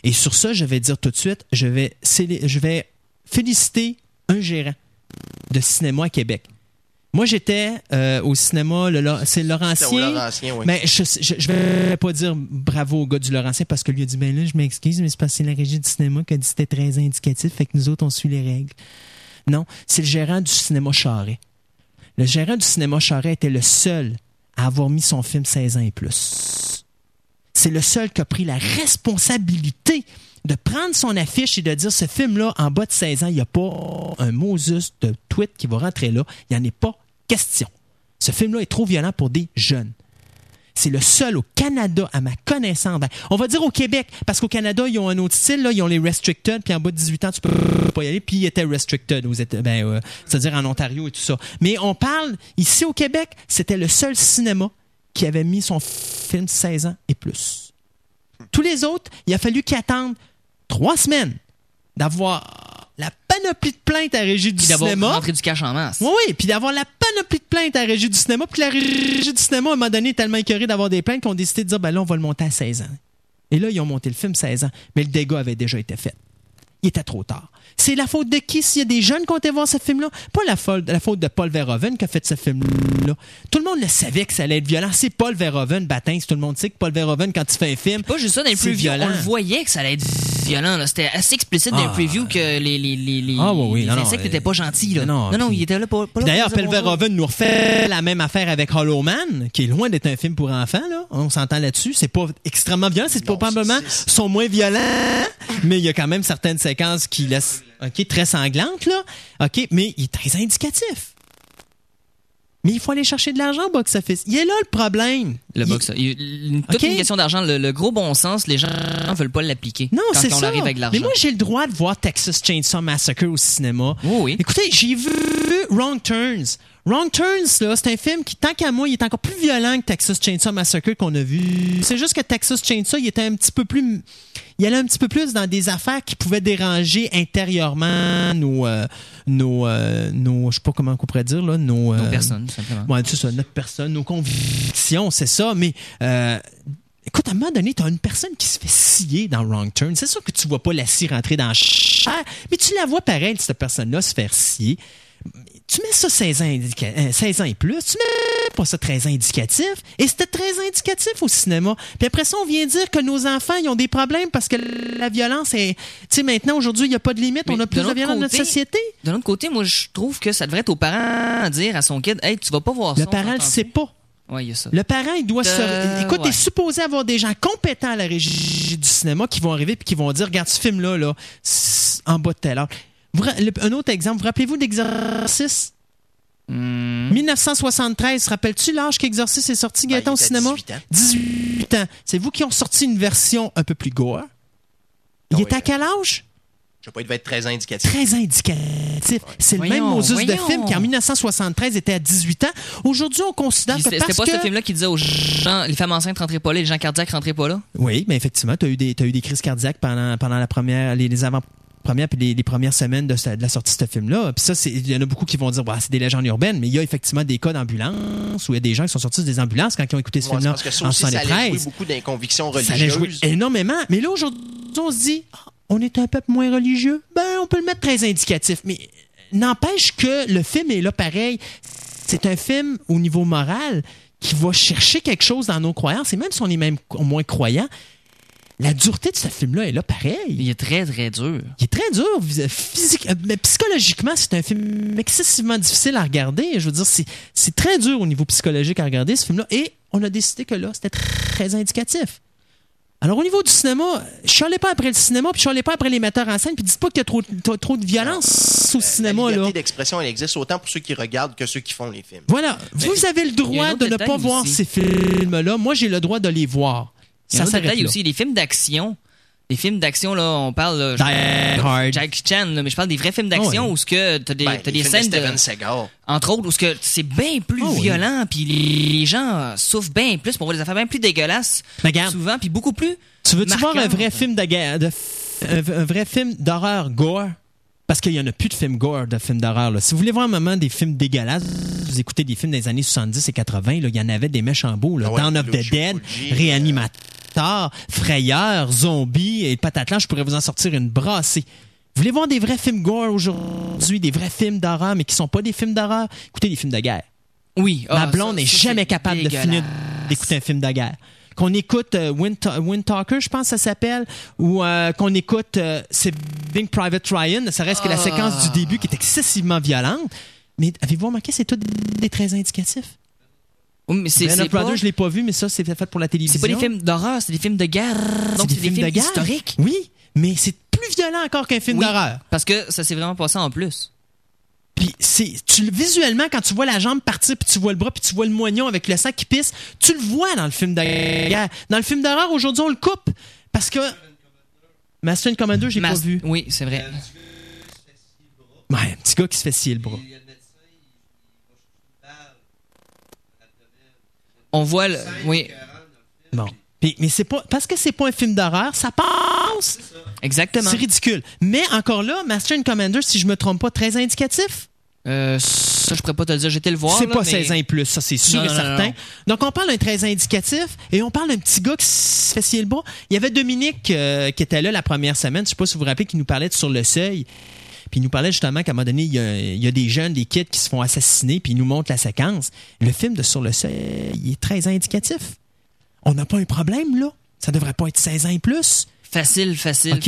Et sur ça, je vais dire tout de suite, je vais, je vais féliciter un gérant de cinéma à Québec. Moi, j'étais euh, au cinéma, c'est C'est au Laurentien. Laurentien, oui. Mais je, je, je vais pas dire bravo au gars du Laurentien parce que lui a dit ben là je m'excuse mais c'est parce que c'est la régie du cinéma qui a dit que c'était très indicatif fait que nous autres on suit les règles. Non, c'est le gérant du cinéma Charret. Le gérant du cinéma Charret était le seul à avoir mis son film 16 ans et plus. C'est le seul qui a pris la responsabilité de prendre son affiche et de dire ce film-là, en bas de 16 ans, il n'y a pas un Moses de tweet qui va rentrer là. Il n'y en est pas question. Ce film-là est trop violent pour des jeunes. C'est le seul au Canada, à ma connaissance. Ben, on va dire au Québec, parce qu'au Canada, ils ont un autre style, là, ils ont les restricted, puis en bas de 18 ans, tu peux pas y aller, puis ils étaient restricted, ben, euh, c'est-à-dire en Ontario et tout ça. Mais on parle, ici au Québec, c'était le seul cinéma qui avait mis son film 16 ans et plus. Tous les autres, il a fallu qu'ils attendent trois semaines d'avoir la panoplie de plaintes à régie du d'avoir cinéma. rentré du cash en masse. Oui, oui, puis d'avoir la panoplie de plaintes à régie du cinéma, puis la régie du cinéma, à un moment donné, est tellement écœurée d'avoir des plaintes qu'on a décidé de dire, ben là, on va le monter à 16 ans. Et là, ils ont monté le film 16 ans, mais le dégât avait déjà été fait. Il était trop tard. C'est la faute de qui? S'il y a des jeunes qui ont été voir ce film-là? Pas la faute, la faute de Paul Verhoeven qui a fait ce film-là. Tout le monde le savait que ça allait être violent. C'est Paul Verhoeven, Batin, tout le monde sait que Paul Verhoeven, quand il fait un film, Pas juste ça, dans les previews, violent. on le voyait que ça allait être violent. C'était assez explicite dans les Ah. previews que les, les, les, les, Ah, oui, oui, les non, insectes euh, n'étaient pas gentils. Là. non, non, non, puis- il était là D'ailleurs, pour dire Paul. Verhoeven nous refait la même affaire avec Hollow Man, qui est loin d'être un film pour enfants. Là. On s'entend là-dessus. C'est pas extrêmement violent. C'est probablement sont moins violents, mais il y a quand même certaines séquences qui laissent, ok, très sanglantes là. Ok, mais il est très indicatif. Mais il faut aller chercher de l'argent au box-office. Il est là le problème. Le box, il- toute une question d'argent. Le, le gros bon sens, les gens ne veulent pas l'appliquer. Non, c'est ça. arrive avec Mais moi, j'ai le droit de voir Texas Chainsaw Massacre au cinéma. Oui, oui. Écoutez, j'ai vu Wrong Turns. Wrong Turns, là, c'est un film qui, tant qu'à moi, il est encore plus violent que Texas Chainsaw Massacre qu'on a vu. C'est juste que Texas Chainsaw, il était un petit peu plus... Il allait un petit peu plus dans des affaires qui pouvaient déranger intérieurement nos... euh, nos, euh, nos je sais pas comment on pourrait dire, là, nos... Nos euh, personnes, tout simplement. Ouais, c'est ça, notre personne, nos convictions, c'est ça, mais euh, écoute, à un moment donné, t'as une personne qui se fait scier dans Wrong Turn. C'est sûr que tu vois pas la scie rentrer dans la chair, mais tu la vois pareil, cette personne-là se faire scier. Tu mets ça 16 ans, indica- euh, 16 ans et plus, tu mets pas ça 13 ans indicatif, et c'était très indicatif au cinéma. Puis après ça, on vient dire que nos enfants, ils ont des problèmes parce que la violence est... Tu sais, maintenant, aujourd'hui, il n'y a pas de limite, Mais on a de plus de l'autre violence dans notre société. D'un autre côté, moi, je trouve que ça devrait être aux parents à dire à son kid, hey, tu vas pas voir ça. Le parent ne sait pas. Ouais, il y a ça. Le parent, il doit Euh, se. Écoute, il ouais. est supposé avoir des gens compétents à la régie du cinéma qui vont arriver et qui vont dire Regarde ce film-là, là, en bas de telle heure. Un autre exemple, vous rappelez-vous d'Exorcist Hmm. 1973, rappelles-tu l'âge qu'Exorcist est sorti, Ben, Gaëtan, au cinéma? 18 ans. 18 ans. C'est vous qui ont sorti une version un peu plus gore? Il Ah était oui. à quel âge? Je sais pas, il devait être très indicatif. Très indicatif. C'est le même Voyons, Moses de voyons. film qui en 1973 était à 18 ans. Aujourd'hui, on considère que C'était parce c'était pas que... ce film-là qui disait aux gens, les femmes enceintes rentraient pas là, les gens cardiaques rentraient pas là? Oui, mais effectivement, tu as eu des, t'as eu des crises cardiaques pendant, pendant la première, les, les avant premières puis les, les premières semaines de, la sortie de ce film-là. Puis ça, il y en a beaucoup qui vont dire, bah, c'est des légendes urbaines, mais il y a effectivement des cas d'ambulance où il y a des gens qui sont sortis des ambulances quand ils ont écouté ce Ouais, film-là en aussi, ça allait jouer 73. beaucoup dans les convictions Ça allait jouer religieuses. énormément. Mais là, aujourd'hui, on se dit, ah, on est un peuple moins religieux. Ben, on peut le mettre très indicatif. Mais n'empêche que le film est là pareil. C'est un film au niveau moral qui va chercher quelque chose dans nos croyances. Et même si on est même moins croyant, la dureté de ce film-là est là pareil. Il est très, très dur. Il est très dur. Physique, euh, mais psychologiquement, c'est un film excessivement difficile à regarder. Je veux dire, c'est, très dur au niveau psychologique à regarder ce film-là. Et on a décidé que là, c'était très indicatif. Alors, au niveau du cinéma, je chialais pas après le cinéma, puis je chialais pas après les metteurs en scène, puis dites pas qu'il y a trop, trop, trop de violence au cinéma, La liberté d'expression, elle existe autant pour ceux qui regardent que ceux qui font les films. Voilà. Vous avez le droit de ne pas voir ces films-là. Moi, j'ai le droit de les voir. Ça s'arrête aussi, les films d'action. Les films d'action, là, on parle, là, je-. Jackie Chan, là, mais je parle des vrais films d'action Oh, oui. où ce que t'as des, Ben, des scènes de Steven de, Seagal. entre autres, où ce que c'est bien plus Oh, oui. violent, puis les, gens souffrent bien plus, pour voir des affaires bien plus dégueulasses, regarde. souvent, puis beaucoup plus. Tu veux-tu voir un vrai film de un vrai film d'horreur gore? Parce qu'il y en a plus de films gore, de films d'horreur. Si vous voulez voir un moment des films dégueulasses, vous écoutez des films des années 70 et 80, là, il y en avait des méchants beaux. Là. Ah ouais, Dawn of the Dead, Réanimateur, Frayeur, Zombie et Patatlan, je pourrais vous en sortir une brassée. Vous voulez voir des vrais films gore aujourd'hui, des vrais films d'horreur, mais qui sont pas des films d'horreur? Écoutez des films de guerre. Oui. Ma ah, blonde n'est jamais capable de finir d'écouter un film de guerre. Qu'on écoute euh, Wind, Wind Talker, je pense que ça s'appelle, ou euh, qu'on écoute euh, Saving Private Ryan, ça reste que la Ah. séquence du début qui est excessivement violente. Mais avez-vous remarqué, c'est tout des, des traits indicatifs? Oui, mais c'est of Brothers, pas, je l'ai pas vu, mais ça, c'est fait pour la télévision. c'est pas des films d'horreur, c'est des films de guerre. Donc, des c'est des films de guerre. historiques. Oui, mais c'est plus violent encore qu'un film Oui, d'horreur. Parce que ça s'est vraiment passé en plus. Puis c'est tu le- visuellement quand tu vois la jambe partir puis tu vois le bras puis tu vois le moignon avec le sang qui pisse, tu le vois dans le film d'horreur. Dans le film d'horreur aujourd'hui on le coupe parce que Master and Commander, j'ai pas Mas- vu. Oui, c'est vrai. Ouais, un petit gars qui se fait scier le bras. On voit le, oui, Bon. Puis- mais c'est pas parce que c'est pas un film d'horreur, ça passe. exactement. C'est ridicule. Mais encore là, Master and Commander, si je me trompe pas, très indicatif. Euh, ça, je pourrais pas te le dire. J'étais le voir. C'est pas mais- 16 ans et plus, ça c'est sûr Non, et non, certain. non. Donc on parle d'un 13 indicatif et on parle d'un petit gars qui se fait le bras. Il y avait Dominique euh, qui était là la première semaine, je sais pas si vous vous rappelez, qui nous parlait de sur le seuil. Puis il nous parlait justement qu'à un moment donné, il y, a, il y a des jeunes, des kids qui se font assassiner, puis il nous montre la séquence. Le film de Sur le seuil, il est très indicatif. On n'a pas un problème, là. Ça devrait pas être 16 ans et plus. Facile, facile.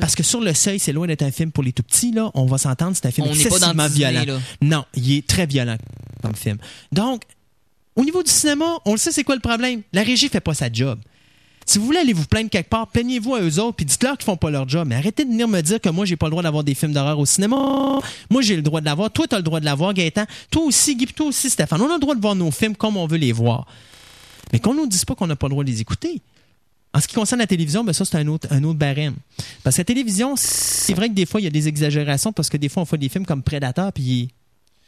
Parce que Sur le seuil, c'est loin d'être un film pour les tout petits, là. On va s'entendre, c'est un film On pas dans excessivement Disney, violent. Non, il est très violent comme film. Donc, au niveau du cinéma, on le sait, c'est quoi le problème? La régie fait pas sa job. Si vous voulez aller vous plaindre quelque part, plaignez-vous à eux autres, puis dites-leur qu'ils font pas leur job. Mais arrêtez de venir me dire que moi, j'ai pas le droit d'avoir des films d'horreur au cinéma. Moi, j'ai le droit de l'avoir. Toi, t'as le droit de l'avoir, Gaëtan. Toi aussi, Guy, toi aussi, Stéphane. On a le droit de voir nos films comme on veut les voir. Mais qu'on nous dise pas qu'on n'a pas le droit de les écouter. En ce qui concerne la télévision, ben ça, c'est un autre, un autre barème. Parce que la télévision, c'est vrai que des fois, il y a des exagérations parce que des fois, on fait des films comme Predator, puis il est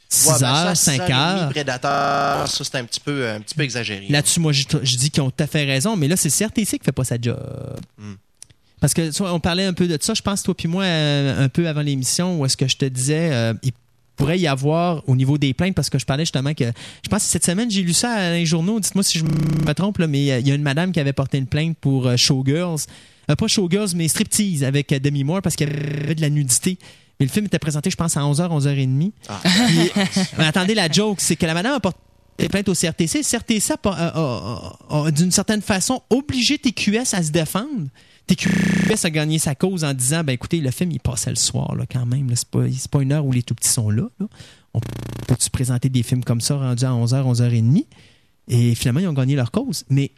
6 Ouais, ben, heures, 5 6 et heures. Predator, ça, c'est un petit peu, un petit peu exagéré. Là-dessus, moi, je, je dis qu'ils ont tout à fait raison, mais là, c'est CRTC qui fait pas sa job. Hmm. Parce que, on parlait un peu de ça, je pense, toi puis moi, euh, un peu avant l'émission, où est-ce que je te disais, euh, pourrait y avoir au niveau des plaintes, parce que je parlais justement que, je pense que cette semaine, j'ai lu ça dans les journaux, dites-moi si je me trompe, là, mais euh, il y a une madame qui avait porté une plainte pour euh, Showgirls, Euh, pas Showgirls, mais Striptease avec Demi Moore, parce qu'il y avait de la nudité. Mais le film était présenté, je pense, à 11h, 11h30. Ah. Puis, mais attendez, la joke, c'est que la madame a porté plainte au CRTC. CRTC a- a- a- a, d'une certaine façon, obligé TQS à se défendre. TQS a gagné sa cause en disant, ben écoutez, le film, il passait le soir, là, quand même. C'est pas, c'est pas une heure où les tout-petits sont là. là. On peut-tu présenter des films comme ça rendus à 11h, 11h30? Et finalement, ils ont gagné leur cause. Mais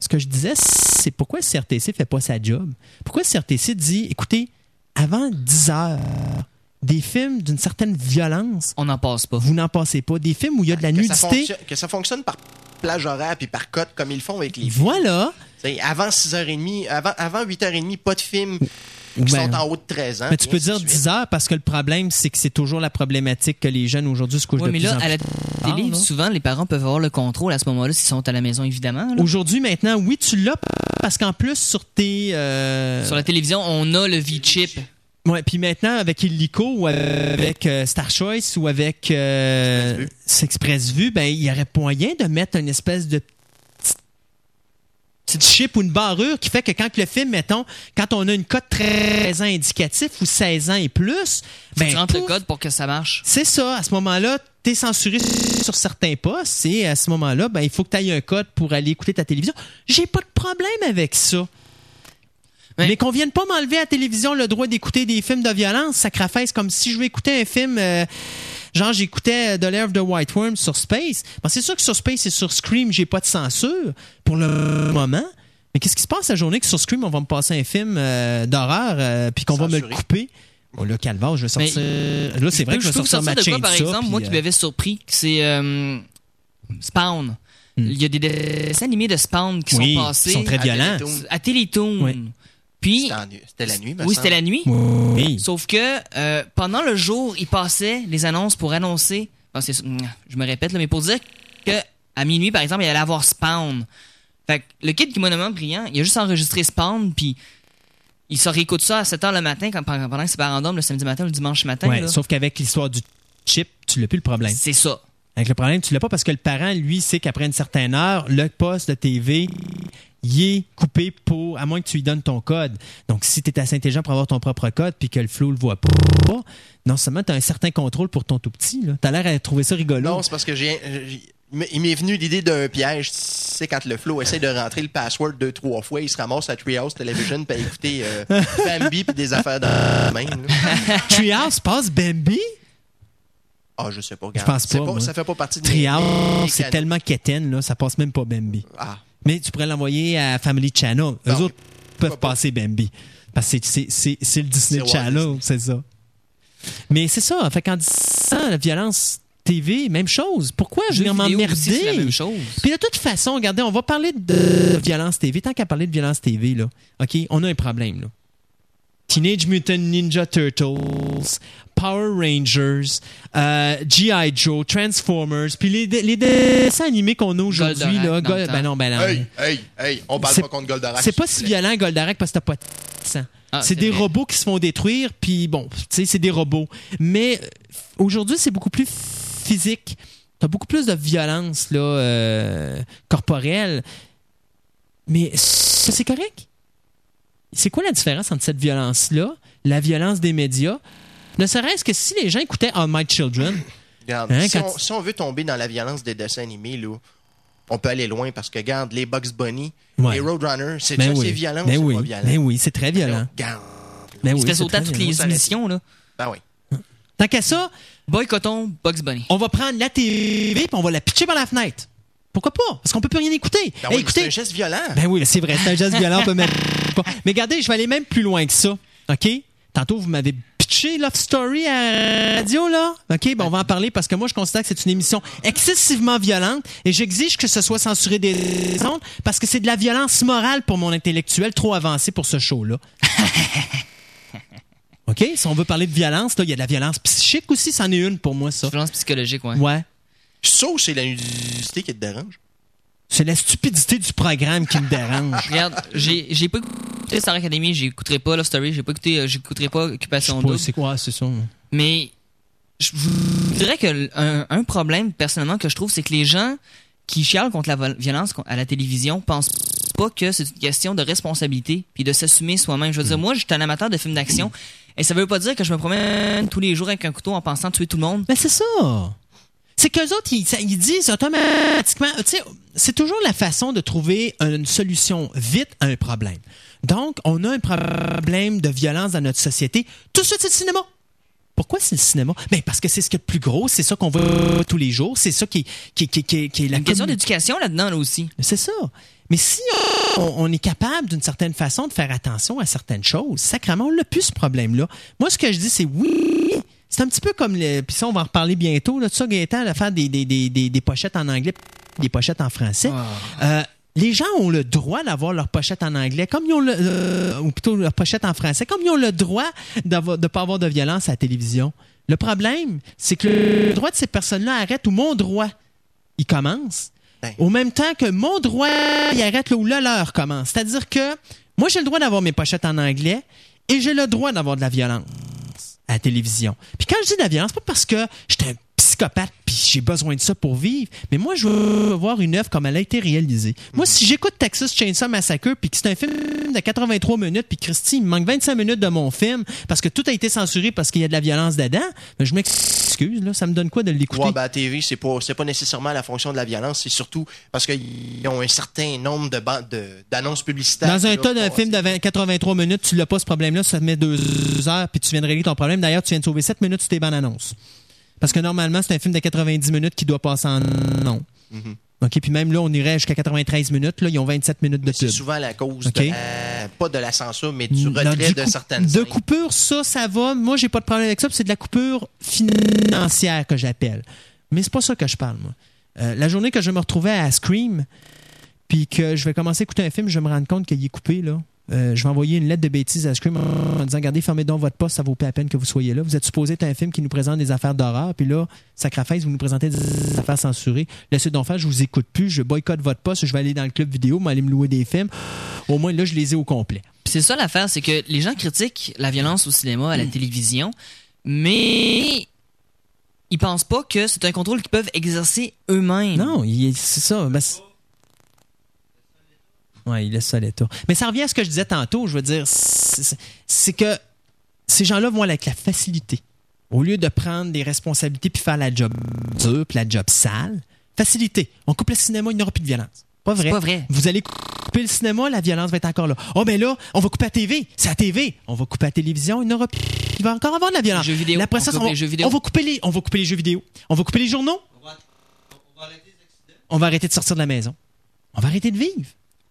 ce que je disais, c'est pourquoi le CRTC fait pas sa job? Pourquoi le CRTC dit, écoutez, avant 10 heures, des films d'une certaine violence, On n'en passe pas. vous n'en passez pas. Des films où il y a de la que, nudité. que ça fonctionne par plage horaire puis par cote comme ils le font avec les films. Voilà. T'sais, avant 6h30, avant, avant 8h30, pas de films qui Ben, sont en haut de 13 ans. mais tu peux dire suite. 10 heures parce que le problème, c'est que c'est toujours la problématique que les jeunes aujourd'hui se couchent Oui, de mais plus là, en à la télé, souvent, les parents peuvent avoir le contrôle à ce moment-là s'ils sont à la maison, évidemment. Aujourd'hui, maintenant, oui, tu l'as parce qu'en plus, sur tes. euh, Sur la télévision, on a le V-chip. Ouais, puis maintenant, avec Illico ou avec euh, Star Choice ou avec euh, Express Vue, ben, il y aurait moyen de mettre une espèce de petite chip ou une barrure qui fait que quand le film, mettons, quand on a une cote 13 ans indicatif ou 16 ans et plus, ben, tu rentres le code pour que ça marche. c'est ça. À ce moment-là, tu es censuré sur certains postes et à ce moment-là, ben, il faut que tu ailles un code pour aller écouter ta télévision. J'ai pas de problème avec ça. Mais qu'on vienne pas m'enlever à la télévision le droit d'écouter des films de violence, sacrifice, comme si je veux écouter un film, euh, genre j'écoutais euh, The Lair of the White Worm sur Space. C'est sûr que sur Space et sur Scream, j'ai pas de censure pour le moment. Mais qu'est-ce qui se passe la journée que sur Scream, on va me passer un film euh, d'horreur, euh, puis qu'on va me le couper? Bon, là, Calvar, je vais Mais- sortir. Là, c'est vrai que je vais sortir ma de quoi, chaîne par exemple, moi qui euh, m'avais surpris, c'est euh, Spawn. Hmm. Il y a des dessins animés de Spawn qui oui, sont passés ils sont très à violents. Télétoon. à Télétoon. Oui. Puis, C'était la nuit, me oui, c'était la nuit. Oui. Sauf que euh, pendant le jour, ils passaient les annonces pour annoncer. bon, c'est- je me répète, là, mais pour dire que à minuit, par exemple, il allait avoir Spawn. Fait que le kid qui est monument brillant, il a juste enregistré Spawn, puis il se réécoute ça à 7 h le matin quand, pendant que ses parents dorment le samedi matin ou le dimanche matin. Ouais, là. sauf qu'avec l'histoire du chip, tu l'as plus le problème. C'est ça. Avec le problème, tu l'as pas parce que le parent, lui, sait qu'après une certaine heure, le poste de TV, il est coupé pour, à moins que tu lui donnes ton code. Donc, si tu es assez intelligent pour avoir ton propre code puis que le flou le voit pas, non seulement tu as un certain contrôle pour ton tout petit, tu as l'air à trouver ça rigolo. Non, c'est parce que j'ai. Il m'est venu l'idée d'un piège. Tu sais, quand le flow essaie de rentrer le password deux, trois fois, il se ramasse à Treehouse Television pour écouter euh, Bambi puis des affaires dans la main. Treehouse passe Bambi? Ah, je sais pas. regarde. Je pense C'est pas. Ça fait pas partie de Treehouse, c'est tellement quétaine, là, ça passe même pas Bambi. Ah, Mais tu pourrais l'envoyer à Family Channel. Eux Non, autres peuvent pas. passer Bambi. Parce que c'est- le Disney Channel, c'est ça. Mais c'est ça. Fait qu'en disant la violence TV, même chose. Pourquoi je viens m'emmerder? même chose. Puis de toute façon, regardez, on va parler de violence TV. Tant qu'à parler de violence TV, là, OK, on a un problème. Là. Teenage Mutant Ninja Turtles, Power Rangers, euh, G.I. Joe, Transformers, puis les, les dessins animés qu'on a aujourd'hui. Là, ben non, ben non. hey, hey, hey, on parle pas contre Goldorak. C'est pas si violent, Goldorak, parce que t'as pas de sang. Ah, c'est c'est des vrai. robots qui se font détruire, puis bon, tu sais, c'est des robots. Mais euh, aujourd'hui, c'est beaucoup plus physique. T'as beaucoup plus de violence là, euh, corporelle. Mais ça, c'est correct? C'est quoi la différence entre cette violence-là, la violence des médias? Ne serait-ce que si les gens écoutaient All My Children, Regarde, Hein, si, on, tu- si on veut tomber dans la violence des dessins animés, là, on peut aller loin parce que, regarde, les Bugs Bunny, Ouais. les Roadrunners, c'est ben oui, violent ou ben c'est oui, pas violent? ben oui, c'est très violent. Regarde. Ben oui, c'est très toutes les émissions, là. Ben oui. Tant qu'à ça, Boycottons Bugs Bunny. on va prendre la TV puis on va la pitcher par la fenêtre. Pourquoi pas? Parce qu'on peut plus rien écouter. Ben Hey, oui, mais écoutez, c'est un geste violent. Ben oui, c'est vrai, c'est un geste violent, on peut mettre pas. Mais regardez, je vais aller même plus loin que ça. OK? Tantôt, vous m'avez pitché Love Story à la radio, là. OK? Ben, on va en parler parce que moi, je considère que c'est une émission excessivement violente et j'exige que ce soit censuré des ondes parce que c'est de la violence morale pour mon intellectuel trop avancé pour ce show-là. OK? Si on veut parler de violence, là, il y a de la violence psychique aussi, c'en est une pour moi, ça. Violence psychologique, ouais. Ouais. Sauf c'est la nudité qui te dérange? C'est la stupidité du programme qui me dérange. Regarde, j'ai j'ai pas écouté Star Academy, j'écouterai pas Love Story, j'ai pas écouté, euh, j'écouterai pas Occupation Double. c'est quoi, c'est ça. Mais je dirais que un, un problème personnellement que je trouve, c'est que les gens qui chialent contre la violence à la télévision pensent pas que c'est une question de responsabilité puis de s'assumer soi-même. Je veux dire, moi, je suis un amateur de films d'action et ça veut pas dire que je me promène tous les jours avec un couteau en pensant tuer tout le monde. Mais c'est ça. C'est qu'eux autres, ils, disent automatiquement, tu sais, c'est toujours la façon de trouver une solution vite à un problème. Donc, on a un problème de violence dans notre société. Tout ça, c'est le cinéma. Pourquoi c'est le cinéma? Ben, parce que c'est ce qui est le plus gros, c'est ça qu'on voit tous les jours, c'est ça qui, qui, qui, qui, qui est la Une question d'éducation là-dedans, là aussi. c'est ça. Mais si on, on est capable, d'une certaine façon, de faire attention à certaines choses, sacrément, on n'a plus ce problème-là. Moi, ce que je dis, c'est oui. C'est un petit peu comme le. Puis ça, on va en reparler bientôt. Là, tout ça, Gaëtan, de faire des, des, des, des, des pochettes en anglais, des pochettes en français. Euh, les gens ont le droit d'avoir leur pochette en anglais, comme ils ont le, euh, ou plutôt leur pochette en français, comme ils ont le droit de ne pas avoir de violence à la télévision. Le problème, c'est que le droit de ces personnes-là arrête où mon droit, il commence. Ben. Au même temps que mon droit, il arrête là où le leur commence. C'est-à-dire que moi, j'ai le droit d'avoir mes pochettes en anglais et j'ai le droit d'avoir de la violence à la télévision. Puis quand je dis la violence, pas parce que j'étais un psychopathe puis j'ai besoin de ça pour vivre, mais moi, je veux voir une œuvre comme elle a été réalisée. Moi, si j'écoute Texas Chainsaw Massacre puis que c'est un film de 83 minutes puis Christy, il me manque 25 minutes de mon film parce que tout a été censuré parce qu'il y a de la violence dedans, ben, je m'excuse, là, ça me donne quoi de l'écouter? Ouais, ben, à TV, c'est pas, pas nécessairement la fonction de la violence, c'est surtout parce qu'ils ont un certain nombre de ban- de- d'annonces publicitaires. Dans un tas d'un film de 20 83 minutes, tu l'as pas ce problème-là, ça te met deux heures, puis tu viens de régler ton problème. D'ailleurs, tu viens de sauver 7 minutes sur tes bandes annonces. Parce que normalement, c'est un film de 90 minutes qui doit passer en non. OK, puis même là, on irait jusqu'à 93 minutes. Là, ils ont 27 minutes de C'est souvent la cause, de, euh, pas de la censure, mais du retrait de certaines De scènes. coupure, ça, ça va. Moi, j'ai pas de problème avec ça. C'est de la coupure financière que j'appelle. Mais c'est pas ça que je parle, moi. Euh, la journée que je me retrouvais à Scream, puis que je vais commencer à écouter un film, je vais me rendre compte qu'il est coupé, là. Euh, je vais envoyer une lettre de bêtise à Scream en disant Regardez, fermez donc votre poste, ça vaut pas la peine que vous soyez là. Vous êtes supposé être un film qui nous présente des affaires d'horreur, puis là, sacrifice, vous nous présentez des affaires censurées. Laissez donc faire, je vous écoute plus, je boycotte votre poste, je vais aller dans le club vidéo, m'aller me louer des films. Au moins, là, je les ai au complet. C'est ça l'affaire, c'est que les gens critiquent la violence au cinéma, à la télévision, mais ils pensent pas que c'est un contrôle qu'ils peuvent exercer eux-mêmes. Non, c'est ça. ben, ouais, il laisse ça à l'état. Mais ça revient à ce que je disais tantôt. Je veux dire, c'est que ces gens-là vont avec la facilité. Au lieu de prendre des responsabilités puis faire la job dure puis la job sale, facilité. On coupe le cinéma, il n'y aura plus de violence. Pas vrai? pas vrai. Vous allez couper le cinéma, la violence va être encore là. Oh, ben là, on va couper la TV. C'est la TV. On va couper la télévision, il n'y aura plus. Il va encore avoir de la violence. Les jeux vidéo. Après On ça, coupe on, va, les jeux vidéo. on va couper les, on va couper les jeux vidéo. On va couper les journaux. On va arrêter de sortir de la maison. On va arrêter de vivre.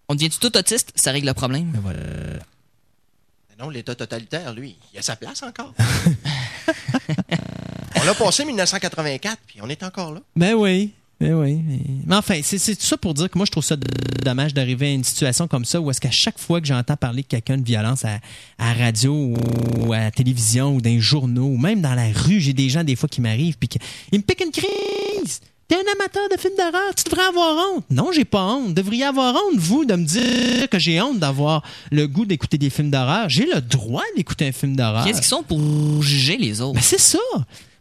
On devient tout autiste, ça règle le problème. Mais Non, l'État totalitaire, lui, il a sa place encore. on a passé 1984, puis on est encore là. Ben oui. Ben oui. Mais, mais enfin, c'est c'est tout ça pour dire que moi, je trouve ça dommage d'arriver à une situation comme ça où est-ce qu'à chaque fois que j'entends parler de quelqu'un de violence à, à la radio ou à la télévision ou dans les journaux ou même dans la rue, j'ai des gens des fois qui m'arrivent puis qui ils me piquent une crise. T'es un amateur de films d'horreur, tu devrais avoir honte. Non, j'ai pas honte. Vous devriez avoir honte, vous, de me dire que j'ai honte d'avoir le goût d'écouter des films d'horreur. J'ai le droit d'écouter un film d'horreur. Qu'est-ce qu'ils sont pour juger les autres? Ben, c'est ça.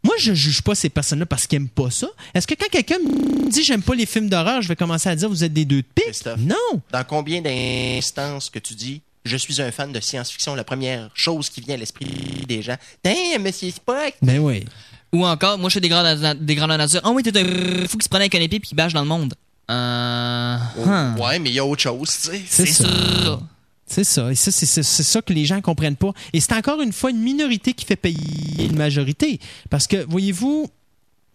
Moi, je juge pas ces personnes-là parce qu'ils aiment pas ça. Est-ce que quand quelqu'un me dit j'aime pas les films d'horreur, je vais commencer à dire vous êtes des deux de pique? Non. Dans combien d'instances que tu dis je suis un fan de science-fiction, la première chose qui vient à l'esprit des gens, Tiens, Monsieur Spock! Ben oui. Ou encore, moi je fais des grandes, des grandes nature. Ah oui, t'es un fou qui se prenait avec un épée puis qui bâche dans le monde. Euh. hein. Ouais, mais il y a autre chose, tu sais. C'est ça. ça. C'est ça. Et ça, c'est c'est- c'est ça que les gens comprennent pas. Et c'est encore une fois une minorité qui fait payer une majorité. Parce que, voyez-vous,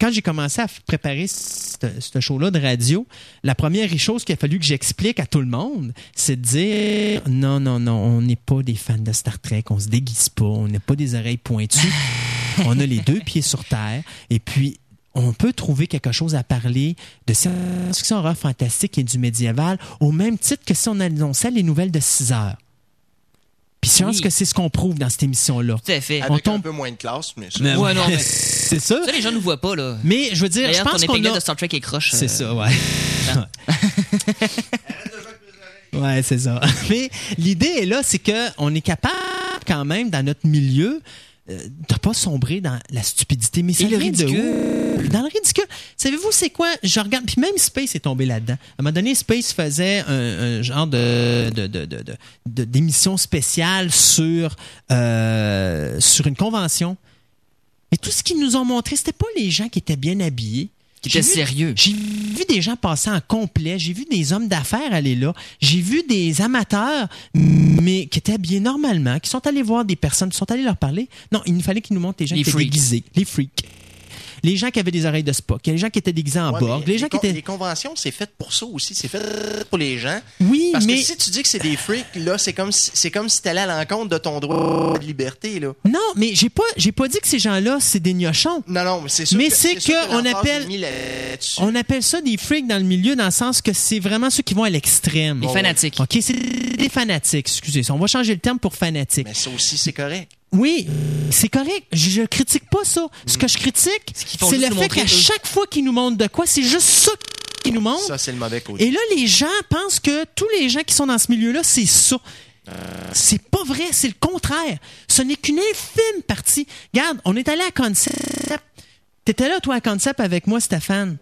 quand j'ai commencé à préparer ce ce show-là de radio, la première chose qu'il a fallu que j'explique à tout le monde, c'est de dire non, non, non, on n'est pas des fans de Star Trek, on se déguise pas, on n'a pas des oreilles pointues, on a les deux pieds sur terre, et puis on peut trouver quelque chose à parler de science-fiction horreur fantastique et du médiéval au même titre que si on annonçait les nouvelles de 6 heures. Puis je pense Oui. que c'est ce qu'on prouve dans cette émission-là. Tout à fait. On Avec un tombe- peu moins de classe, mais ça. Mais Ouais, non, mais- c'est ça. Ça, les gens ne voient pas, là. Mais je veux dire, je pense qu'on a... de Star Trek est croche. C'est euh, ça, ouais. ouais, c'est ça. Mais l'idée est là, c'est que on est capable quand même dans notre milieu euh, de pas sombrer dans la stupidité, mais ça le de ridicule. Dans le ridicule. Savez-vous c'est quoi? Je regarde, puis même Space est tombé là-dedans. À un moment donné, Space faisait un, un genre de de- de- de- de- de- d'émission spéciale sur euh, sur une convention. Et tout ce qu'ils nous ont montré, c'était pas les gens qui étaient bien habillés. Qui J'ai était vu- sérieux. J'ai vu des gens passer en complet. J'ai vu des hommes d'affaires aller là. J'ai vu des amateurs, mais qui étaient habillés normalement, qui sont allés voir des personnes, qui sont allés leur parler. Non, il fallait qu'ils nous montrent les gens Les qui étaient freaks. déguisés, les freaks. Les gens qui avaient des oreilles de Spock, les gens qui étaient déguisés en Ouais, Borg, les gens qui étaient... les conventions, c'est fait pour ça aussi. C'est fait pour les gens. Oui, Parce mais... que si tu dis que c'est des freaks, là, c'est comme si, c'est comme si t'allais à l'encontre de ton droit de liberté, là. Non, mais j'ai pas, j'ai pas dit que ces gens-là, c'est des gnochons. Non, non, mais c'est sûr Mais que- c'est que on appelle-. On appelle ça des freaks dans le milieu, dans le sens que c'est vraiment ceux qui vont à l'extrême. Les fanatiques. OK, c'est des fanatiques, excusez. On va changer le terme pour fanatiques. Mais ça aussi, c'est correct. Oui, c'est correct. Je, je critique pas ça. Ce que je critique, c'est le fait qu'à chaque fois qu'ils nous montrent de quoi, c'est juste ça qu'ils nous montrent. Ça, c'est le mauvais côté. Et là, les gens pensent que tous les gens qui sont dans ce milieu-là, c'est ça. C'est pas vrai, c'est le contraire. Ce n'est qu'une infime partie. Regarde, on est allé à Concept. T'étais là, toi, à Concept avec moi, Stéphane.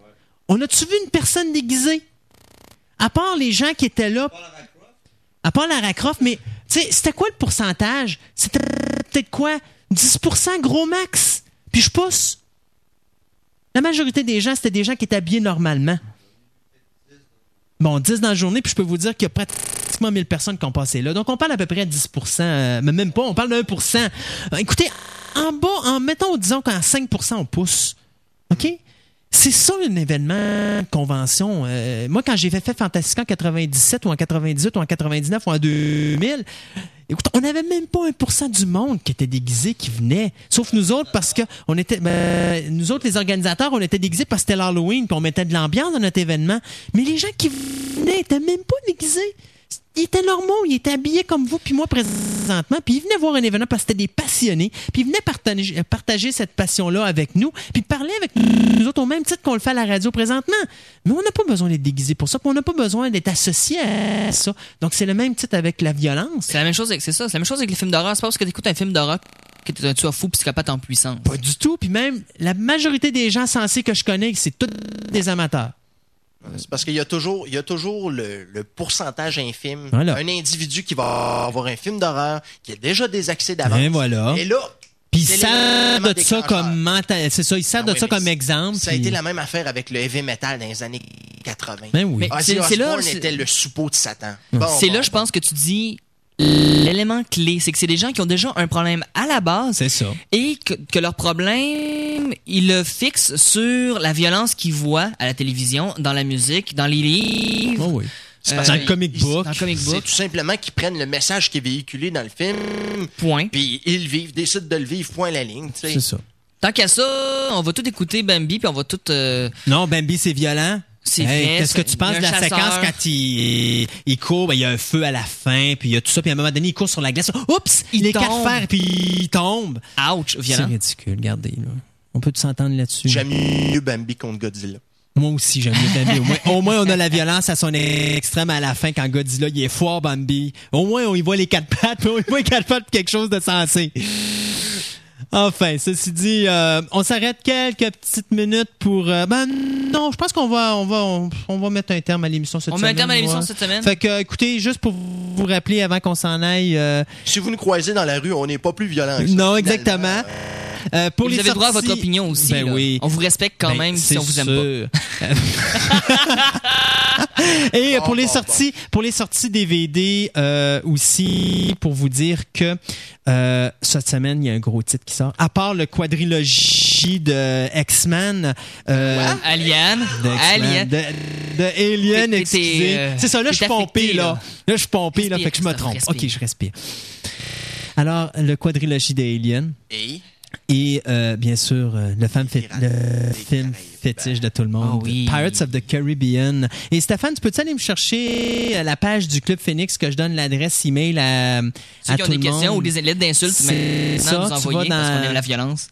On a-tu vu une personne déguisée? À part les gens qui étaient là. À part Lara Croft, mais tu sais, c'était quoi le pourcentage? C'était peut-être quoi? 10% gros max. Puis je pousse. La majorité des gens, c'était des gens qui étaient habillés normalement. Bon, 10 dans la journée, puis je peux vous dire qu'il y a pratiquement 1000 personnes qui ont passé là. Donc, on parle à peu près à 10% euh, mais même pas, on parle de 1% Euh, Écoutez, en bas, en mettons, disons qu'en 5% on pousse. OK? C'est ça un événement, convention. Euh, moi, quand j'ai fait, Fantastica en 97 ou en 98 ou en 99 ou en 2000, écoute, on n'avait même pas 1% du monde qui était déguisé, qui venait. Sauf nous autres, parce que ben, nous autres, les organisateurs, on était déguisés parce que c'était l'Halloween, puis on mettait de l'ambiance dans notre événement. Mais les gens qui venaient étaient même pas déguisés. Ils étaient normaux, ils étaient habillés comme vous puis moi présentement, puis ils venaient voir un événement parce que c'était des passionnés, puis ils venaient partager, partager cette passion-là avec nous, puis parler avec nous autres au même titre qu'on le fait à la radio présentement. Mais on n'a pas besoin d'être déguisé pour ça, puis on n'a pas besoin d'être associé à ça. Donc c'est le même titre avec la violence. C'est la même chose avec, c'est ça, c'est la même chose avec les films d'horreur. C'est pas parce que t'écoutes un film d'horreur que t'es un tueur fou psychopathe en puissance. Pas du tout, puis même la majorité des gens sensés que je connais, c'est tous des amateurs. C'est parce qu'il y a toujours, il y a toujours le, le pourcentage infime. Voilà. Un individu qui va avoir un film d'horreur, qui a déjà des accès d'avance. Et voilà. Et là, Puis ils c'est servent l'élément de ça comme mental, c'est ça, ils servent Ah de oui, ça comme exemple. Ça a puis- été la même affaire avec le heavy metal dans les années 80. Ben oui. C'est- là- était le suppôt de Satan. Bon, c'est bon, là, je pense que tu dis l'élément clé, c'est que c'est des gens qui ont déjà un problème à la base C'est ça. et que, que leur problème, ils le fixent sur la violence qu'ils voient à la télévision, dans la musique, dans les livres. Oh oui. C'est Euh, Dans le comic book. Dans le comic C'est tout simplement qu'ils prennent le message qui est véhiculé dans le film, point. puis ils le vivent, décident de le vivre, point à la ligne. tu sais. C'est ça. Tant qu'à ça, on va tout écouter Bambi, puis on va tout... euh, Non, Bambi, c'est violent. C'est Hey, vrai, Qu'est-ce que tu penses de la chasseur. séquence quand il, il court, ben, il y a un feu à la fin, puis il y a tout ça, puis à un moment donné, il court sur la glace. Oups! Il les quatre fers, puis il tombe. ouch, C'est ridicule, regardez. Là. On peut s'entendre là-dessus. J'aime mieux Bambi contre Godzilla. Moi aussi, j'aime mieux Bambi. Au moins, au moins, on a la violence à son extrême à la fin quand Godzilla, il est fort, Bambi. Au moins, on y voit les quatre pattes, mais on y voit les quatre pattes pour quelque chose de sensé. Enfin, ceci dit, euh, on s'arrête quelques petites minutes pour. euh, ben non, je pense qu'on va, on va, on, on va mettre un terme à l'émission cette On semaine. met un terme à l'émission cette semaine. Fait que, écoutez, juste pour vous rappeler avant qu'on s'en aille. euh, Si vous nous croisez dans la rue, on n'est pas plus violent que ça, non, exactement. Euh, pour vous les avez le droit à votre opinion aussi. Ben là. oui. On vous respecte quand Ben, même si on vous aime pas. Et Bon, pour les bon, sorties, pour les sorties DVD euh, aussi, pour vous dire que euh, cette semaine il y a un gros titre qui sort. À part le quadrilogie de X-Men, euh, Alien. de, X-Men, Alien. de, de Alien, T'es- t'es, excusez. euh, C'est ça, là je suis pompé là. là. Je suis pompé là, fait que je me trompe. respire. Ok, je respire. Alors le quadrilogie de Alien. Et? Et euh, bien sûr, euh, le, femme film fétiche de tout le monde, Ah oui. Pirates of the Caribbean. Et Stéphane, tu peux-tu aller me chercher euh, la page du Club Phoenix que je donne l'adresse email à, Ceux à qui ont tout des le questions monde? ou des lettres d'insultes, maintenant ça, vous tu envoyez vas parce dans- qu'on aime la violence.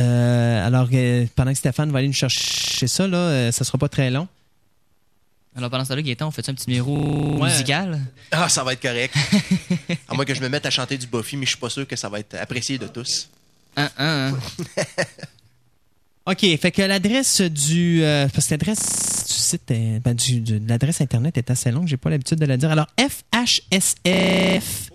Euh, alors, euh, pendant que Stéphane va aller nous chercher ça, là, euh, ça sera pas très long. Alors pendant ce temps-là, Gaëtan, on fait un petit numéro Ouais. musical? ah, ça va être correct. à moins que je me mette à chanter du Buffy, mais je suis pas sûr que ça va être apprécié de tous. Un, un, un. OK, fait que l'adresse du... euh, parce que l'adresse du site, est- ben, du, du- l'adresse Internet est assez longue, j'ai pas l'habitude de la dire. Alors, FHSF...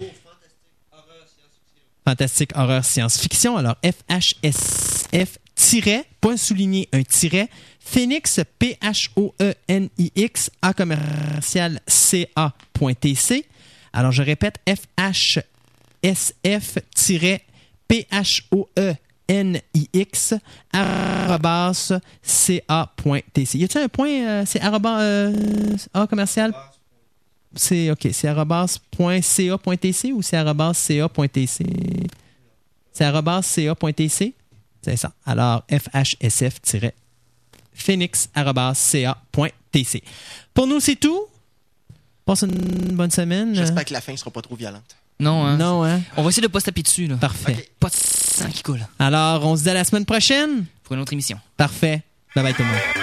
Fantastique Horreur Science-Fiction. Alors, FHSF, tiret, point souligné, un tiret, Phoenix, P-H-O-E-N-I-X, A commercial C-A.tc. Alors, je répète, FHSF, tiret, P-H-O-E-N-I-X, arrobas, C-A.tc. Y a-t-il un point, euh, c'est euh, A commercial? C'est, OK, c'est arrobas.ca.tc ou c'est arrobas.ca.tc? C'est arrobas.ca.tc? C'est ça. Alors, fhsf-phoenix.ca.tc. Pour nous, c'est tout. Passe une bonne semaine. J'espère que la fin sera pas trop violente. Non, hein. Non, hein? On va essayer de pas se taper dessus, là. Parfait. Ok. Pas de sang qui coule. Alors, on se dit à la semaine prochaine. Pour une autre émission. Parfait. Bye bye tout le monde.